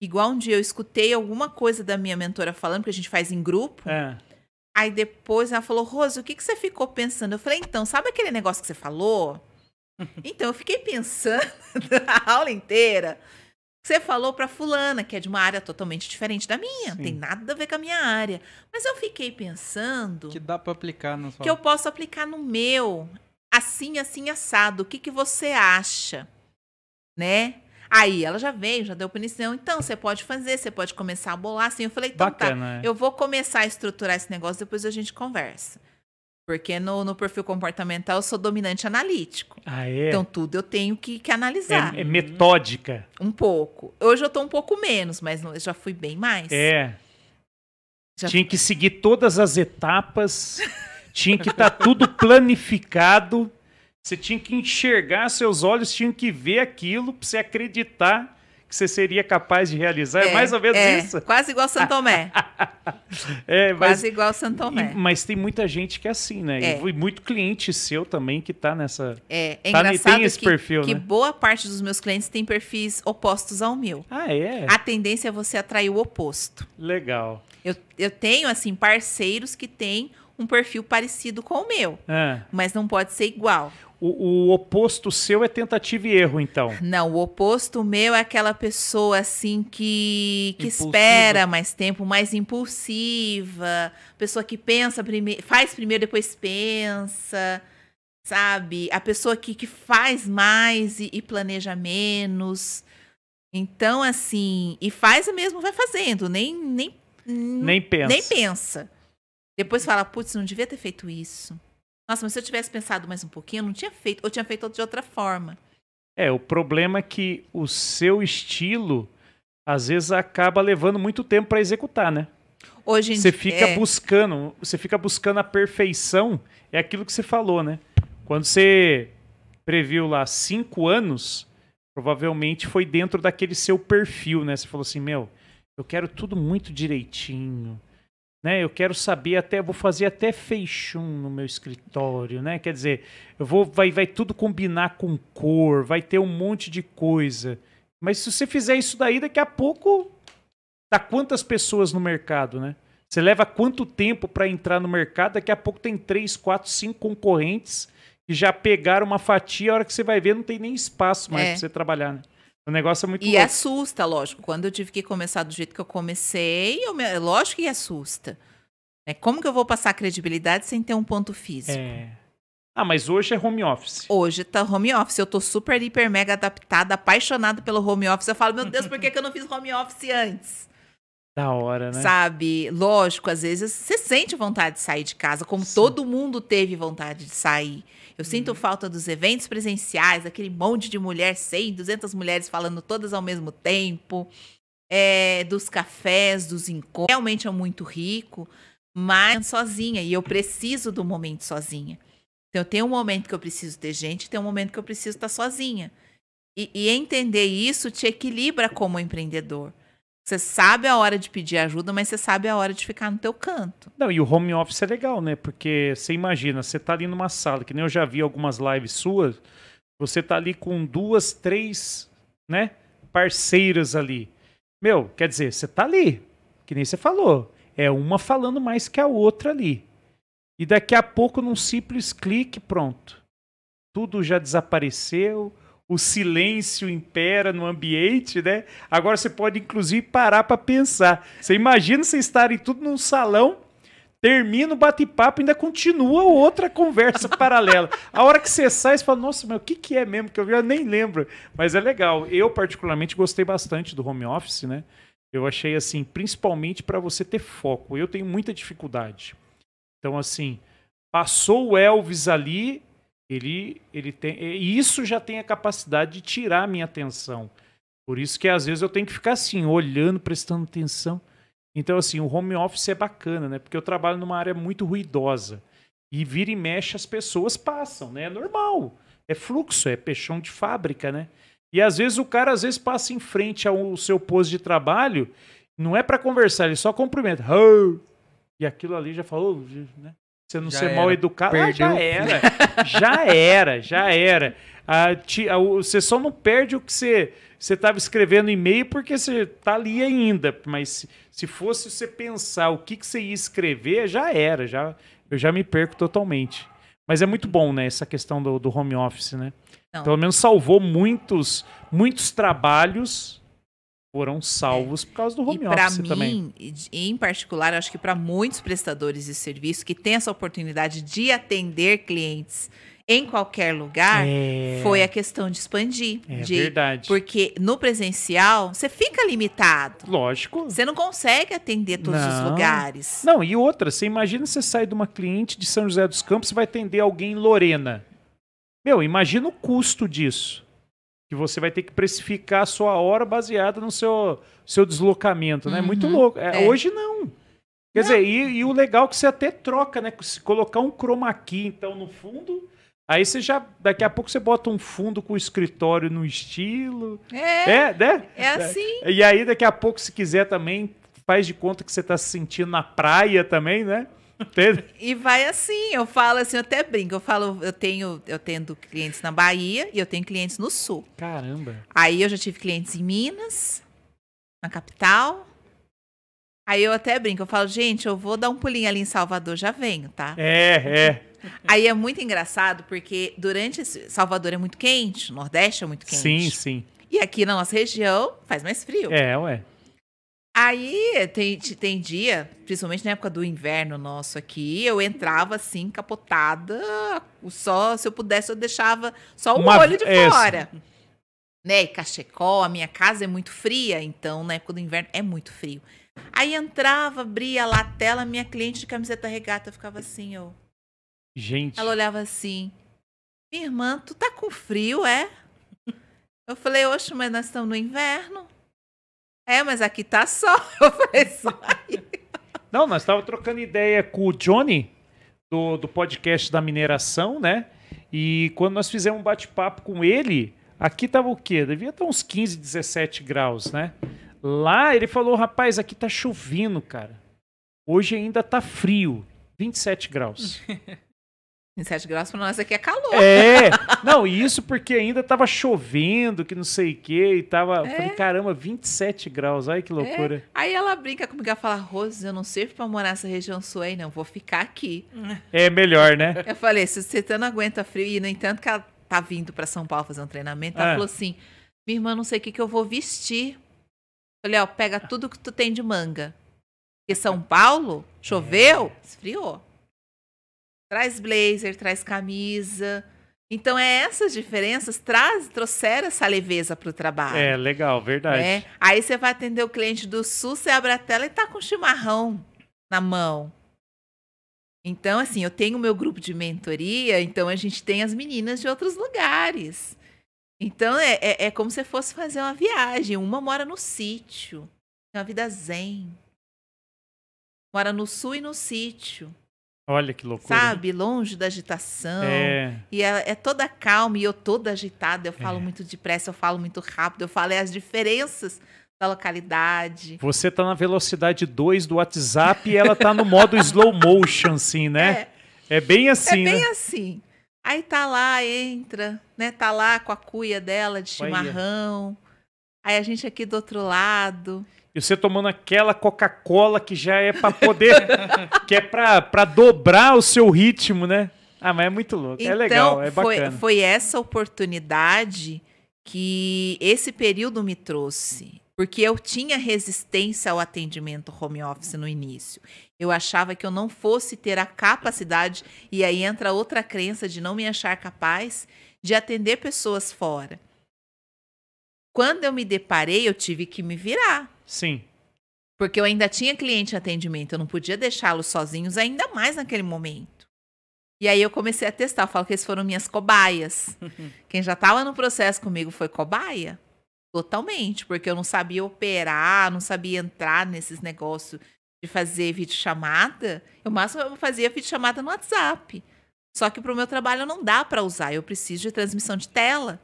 Igual um dia eu escutei alguma coisa da minha mentora falando, que a gente faz em grupo. É. Aí depois ela falou, Rose, o que, que você ficou pensando? Eu falei, então, sabe aquele negócio que você falou? Então, eu fiquei pensando a aula inteira. Você falou para fulana, que é de uma área totalmente diferente da minha, não tem Sim. nada a ver com a minha área. Mas eu fiquei pensando Que dá pra aplicar na sua que eu posso aplicar no meu, assim, assim, assado. O que, que você acha? Né? Aí ela já veio, já deu punição. Então, você pode fazer, você pode começar a bolar assim. Eu falei, então tá. Bacana. é. Eu vou começar a estruturar esse negócio, depois a gente conversa. Porque no, no perfil comportamental eu sou dominante analítico. Ah, é? Então tudo eu tenho que, que analisar. é, é metódica. Um pouco. Hoje eu tô um pouco menos, mas não- eu já fui bem mais. É. Já- Tinha que seguir todas as etapas. tinha que estar tudo planificado. Você tinha que enxergar, seus olhos tinham que ver aquilo para você acreditar que você seria capaz de realizar. É, mais ou menos é, isso. Quase igual Santo Tomé. É, mas, quase igual Santo Tomé. e- mas tem muita gente que é assim, né? É. E muito cliente seu também que tá nessa. É, é Tá, engraçado tem esse que, perfil, que né? boa parte dos meus clientes tem perfis opostos ao meu. Ah, é? A tendência é você atrair o oposto. Legal. Eu, eu tenho, assim, parceiros que têm um perfil parecido com o meu, Ah, mas não pode ser igual. O, o oposto seu é tentativa e erro, então. Não, o oposto meu é aquela pessoa assim que, que Impulsiva. espera mais tempo, mais impulsiva, pessoa que pensa primeiro, faz primeiro, depois pensa, sabe? A pessoa que, que faz mais e, e planeja menos. Então, assim, e faz mesmo, vai fazendo, nem nem Nem pensa. nem pensa. Depois fala, putz, não devia ter feito isso. Nossa, mas se eu tivesse pensado mais um pouquinho, eu não tinha feito, ou tinha feito de outra forma. É, o problema é que o seu estilo às vezes acaba levando muito tempo para executar, né? Hoje em Você dia- fica é, buscando, você fica buscando a perfeição, é aquilo que você falou, né? Quando você previu lá cinco anos, provavelmente foi dentro daquele seu perfil, né? Você falou assim, meu, eu quero tudo muito direitinho, né? Eu quero saber até, vou fazer até feixum no meu escritório, né? Quer dizer, eu vou, vai, vai tudo combinar com cor, vai ter um monte de coisa. Mas se você fizer isso daí, daqui a pouco tá quantas pessoas no mercado, né? Você leva quanto tempo para entrar no mercado? Daqui a pouco tem três, quatro, cinco concorrentes que já pegaram uma fatia. A hora que você vai ver, não tem nem espaço mais É. para você trabalhar. Né? O negócio é muito E louco. assusta, lógico. Quando eu tive que começar do jeito que eu comecei, eu me- lógico que assusta. É, como que eu vou passar credibilidade sem ter um ponto físico? É. Ah, mas hoje é home office. Hoje tá home office. Eu tô super, hiper, mega adaptada, apaixonada pelo home office. Eu falo, meu Deus, por que, que eu não fiz home office antes? Da hora, né? Sabe? Lógico, às vezes você sente vontade de sair de casa, como Sim. todo mundo teve vontade de sair. Eu sinto Uhum. falta dos eventos presenciais, aquele monte de mulher, 100, 200 mulheres falando todas ao mesmo tempo, é, dos cafés, dos encontros. Realmente é muito rico, mas sozinha, e eu preciso do momento sozinha. Então, tem um momento que eu preciso ter gente, tem um momento que eu preciso estar sozinha. E, e entender isso te equilibra como empreendedor. Você sabe a hora de pedir ajuda, mas você sabe a hora de ficar no teu canto. Não, e o home office é legal, né? Porque você imagina, você tá ali numa sala, que nem eu já vi algumas lives suas, você tá ali com duas, três, né, parceiras ali. Meu, quer dizer, você tá ali, que nem você falou. É uma falando mais que a outra ali. E daqui a pouco, num simples clique, pronto. Tudo já desapareceu, o silêncio impera no ambiente, né? Agora você pode, inclusive, parar para pensar. Você imagina você estarem tudo num salão, termina o bate-papo e ainda continua outra conversa paralela. A hora que você sai, você fala, nossa, mas o que, que é mesmo que eu vi? Eu nem lembro. Mas é legal. Eu, particularmente, gostei bastante do home office, né? Eu achei assim, principalmente para você ter foco. Eu tenho muita dificuldade. Então, assim, passou o Elvis ali, ele, ele tem. E isso já tem a capacidade de tirar a minha atenção. Por isso que às vezes eu tenho que ficar assim, olhando, prestando atenção. Então, assim, o home office é bacana, né? Porque eu trabalho numa área muito ruidosa. E vira e mexe, as pessoas passam, né? É normal. É fluxo, é peixão de fábrica, né? E às vezes o cara às vezes passa em frente ao seu posto de trabalho, não é para conversar, ele só cumprimenta. Oh! E aquilo ali já falou, né? Você não Já ser era. mal educado, ah, já era. já era, já era. Ah, ti- ah, o- você só não perde o que você você estava escrevendo e-mail porque você tá ali ainda. Mas se, se fosse você pensar o que, que você ia escrever, já era. Já, eu já me perco totalmente. Mas é muito bom, né? Essa questão do, do home office, né? Não. Pelo menos salvou muitos, muitos trabalhos foram salvos por causa do home e para office mim, também. em particular, acho que para muitos prestadores de serviço que têm essa oportunidade de atender clientes em qualquer lugar, É, foi a questão de expandir. é de, verdade. Porque no presencial, você fica limitado. Lógico. Você não consegue atender todos os Não. lugares. Não, e outra, você imagina você sair de uma cliente de São José dos Campos e vai atender alguém em Lorena. Meu, imagina o custo disso. Que você vai ter que precificar a sua hora baseada no seu, seu deslocamento, né? Uhum. Muito louco. É, É. Hoje não. Quer dizer, e, e o legal é que você até troca, né? Se colocar um chroma key, então, no fundo, aí você já, daqui a pouco você bota um fundo com o escritório no estilo. É, É, né? é assim. E aí, daqui a pouco, se quiser também, faz de conta que você está se sentindo na praia também, né? Entende? E vai assim, eu falo assim, eu até brinco, eu falo, eu tenho, eu tendo clientes na Bahia e eu tenho clientes no sul. Caramba. Aí eu já tive clientes em Minas, na capital. Aí eu até brinco, eu falo, gente, eu vou dar um pulinho ali em Salvador, já venho, tá? É, é. Aí é muito engraçado, porque durante esse, Salvador é muito quente, Nordeste é muito quente. Sim, sim. E aqui na nossa região faz mais frio. É, ué. Aí tem, tem dia, principalmente na época do inverno nosso aqui, eu entrava assim, capotada. Só se eu pudesse, eu deixava só o Uma- olho de essa. fora. Né? E cachecol, a minha casa é muito fria, então na época do inverno é muito frio. Aí entrava, abria lá a tela, minha cliente de camiseta regata ficava assim, eu. Gente. Ela olhava assim: Minha irmã, tu tá com frio, é? Eu falei, oxe, mas nós estamos no inverno. É, mas aqui tá sol. Eu falei, só aí. Não, nós estávamos trocando ideia com o Johnny, do, do podcast da mineração, né? E quando nós fizemos um bate-papo com ele, aqui tava o quê? Devia estar uns 15, 17 graus, né? Lá ele falou, rapaz, aqui tá chovendo, cara. Hoje ainda tá frio, 27 graus. 27 graus pra nós aqui é calor. É, não, e isso porque ainda tava chovendo, que não sei o que, e tava. É. Falei, caramba, 27 graus, olha que loucura. Aí ela brinca comigo, ela fala, Rose, eu não sirvo pra morar nessa região sul aí, não. Vou ficar aqui. É, melhor, né? Eu falei, se você não aguenta frio, e no entanto que ela tá vindo pra São Paulo fazer um treinamento, ela É. falou assim, minha irmã, não sei o que, que eu vou vestir. Falei, ó, pega tudo que tu tem de manga. Porque São Paulo, choveu, esfriou. Traz blazer, traz camisa. Então, é essas diferenças traz, trouxeram essa leveza pro trabalho. É, legal, verdade. né? Aí você vai atender o cliente do sul, você abre a tela e tá com chimarrão na mão. Então, assim, eu tenho o meu grupo de mentoria, então a gente tem as meninas de outros lugares. Então, é, é, é como se fosse fazer uma viagem. Uma mora no sítio, tem uma vida zen. Mora no sul e no sítio. Olha que loucura. sabe? Longe da agitação. É. E é, é toda calma e eu toda agitada. Eu falo É. muito depressa, eu falo muito rápido. Eu falo é as diferenças da localidade. Você tá na velocidade 2 do WhatsApp e ela tá no modo slow motion, assim, né? É, bem assim, é bem né? assim. Aí tá lá, entra, né? Tá lá com a cuia dela de chimarrão. Aí a gente aqui do outro lado. E você tomando aquela Coca-Cola que já é pra poder. que é pra dobrar o seu ritmo, né? Ah, mas é muito louco. é legal, é Então, foi, bacana. foi essa oportunidade que esse período me trouxe. Porque eu tinha resistência ao atendimento home office no início. Eu achava que eu não fosse ter a capacidade, e aí entra outra crença de não me achar capaz de atender pessoas fora. Quando eu me deparei, eu tive que me virar. Sim. Porque eu ainda tinha cliente em atendimento, eu não podia deixá-los sozinhos, ainda mais naquele momento. E aí eu comecei a testar, eu falo que eles foram minhas cobaias. Quem já estava no processo comigo foi cobaia. Totalmente, porque eu não sabia operar, não sabia entrar nesses negócios de fazer videochamada. Eu máximo eu fazia videochamada no WhatsApp. Só que para o meu trabalho não dá para usar, eu preciso de transmissão de tela.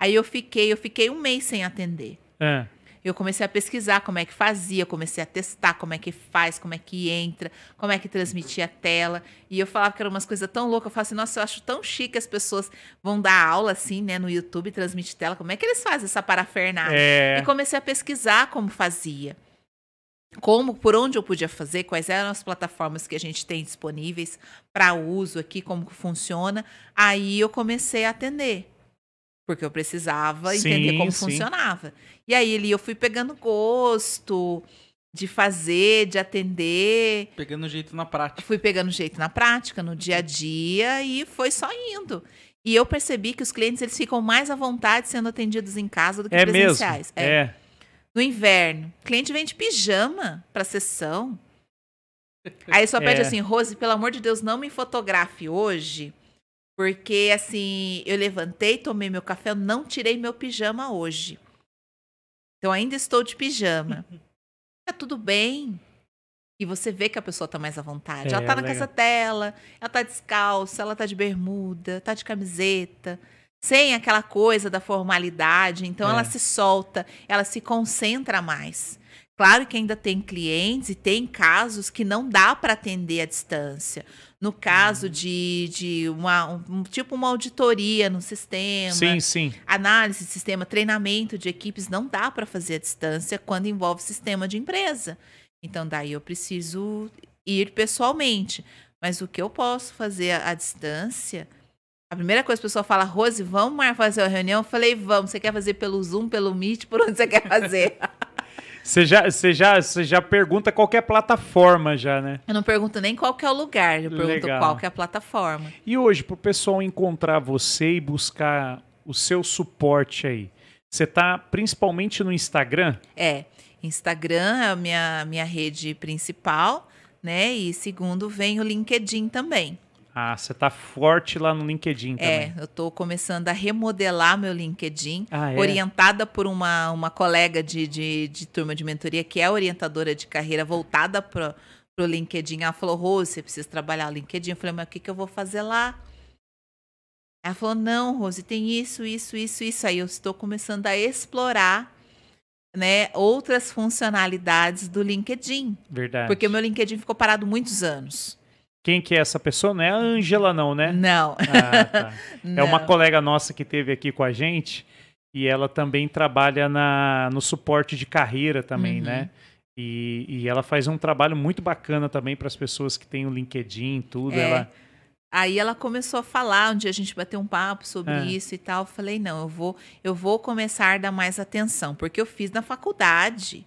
Aí eu fiquei, eu fiquei um mês sem atender. É. Eu comecei a pesquisar como é que fazia, comecei a testar como é que faz, como é que entra, como é que transmitia a tela. E eu falava que eram umas coisas tão loucas. Eu falava assim, nossa, eu acho tão chique as pessoas vão dar aula assim, né, no YouTube, transmite tela. Como é que eles fazem essa parafernália? É. E comecei a pesquisar como fazia. Como, por onde eu podia fazer, quais eram as plataformas que a gente tem disponíveis para uso aqui, como que funciona. Aí eu comecei a atender. Porque eu precisava entender Sim, como sim. funcionava. E aí ali eu fui pegando gosto de fazer, de atender. Pegando jeito na prática. Fui pegando jeito na prática, no dia a dia e foi só indo. E eu percebi que os clientes eles ficam mais à vontade sendo atendidos em casa do que É mesmo. presenciais. É. É. No inverno, o cliente vem de pijama para sessão. Aí só pede É. assim, Rose, pelo amor de Deus, não me fotografe hoje, porque assim, eu levantei, tomei meu café, eu não tirei meu pijama hoje. Então ainda estou de pijama. Tá tudo bem. E você vê que a pessoa tá mais à vontade. É, ela tá na legal. casa dela, ela tá descalça, ela tá de bermuda, tá de camiseta, sem aquela coisa da formalidade. Então É. ela se solta, ela se concentra mais. Claro que ainda tem clientes e tem casos que não dá para atender à distância. No Uhum. caso de, de uma, um- tipo uma auditoria no sistema, Sim, sim. análise de sistema, treinamento de equipes, não dá para fazer à distância quando envolve sistema de empresa. Então, daí eu preciso ir pessoalmente. Mas o que eu posso fazer à, à distância. A primeira coisa que a pessoa fala, Rose, vamos fazer uma reunião? Eu falei, vamos. Você quer fazer pelo Zoom, pelo Meet? Por onde você quer fazer? Você já, você, já, você já pergunta qual é a plataforma já, né? eu não pergunto nem qual é o lugar, eu pergunto Legal. qual que é a plataforma. E hoje, pro pessoal encontrar você e buscar o seu suporte aí, você tá principalmente no Instagram? É, Instagram é a minha, minha rede principal, né? E segundo vem o LinkedIn também. Ah, você tá forte lá no LinkedIn também. É, eu estou começando a remodelar meu LinkedIn, Ah, é? orientada por uma, uma colega de, de, de turma de mentoria, que é orientadora de carreira voltada para o LinkedIn. Ela falou, Rose, você precisa trabalhar o LinkedIn. Eu falei, mas o que, que eu vou fazer lá? Ela falou, não, Rose, tem isso, isso, isso, isso. Aí eu estou começando a explorar né, outras funcionalidades do LinkedIn. Verdade. Porque o meu LinkedIn ficou parado muitos anos. Quem que é essa pessoa? Não é a Ângela, não, né? Não. Ah, tá. É uma não. colega nossa que teve aqui com a gente e ela também trabalha na, no suporte de carreira também, Uhum. né? E, e ela faz um trabalho muito bacana também para as pessoas que têm o LinkedIn, tudo. É. Ela, Aí ela começou a falar, um dia a gente bateu um papo sobre É. isso e tal. Eu falei, não, eu vou, eu vou começar a dar mais atenção, porque eu fiz na faculdade.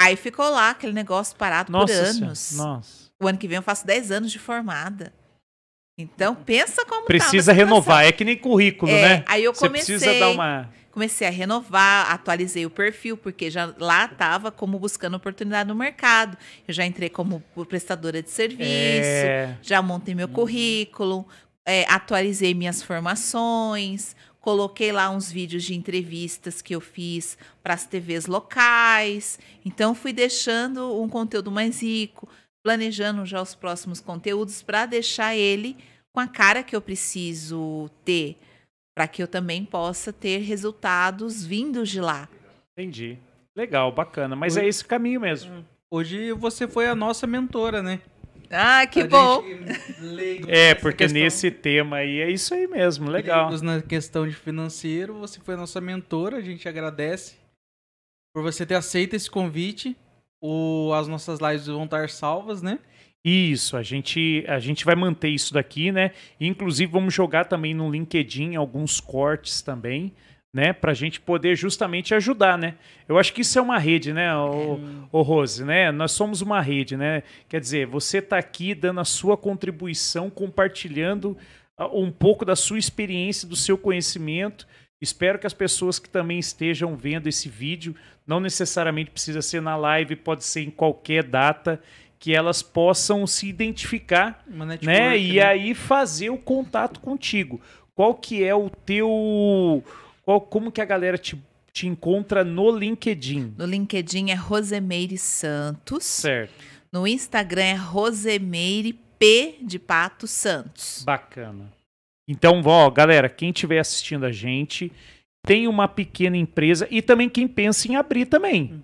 Aí ficou lá aquele negócio parado nossa, por Senhora, anos. nossa. O ano que vem eu faço 10 anos de formada. Então, pensa como Precisa tava a situação. renovar, é que nem currículo, É, né? Aí eu Você comecei, precisa dar uma. comecei a renovar, atualizei o perfil, porque já lá estava como buscando oportunidade no mercado. Eu já entrei como prestadora de serviço, É, já montei meu currículo, é, atualizei minhas formações, coloquei lá uns vídeos de entrevistas que eu fiz para as TVs locais. Então, fui deixando um conteúdo mais rico. Planejando já os próximos conteúdos para deixar ele com a cara que eu preciso ter, para que eu também possa ter resultados vindos de lá. Entendi. Legal, bacana. Mas Oi. é esse caminho mesmo. Hoje você foi a nossa mentora, né? Ah, que A bom! É, porque questão- nesse tema aí é isso aí mesmo. Legal. leigos na questão de financeiro, você foi a nossa mentora, a gente agradece por você ter aceito esse convite. O, as nossas lives vão estar salvas, né? Isso, a gente, a gente vai manter isso daqui, né? Inclusive, vamos jogar também no LinkedIn alguns cortes também, né? Pra gente poder justamente ajudar, né? Eu acho que isso é uma rede, né, o, o Rose, né? Nós somos uma rede, né? Quer dizer, você tá aqui dando a sua contribuição, compartilhando ah, um pouco da sua experiência, do seu conhecimento. Espero que as pessoas que também estejam vendo esse vídeo, não necessariamente precisa ser na live, pode ser em qualquer data, que elas possam se identificar, Uma network, né? E aí fazer o contato contigo. Qual que é o teu, qual, como que a galera te, te encontra no LinkedIn? No LinkedIn é Rosemeire Santos. Certo. No Instagram é Rosemeire P de Pato Santos. Bacana. Então, ó, galera, quem estiver assistindo a gente, tem uma pequena empresa e também quem pensa em abrir também.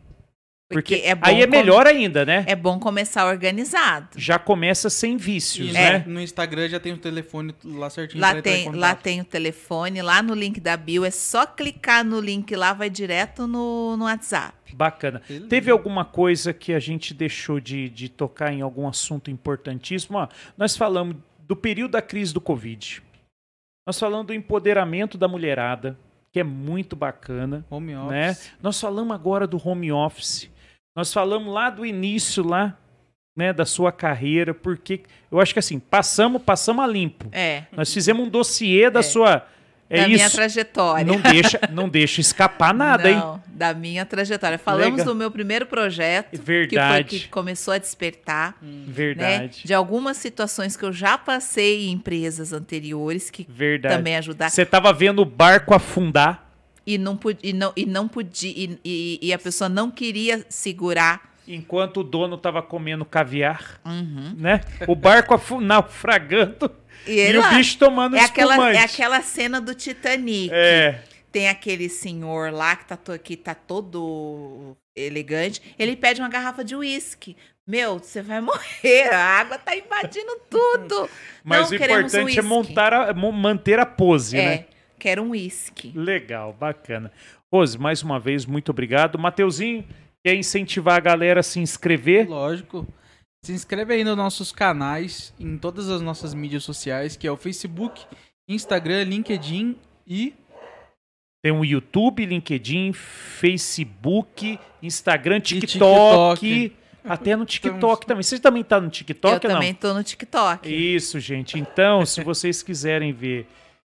Porque, Porque é bom aí é com- melhor ainda, né? É bom começar organizado. Já começa sem vícios, Isso, né? No Instagram já tem o telefone lá certinho. Lá pra entrar em tem, lá tem o telefone, lá no link da bio, é só clicar no link lá, vai direto no, no WhatsApp. Bacana. Beleza. Teve alguma coisa que a gente deixou de, de tocar em algum assunto importantíssimo? Ó, nós falamos do período da crise do Covid. Nós falamos do empoderamento da mulherada, que é muito bacana. Home office. né? Nós falamos agora do home office. Nós falamos lá do início lá, né, da sua carreira, porque eu acho que assim, passamos, passamos a limpo. É, Nós fizemos um dossiê da sua é da minha isso. trajetória. Não deixa, não deixa escapar nada, hein? Não, da minha trajetória. Falamos Legal. do meu primeiro projeto, Verdade. que foi que começou a despertar, né? Verdade. De algumas situações que eu já passei em empresas anteriores que Verdade. também ajudaram. Você tava vendo o barco afundar. E não, e não, e não podia, e, e- e a pessoa não queria segurar. Enquanto o dono tava comendo caviar, Uhum. né? O barco naufragando E, e, ele o bicho tomando é aquela, espumante. é aquela cena do Titanic. É, Tem aquele senhor lá que tá, to- que tá todo elegante. Ele pede uma garrafa de uísque. Meu, você vai morrer. A água tá invadindo tudo. mas Não, o queremos importante é uísque. montar a- manter a pose, né? É, quero um uísque. Legal, bacana. Rose, mais uma vez, muito obrigado. Mateuzinho, quer incentivar a galera a se inscrever? Lógico. Se inscreve aí nos nossos canais, em todas as nossas mídias sociais, que é o Facebook, Instagram, LinkedIn e Tem o YouTube, LinkedIn, Facebook, Instagram, TikTok. TikTok. Até no TikTok Estamos- também. Você também tá no TikTok eu também tô no TikTok. Isso, gente. Então, se vocês quiserem ver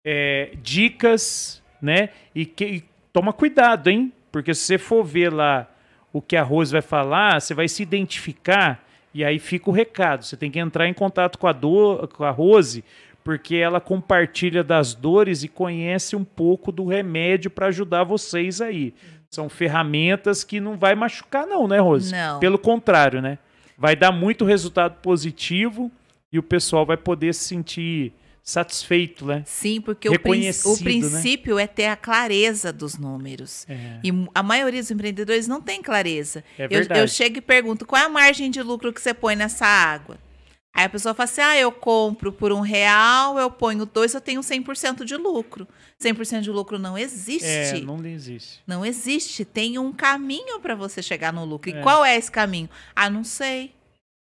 é, dicas, né? E, que, e toma cuidado, hein? Porque se você for ver lá o que a Rose vai falar, você vai se identificar e aí fica o recado. Você tem que entrar em contato com a, do, com a Rose, porque ela compartilha das dores e conhece um pouco do remédio para ajudar vocês aí. São ferramentas que não vai machucar, não, né, Rose? Não. Pelo contrário, né? Vai dar muito resultado positivo e o pessoal vai poder se sentir satisfeito, né? Sim, porque o, o né? princípio é ter a clareza dos números. É, E a maioria dos empreendedores não tem clareza. é Eu, eu chego e pergunto qual é a margem de lucro que você põe nessa água. Aí a pessoa fala assim: ah, eu compro por um real, eu ponho dois, eu tenho 100% de lucro. 100% de lucro não existe. É, não existe. Não existe. Tem um caminho para você chegar no lucro. E É. qual é esse caminho? Ah, não sei.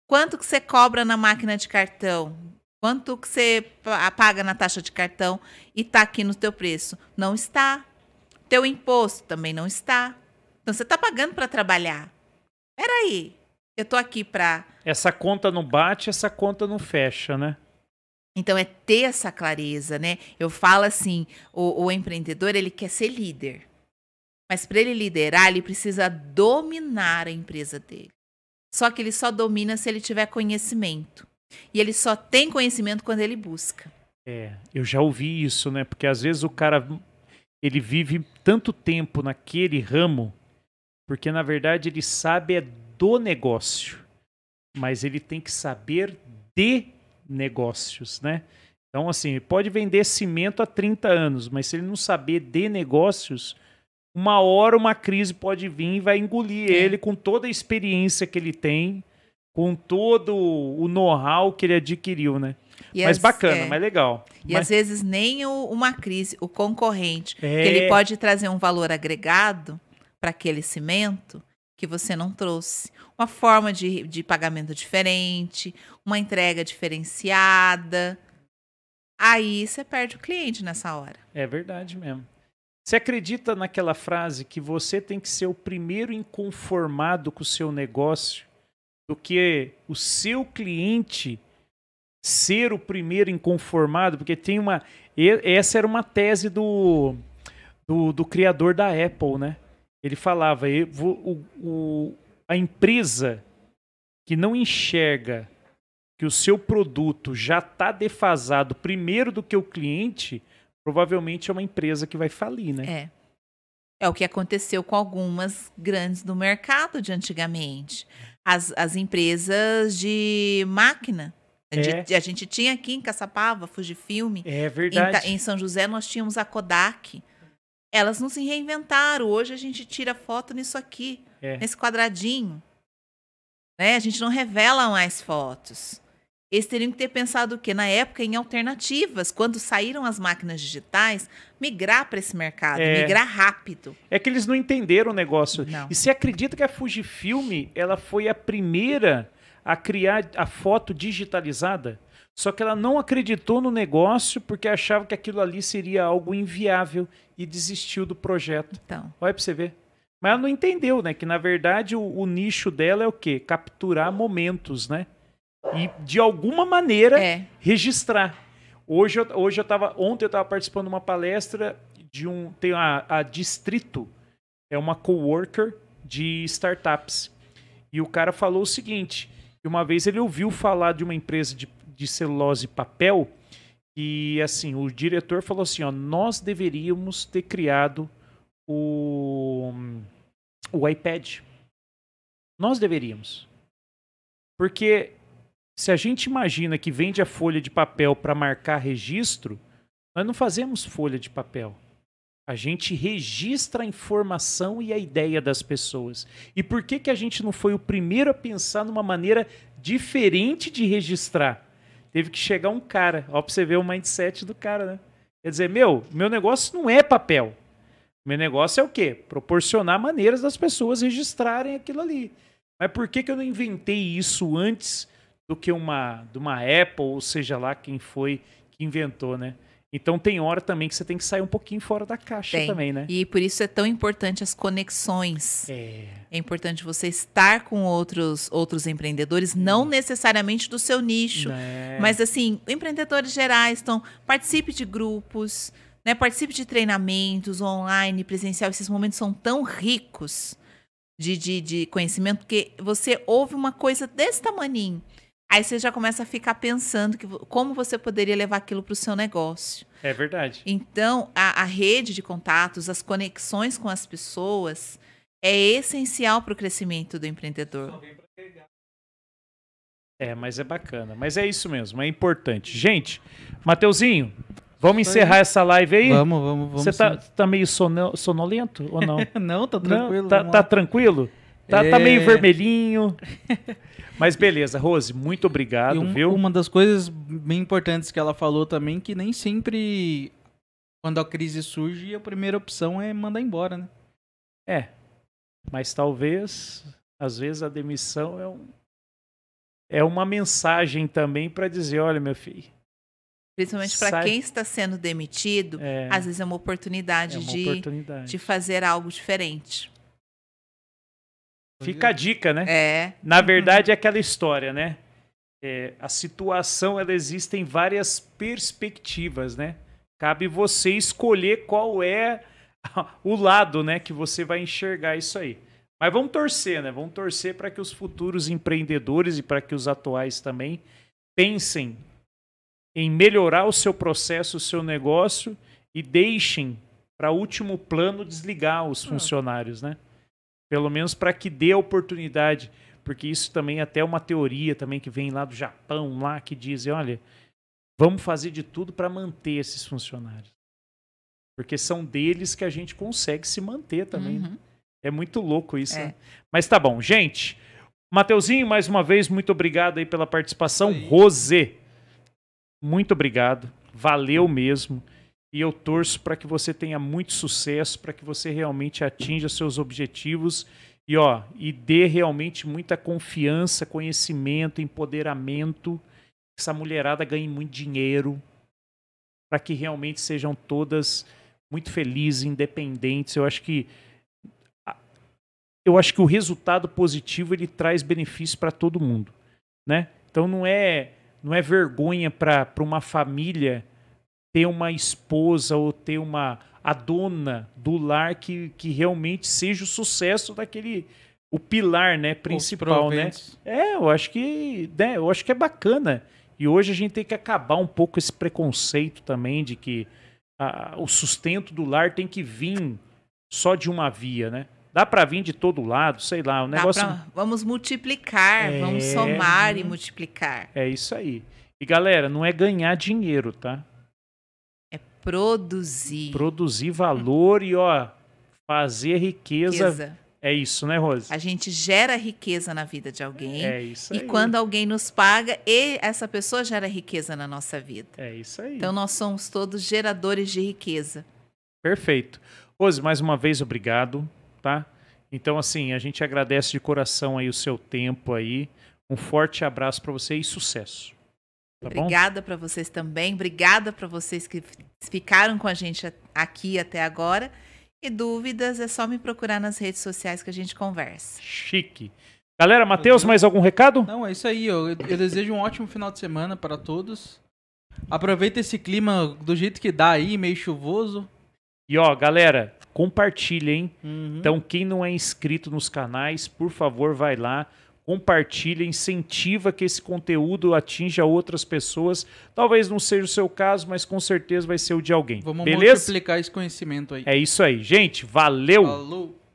Quanto que você cobra na máquina de cartão? Quanto que você pa- paga na taxa de cartão e tá aqui no teu preço? Não está. Teu imposto também não está. Então você tá pagando para trabalhar. Peraí. Eu tô aqui para Essa conta não bate, essa conta não fecha, né? Então é ter essa clareza, né? Eu falo assim, o, o empreendedor ele quer ser líder, mas para ele liderar ele precisa dominar a empresa dele. Só que ele só domina se ele tiver conhecimento e ele só tem conhecimento quando ele busca. É, eu já ouvi isso, né? Porque às vezes o cara ele vive tanto tempo naquele ramo, porque na verdade ele sabe é do negócio. mas ele tem que saber de negócios, né? Então, assim, pode vender cimento há 30 anos, mas se ele não saber de negócios, uma hora uma crise pode vir e vai engolir É. ele com toda a experiência que ele tem, com todo o know-how que ele adquiriu, né? E mas as- bacana, é. mas legal. E Mas- às vezes nem o- uma crise, o concorrente, É. que ele pode trazer um valor agregado para aquele cimento que você não trouxe. Uma forma de, de pagamento diferente, uma entrega diferenciada. Aí você perde o cliente nessa hora. É verdade mesmo. Você acredita naquela frase que você tem que ser o primeiro inconformado com o seu negócio do que o seu cliente ser o primeiro inconformado? Porque tem uma. Essa era uma tese do, do, do criador da Apple, né? Ele falava: "Eu vou- o, o- a empresa que não enxerga que o seu produto já está defasado primeiro do que o cliente, provavelmente é uma empresa que vai falir, né? É. É o que aconteceu com algumas grandes do mercado de antigamente. As, as empresas de máquina. A gente, a gente tinha aqui em Caçapava, Fujifilme. É Em, verdade. Ta- em São José nós tínhamos a Kodak. Elas não se reinventaram. Hoje a gente tira foto nisso aqui, É. nesse quadradinho. Né? A gente não revela mais fotos. Eles teriam que ter pensado o quê? Na época, em alternativas. Quando saíram as máquinas digitais, migrar para esse mercado, É. migrar rápido. É que eles não entenderam o negócio. Não. E você acredita que a Fujifilm ela foi a primeira a criar a foto digitalizada? Só que ela não acreditou no negócio porque achava que aquilo ali seria algo inviável e desistiu do projeto. Então, Olha pra você ver. Mas ela não entendeu, né? Que na verdade o, o nicho dela é o quê? Capturar momentos, né? E de alguma maneira é. registrar. Hoje hoje eu tava, ontem eu estava participando de uma palestra de um, tem a, a Distrito, é uma coworker de startups. E o cara falou o seguinte, que uma vez ele ouviu falar de uma empresa de, de celulose e papel e assim, o diretor falou assim, ó, nós deveríamos ter criado o, o iPad. Nós deveríamos. Porque se a gente imagina que vende a folha de papel para marcar registro, nós não fazemos folha de papel. A gente registra a informação e a ideia das pessoas. E por que, que a gente não foi o primeiro a pensar numa maneira diferente de registrar? Teve que chegar um cara, ó, pra você ver o mindset do cara, né? Quer dizer, meu, meu negócio não é papel. Meu negócio é o quê? Proporcionar maneiras das pessoas registrarem aquilo ali. Mas por que, que eu não inventei isso antes do que uma, de uma Apple, ou seja lá quem foi que inventou, né? Então tem hora também que você tem que sair um pouquinho fora da caixa Tem. também, né? E por isso é tão importante as conexões. É, É importante você estar com outros, outros empreendedores, não necessariamente do seu nicho. né? Mas assim, empreendedores gerais, então participe de grupos, né? Participe de treinamentos online, presencial. Esses momentos são tão ricos de, de, de conhecimento, porque você ouve uma coisa desse tamaninho. Aí você já começa a ficar pensando que, como você poderia levar aquilo para o seu negócio. é verdade. Então, a, a rede de contatos, as conexões com as pessoas é essencial para o crescimento do empreendedor. É, mas é bacana. Mas é isso mesmo, é importante. Gente, Mateuzinho, vamos encerrar essa live aí? Vamos, vamos, vamos. Você tá, tá meio sono- sonolento ou não? Não, tá Não? tranquilo. Tá, vamos tá lá. tranquilo? Tá, tá É. meio vermelhinho. Mas beleza, Rose, muito obrigado, E um- viu? uma das coisas bem importantes que ela falou também, que nem sempre, quando a crise surge, a primeira opção é mandar embora, né? É. Mas talvez, às vezes, a demissão é, um, é uma mensagem também para dizer: olha, meu filho. Principalmente para quem está sendo demitido, É, às vezes é uma oportunidade é uma de, oportunidade. de fazer algo diferente. Fica a dica, né? É, Na verdade, é aquela história, né? É, a situação, ela existe em várias perspectivas, né? Cabe você escolher qual é o lado, né, que você vai enxergar isso aí. Mas vamos torcer, né? Vamos torcer para que os futuros empreendedores e para que os atuais também pensem em melhorar o seu processo, o seu negócio e deixem para último plano desligar os funcionários, né? Pelo menos para que dê a oportunidade porque isso também é até uma teoria também que vem lá do Japão, lá que dizem, olha, vamos fazer de tudo para manter esses funcionários. Porque são deles que a gente consegue se manter também. né? Uhum. É muito louco isso. É. né? Mas tá bom, gente. Mateuzinho, mais uma vez, muito obrigado aí pela participação. Aí. Rosê, muito obrigado. Valeu mesmo. E eu torço para que você tenha muito sucesso, para que você realmente atinja seus objetivos e ó, e dê realmente muita confiança, conhecimento, empoderamento, que essa mulherada ganhe muito dinheiro, para que realmente sejam todas muito felizes, independentes. Eu acho que eu acho que o resultado positivo ele traz benefício para todo mundo, né? Então não é não é vergonha para uma família ter uma esposa ou ter uma a dona do lar que, que realmente seja o sucesso daquele o pilar, né, principal, né? É, eu acho que, né, eu acho que é bacana. E hoje a gente tem que acabar um pouco esse preconceito também de que ah, o sustento do lar tem que vir só de uma via, né? Dá pra vir de todo lado, sei lá, o Dá negócio pra- vamos multiplicar, É, vamos somar e multiplicar. é isso aí. E galera, não é ganhar dinheiro, tá? Produzir. Produzir valor e ó, fazer riqueza. riqueza. É isso, né, Rose? A gente gera riqueza na vida de alguém. É isso E aí. quando alguém nos paga, e essa pessoa gera riqueza na nossa vida. É isso aí. Então nós somos todos geradores de riqueza. Perfeito. Rose, mais uma vez, obrigado, tá? Então, assim, a gente agradece de coração aí o seu tempo aí. Um forte abraço pra você e sucesso. Tá? Obrigada para vocês também. Obrigada para vocês que ficaram com a gente aqui até agora. E dúvidas é só me procurar nas redes sociais que a gente conversa. Chique. Galera, Matheus, mais algum recado? Não, é isso aí. Eu, eu desejo um ótimo final de semana para todos. Aproveita esse clima do jeito que dá aí, meio chuvoso. E ó, galera, compartilha, hein? Uhum. Então, quem não é inscrito nos canais, por favor, vai lá, compartilha, incentiva que esse conteúdo atinja outras pessoas. Talvez não seja o seu caso, mas com certeza vai ser o de alguém. Vamos Beleza? multiplicar esse conhecimento aí. É isso aí. Gente, valeu! Falou!